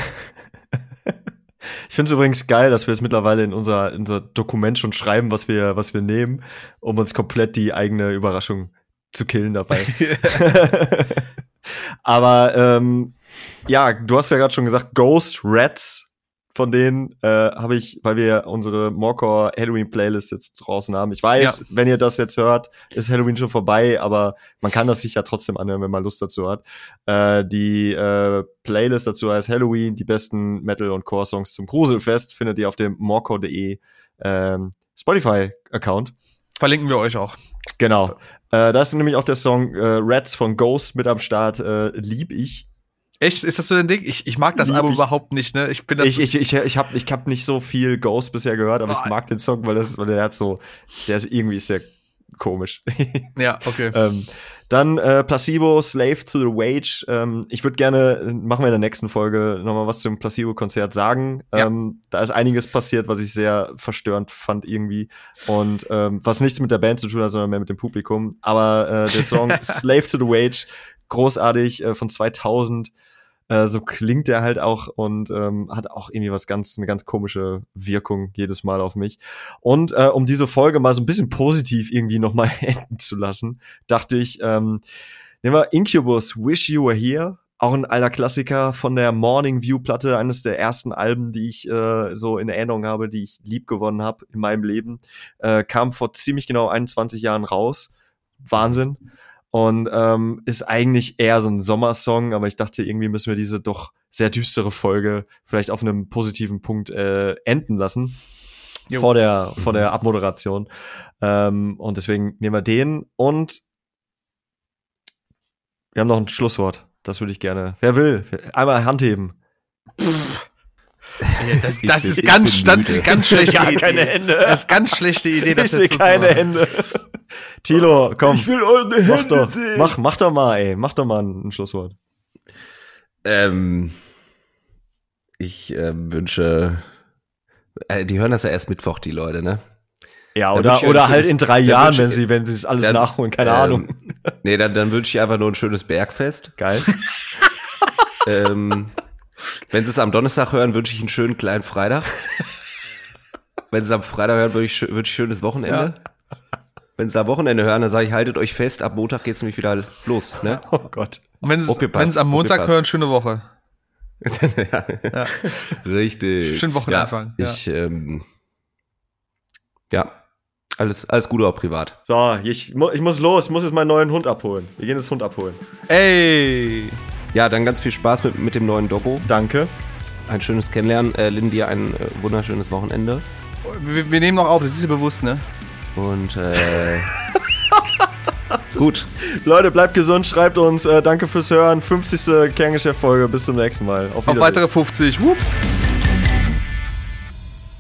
ich finde es übrigens geil, dass wir es mittlerweile in unser, in unser Dokument schon schreiben, was wir, was wir nehmen, um uns komplett die eigene Überraschung zu killen dabei. Aber ähm, ja, du hast ja gerade schon gesagt, Ghost Rats von denen äh, habe ich, weil wir unsere Morecore Halloween Playlist jetzt draußen haben. Ich weiß, ja. wenn ihr das jetzt hört, ist Halloween schon vorbei, aber man kann das sich ja trotzdem anhören, wenn man Lust dazu hat. Äh, die äh, Playlist dazu heißt Halloween, die besten Metal- und Core-Songs zum Gruselfest, findet ihr auf dem morecore.de ähm, Spotify-Account. Verlinken wir euch auch. Genau. Äh, da ist nämlich auch der Song äh, Rats von Ghost mit am Start. Äh, lieb ich. Echt? Ist das so ein Ding? Ich, ich mag das Lieb Album ich, überhaupt nicht, ne? Ich bin das. Ich, ich, ich, ich habe ich hab nicht so viel Ghost bisher gehört, aber oh, ich mag den Song, weil, das, weil der hat so, der ist irgendwie sehr komisch. ja, okay. ähm, dann äh, Placebo, Slave to the Wage. Ähm, ich würde gerne, machen wir in der nächsten Folge nochmal was zum Placebo-Konzert sagen. Ja. Ähm, da ist einiges passiert, was ich sehr verstörend fand irgendwie. Und ähm, was nichts mit der Band zu tun hat, sondern mehr mit dem Publikum. Aber äh, der Song Slave to the Wage, großartig, äh, von 2000 äh, so klingt er halt auch und ähm, hat auch irgendwie was ganz, eine ganz komische Wirkung jedes Mal auf mich. Und äh, um diese Folge mal so ein bisschen positiv irgendwie nochmal enden zu lassen, dachte ich, ähm, nehmen wir Incubus, Wish You Were Here. Auch ein alter Klassiker von der Morning View Platte, eines der ersten Alben, die ich äh, so in Erinnerung habe, die ich lieb gewonnen habe in meinem Leben. Äh, kam vor ziemlich genau 21 Jahren raus. Wahnsinn und ähm, ist eigentlich eher so ein Sommersong, aber ich dachte, irgendwie müssen wir diese doch sehr düstere Folge vielleicht auf einem positiven Punkt äh, enden lassen. Jo. Vor der, vor der mhm. Abmoderation. Ähm, und deswegen nehmen wir den und wir haben noch ein Schlusswort. Das würde ich gerne. Wer will? Einmal Hand heben. Ja, das, das ist ganz, ganz, ganz schlechte Idee. Keine Hände. Das ist ganz schlechte Idee. Das ich sehe keine Hände. Tilo, komm. Ich will eure Hände mach doch, sehen. Mach, mach doch mal, ey. Mach doch mal ein, ein Schlusswort. Ähm, ich äh, wünsche, äh, die hören das ja erst Mittwoch, die Leute, ne? Ja, oder, oder halt in drei Jahren, wenn sie, wenn sie es alles dann, nachholen, keine ähm, Ahnung. Nee, dann, dann wünsche ich einfach nur ein schönes Bergfest. Geil. ähm, wenn sie es am Donnerstag hören, wünsche ich einen schönen kleinen Freitag. wenn sie es am Freitag hören, wünsche ich, wünsch ich schönes Wochenende. Ja. Wenn sie am Wochenende hören, dann sage ich, haltet euch fest, ab Montag geht es nämlich wieder los. Ne? Oh Gott. Und wenn sie es am Montag hören, schöne Woche. ja. ja. Richtig. Schönen Wochenanfang. Ja, ich, ähm, ja, alles, alles Gute auch privat. So, ich, ich muss los, ich muss jetzt meinen neuen Hund abholen. Wir gehen jetzt Hund abholen. Ey! Ja, dann ganz viel Spaß mit, mit dem neuen Doggo. Danke. Ein schönes Kennenlernen. Äh, Lynn, dir ein äh, wunderschönes Wochenende. Wir, wir, nehmen noch auf, das ist dir bewusst, ne? Und äh, gut. Leute, bleibt gesund, schreibt uns. Äh, danke fürs Hören. 50. Kerngeschäft-Folge. Bis zum nächsten Mal. Auf, Auf weitere 50. Whoop.